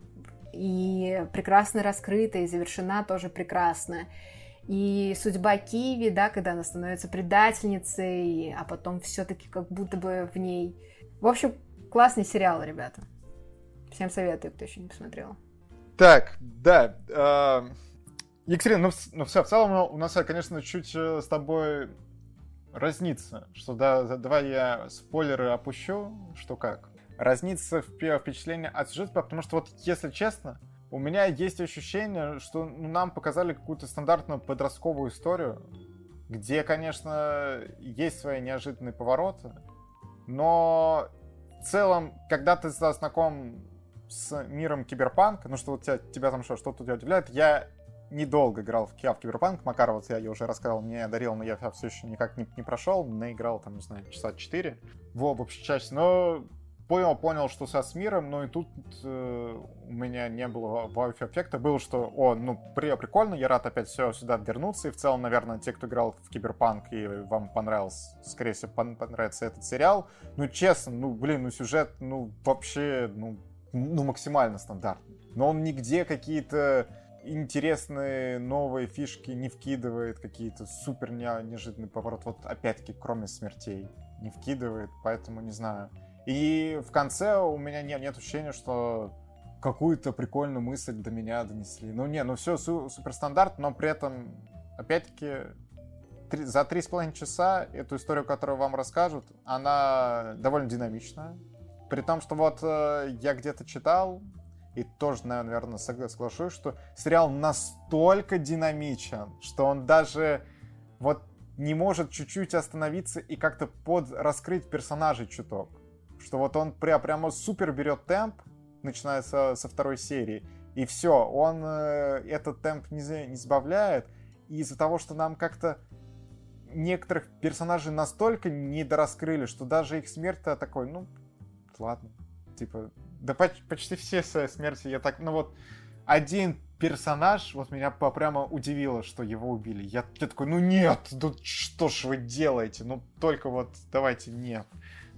и прекрасно раскрыта, и завершена тоже прекрасно. И судьба Киви, да, когда она становится предательницей, а потом все-таки как будто бы в ней... В общем, классный сериал, ребята. Всем советую, кто еще не посмотрел. Так, да. Э, Екатерина, ну, ну все, в целом у нас, конечно, чуть э, с тобой разнится. Что да, давай я спойлеры опущу, что как разнится в впечатление от сюжета, потому что вот, если честно, у меня есть ощущение, что ну, нам показали какую-то стандартную подростковую историю, где, конечно, есть свои неожиданные повороты, но в целом, когда ты знаком с миром киберпанка, ну что у тебя, тебя там что, что-то тебя удивляет, я недолго играл в, в Киберпанк. Макар, вот я, я уже рассказал, мне дарил, но я все еще никак не, не прошел. Наиграл там, не знаю, часа 4 в общей части. Но понял, понял, что со с миром, но и тут э, у меня не было вау-эффекта. Было, что, о, ну, при, прикольно, я рад опять все сюда вернуться. И в целом, наверное, те, кто играл в Киберпанк и вам понравился, скорее всего, понравится этот сериал. Ну, честно, ну, блин, ну, сюжет, ну, вообще, ну, ну максимально стандартный. Но он нигде какие-то интересные новые фишки не вкидывает, какие-то супер неожиданные повороты. Вот опять-таки, кроме смертей, не вкидывает, поэтому не знаю. И в конце у меня нет, нет ощущения, что какую-то прикольную мысль до меня донесли. Ну не, ну все су- супер стандарт, но при этом, опять-таки, три, за три с половиной часа эту историю, которую вам расскажут, она довольно динамичная. При том, что вот э, я где-то читал, и тоже, наверное, соглашусь, что сериал настолько динамичен, что он даже вот не может чуть-чуть остановиться и как-то под раскрыть персонажей чуток что вот он прям, прямо супер берет темп, начиная со, со второй серии, и все, он э, этот темп не, не сбавляет, и из-за того, что нам как-то некоторых персонажей настолько недораскрыли, что даже их смерть-то такой, ну, ладно, типа, да почти все смерти я так, ну вот, один персонаж, вот меня прямо удивило, что его убили. Я, я такой, ну нет, ну что ж вы делаете, ну только вот давайте нет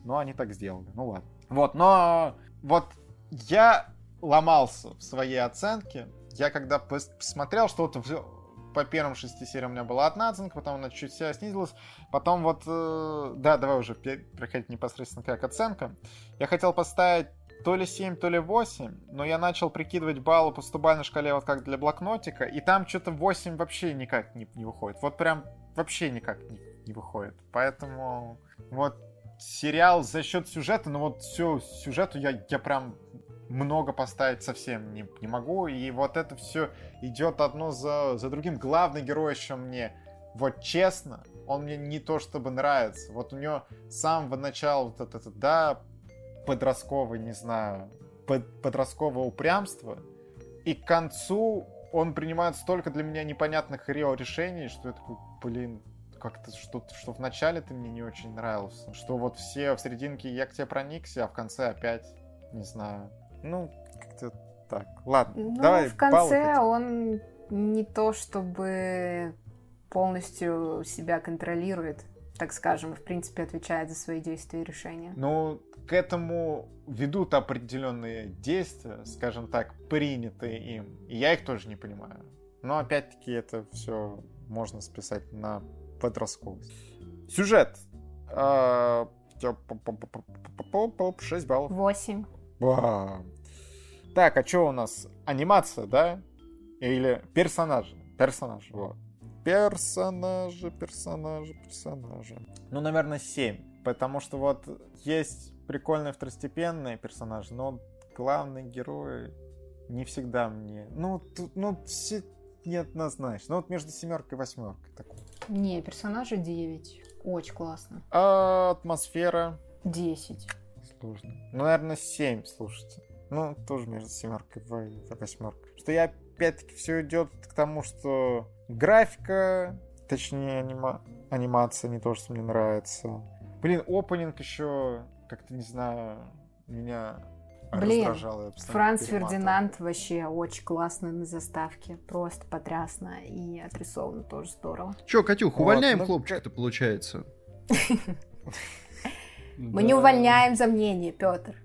но они так сделали. Ну ладно. Вот, но вот я ломался в своей оценке. Я когда посмотрел, что вот по первым шести сериям у меня была одна оценка, потом она чуть себя снизилась. Потом вот, э, да, давай уже переходить непосредственно как оценка. Я хотел поставить то ли 7, то ли 8, но я начал прикидывать баллы по стубальной шкале вот как для блокнотика, и там что-то 8 вообще никак не, не выходит. Вот прям вообще никак не, не выходит. Поэтому вот сериал за счет сюжета, но вот все сюжету я, я прям много поставить совсем не, не могу. И вот это все идет одно за, за другим. Главный герой еще мне, вот честно, он мне не то чтобы нравится. Вот у него с самого начала вот это, это да, подростковое, не знаю, под, подростковое упрямство. И к концу он принимает столько для меня непонятных решений, что я такой, блин, как-то что, что в начале ты мне не очень нравился. Что вот все в серединке я к тебе проникся, а в конце опять, не знаю. Ну, как-то так. Ладно, ну, давай. В конце он не то чтобы полностью себя контролирует, так скажем, в принципе, отвечает за свои действия и решения. Ну, к этому ведут определенные действия, скажем так, принятые им. И я их тоже не понимаю. Но опять-таки это все можно списать на подростковость. Сюжет. 6 а, баллов. 8. Так, а что у нас? Анимация, да? Или персонажи? Персонажи, вот. Персонажи, персонажи, персонажи. Ну, наверное, 7. Потому что вот есть прикольные второстепенные персонажи, но главный герой не всегда мне... Ну, тут, ну, все, неоднозначно. Ну вот между семеркой и восьмеркой такой. Не, персонажа 9. Очень классно. А атмосфера 10. сложно. Ну, наверное, 7, слушайте. Ну, тоже между семеркой и восьмеркой. Что я опять-таки все идет к тому, что графика, точнее анима... анимация не то, что мне нравится. Блин, опенинг еще как-то не знаю, меня Блин, раздражало. Франц. Фердинанд вообще очень классно на заставке. Просто потрясно. И отрисовано тоже здорово. Че, Катюх, Вот, увольняем ну, хлопчика-то, получается. Мы не увольняем за мнение, Петр.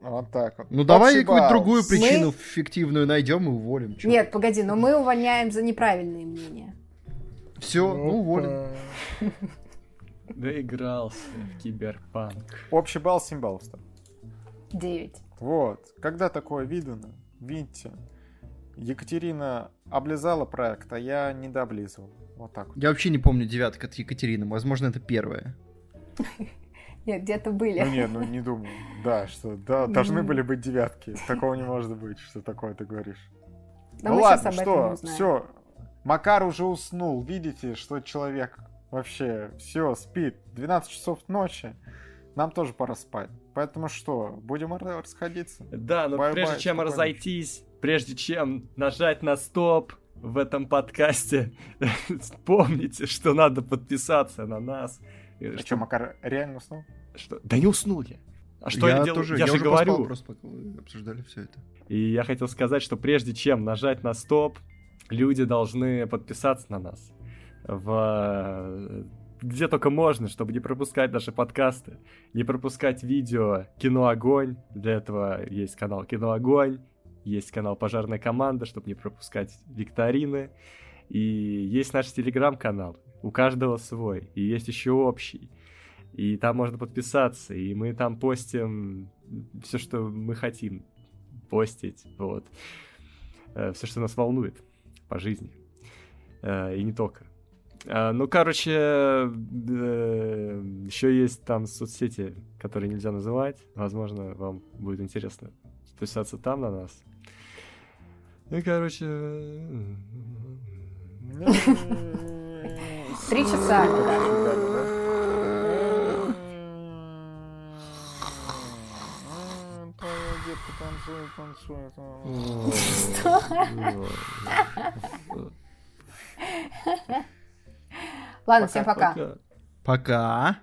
Вот так вот. Ну давай какую-то другую Мы- причину фиктивную найдем и уволим. Чё? Нет, погоди, но мы увольняем за неправильные мнения. Все, ну уволим. Доигрался в киберпанк. Общий балл 7 баллов. ставь. 9. Вот. Когда такое видано? Видите, Екатерина облизала проект, а я не дооблизывал. Вот так вот. Я вообще не помню девяток от Екатерины. Возможно, это первая. Нет, где-то Ну были. не, ну не думаю. Да, что да, должны были быть девятки. Такого не может быть, что такое ты говоришь. Ну ладно, что, все. Макар уже уснул. Видите, что человек вообще все спит. 12 часов ночи. Нам тоже пора спать. Поэтому что, будем расходиться? Да, но Bye-bye, прежде чем разойтись, прежде чем нажать на стоп в этом подкасте, помните, что надо подписаться на нас. Э, А что- Макар реально уснул? что- Да не уснул я. А что я, делаю? тоже, я, же уже поспал говорю. просто, пока вы обсуждали все это. И я хотел сказать, что прежде чем нажать на стоп, люди должны подписаться на нас. В... Где только можно, чтобы не пропускать наши подкасты, не пропускать видео Кино Огонь. Для этого есть канал Кино Огонь, есть канал Пожарная команда, чтобы не пропускать викторины. И есть наш телеграм-канал. У каждого свой. И есть еще общий. И там можно подписаться. И мы там постим все, что мы хотим постить. Вот. все, что нас волнует по жизни. Э, И не только. Э, Ну, короче, еще есть там соцсети, которые нельзя называть. Возможно, вам будет интересно подписаться там на нас. Ну, короче... Три часа. Твоя детка танцует, танцует. Ладно, всем пока. Пока. Пока.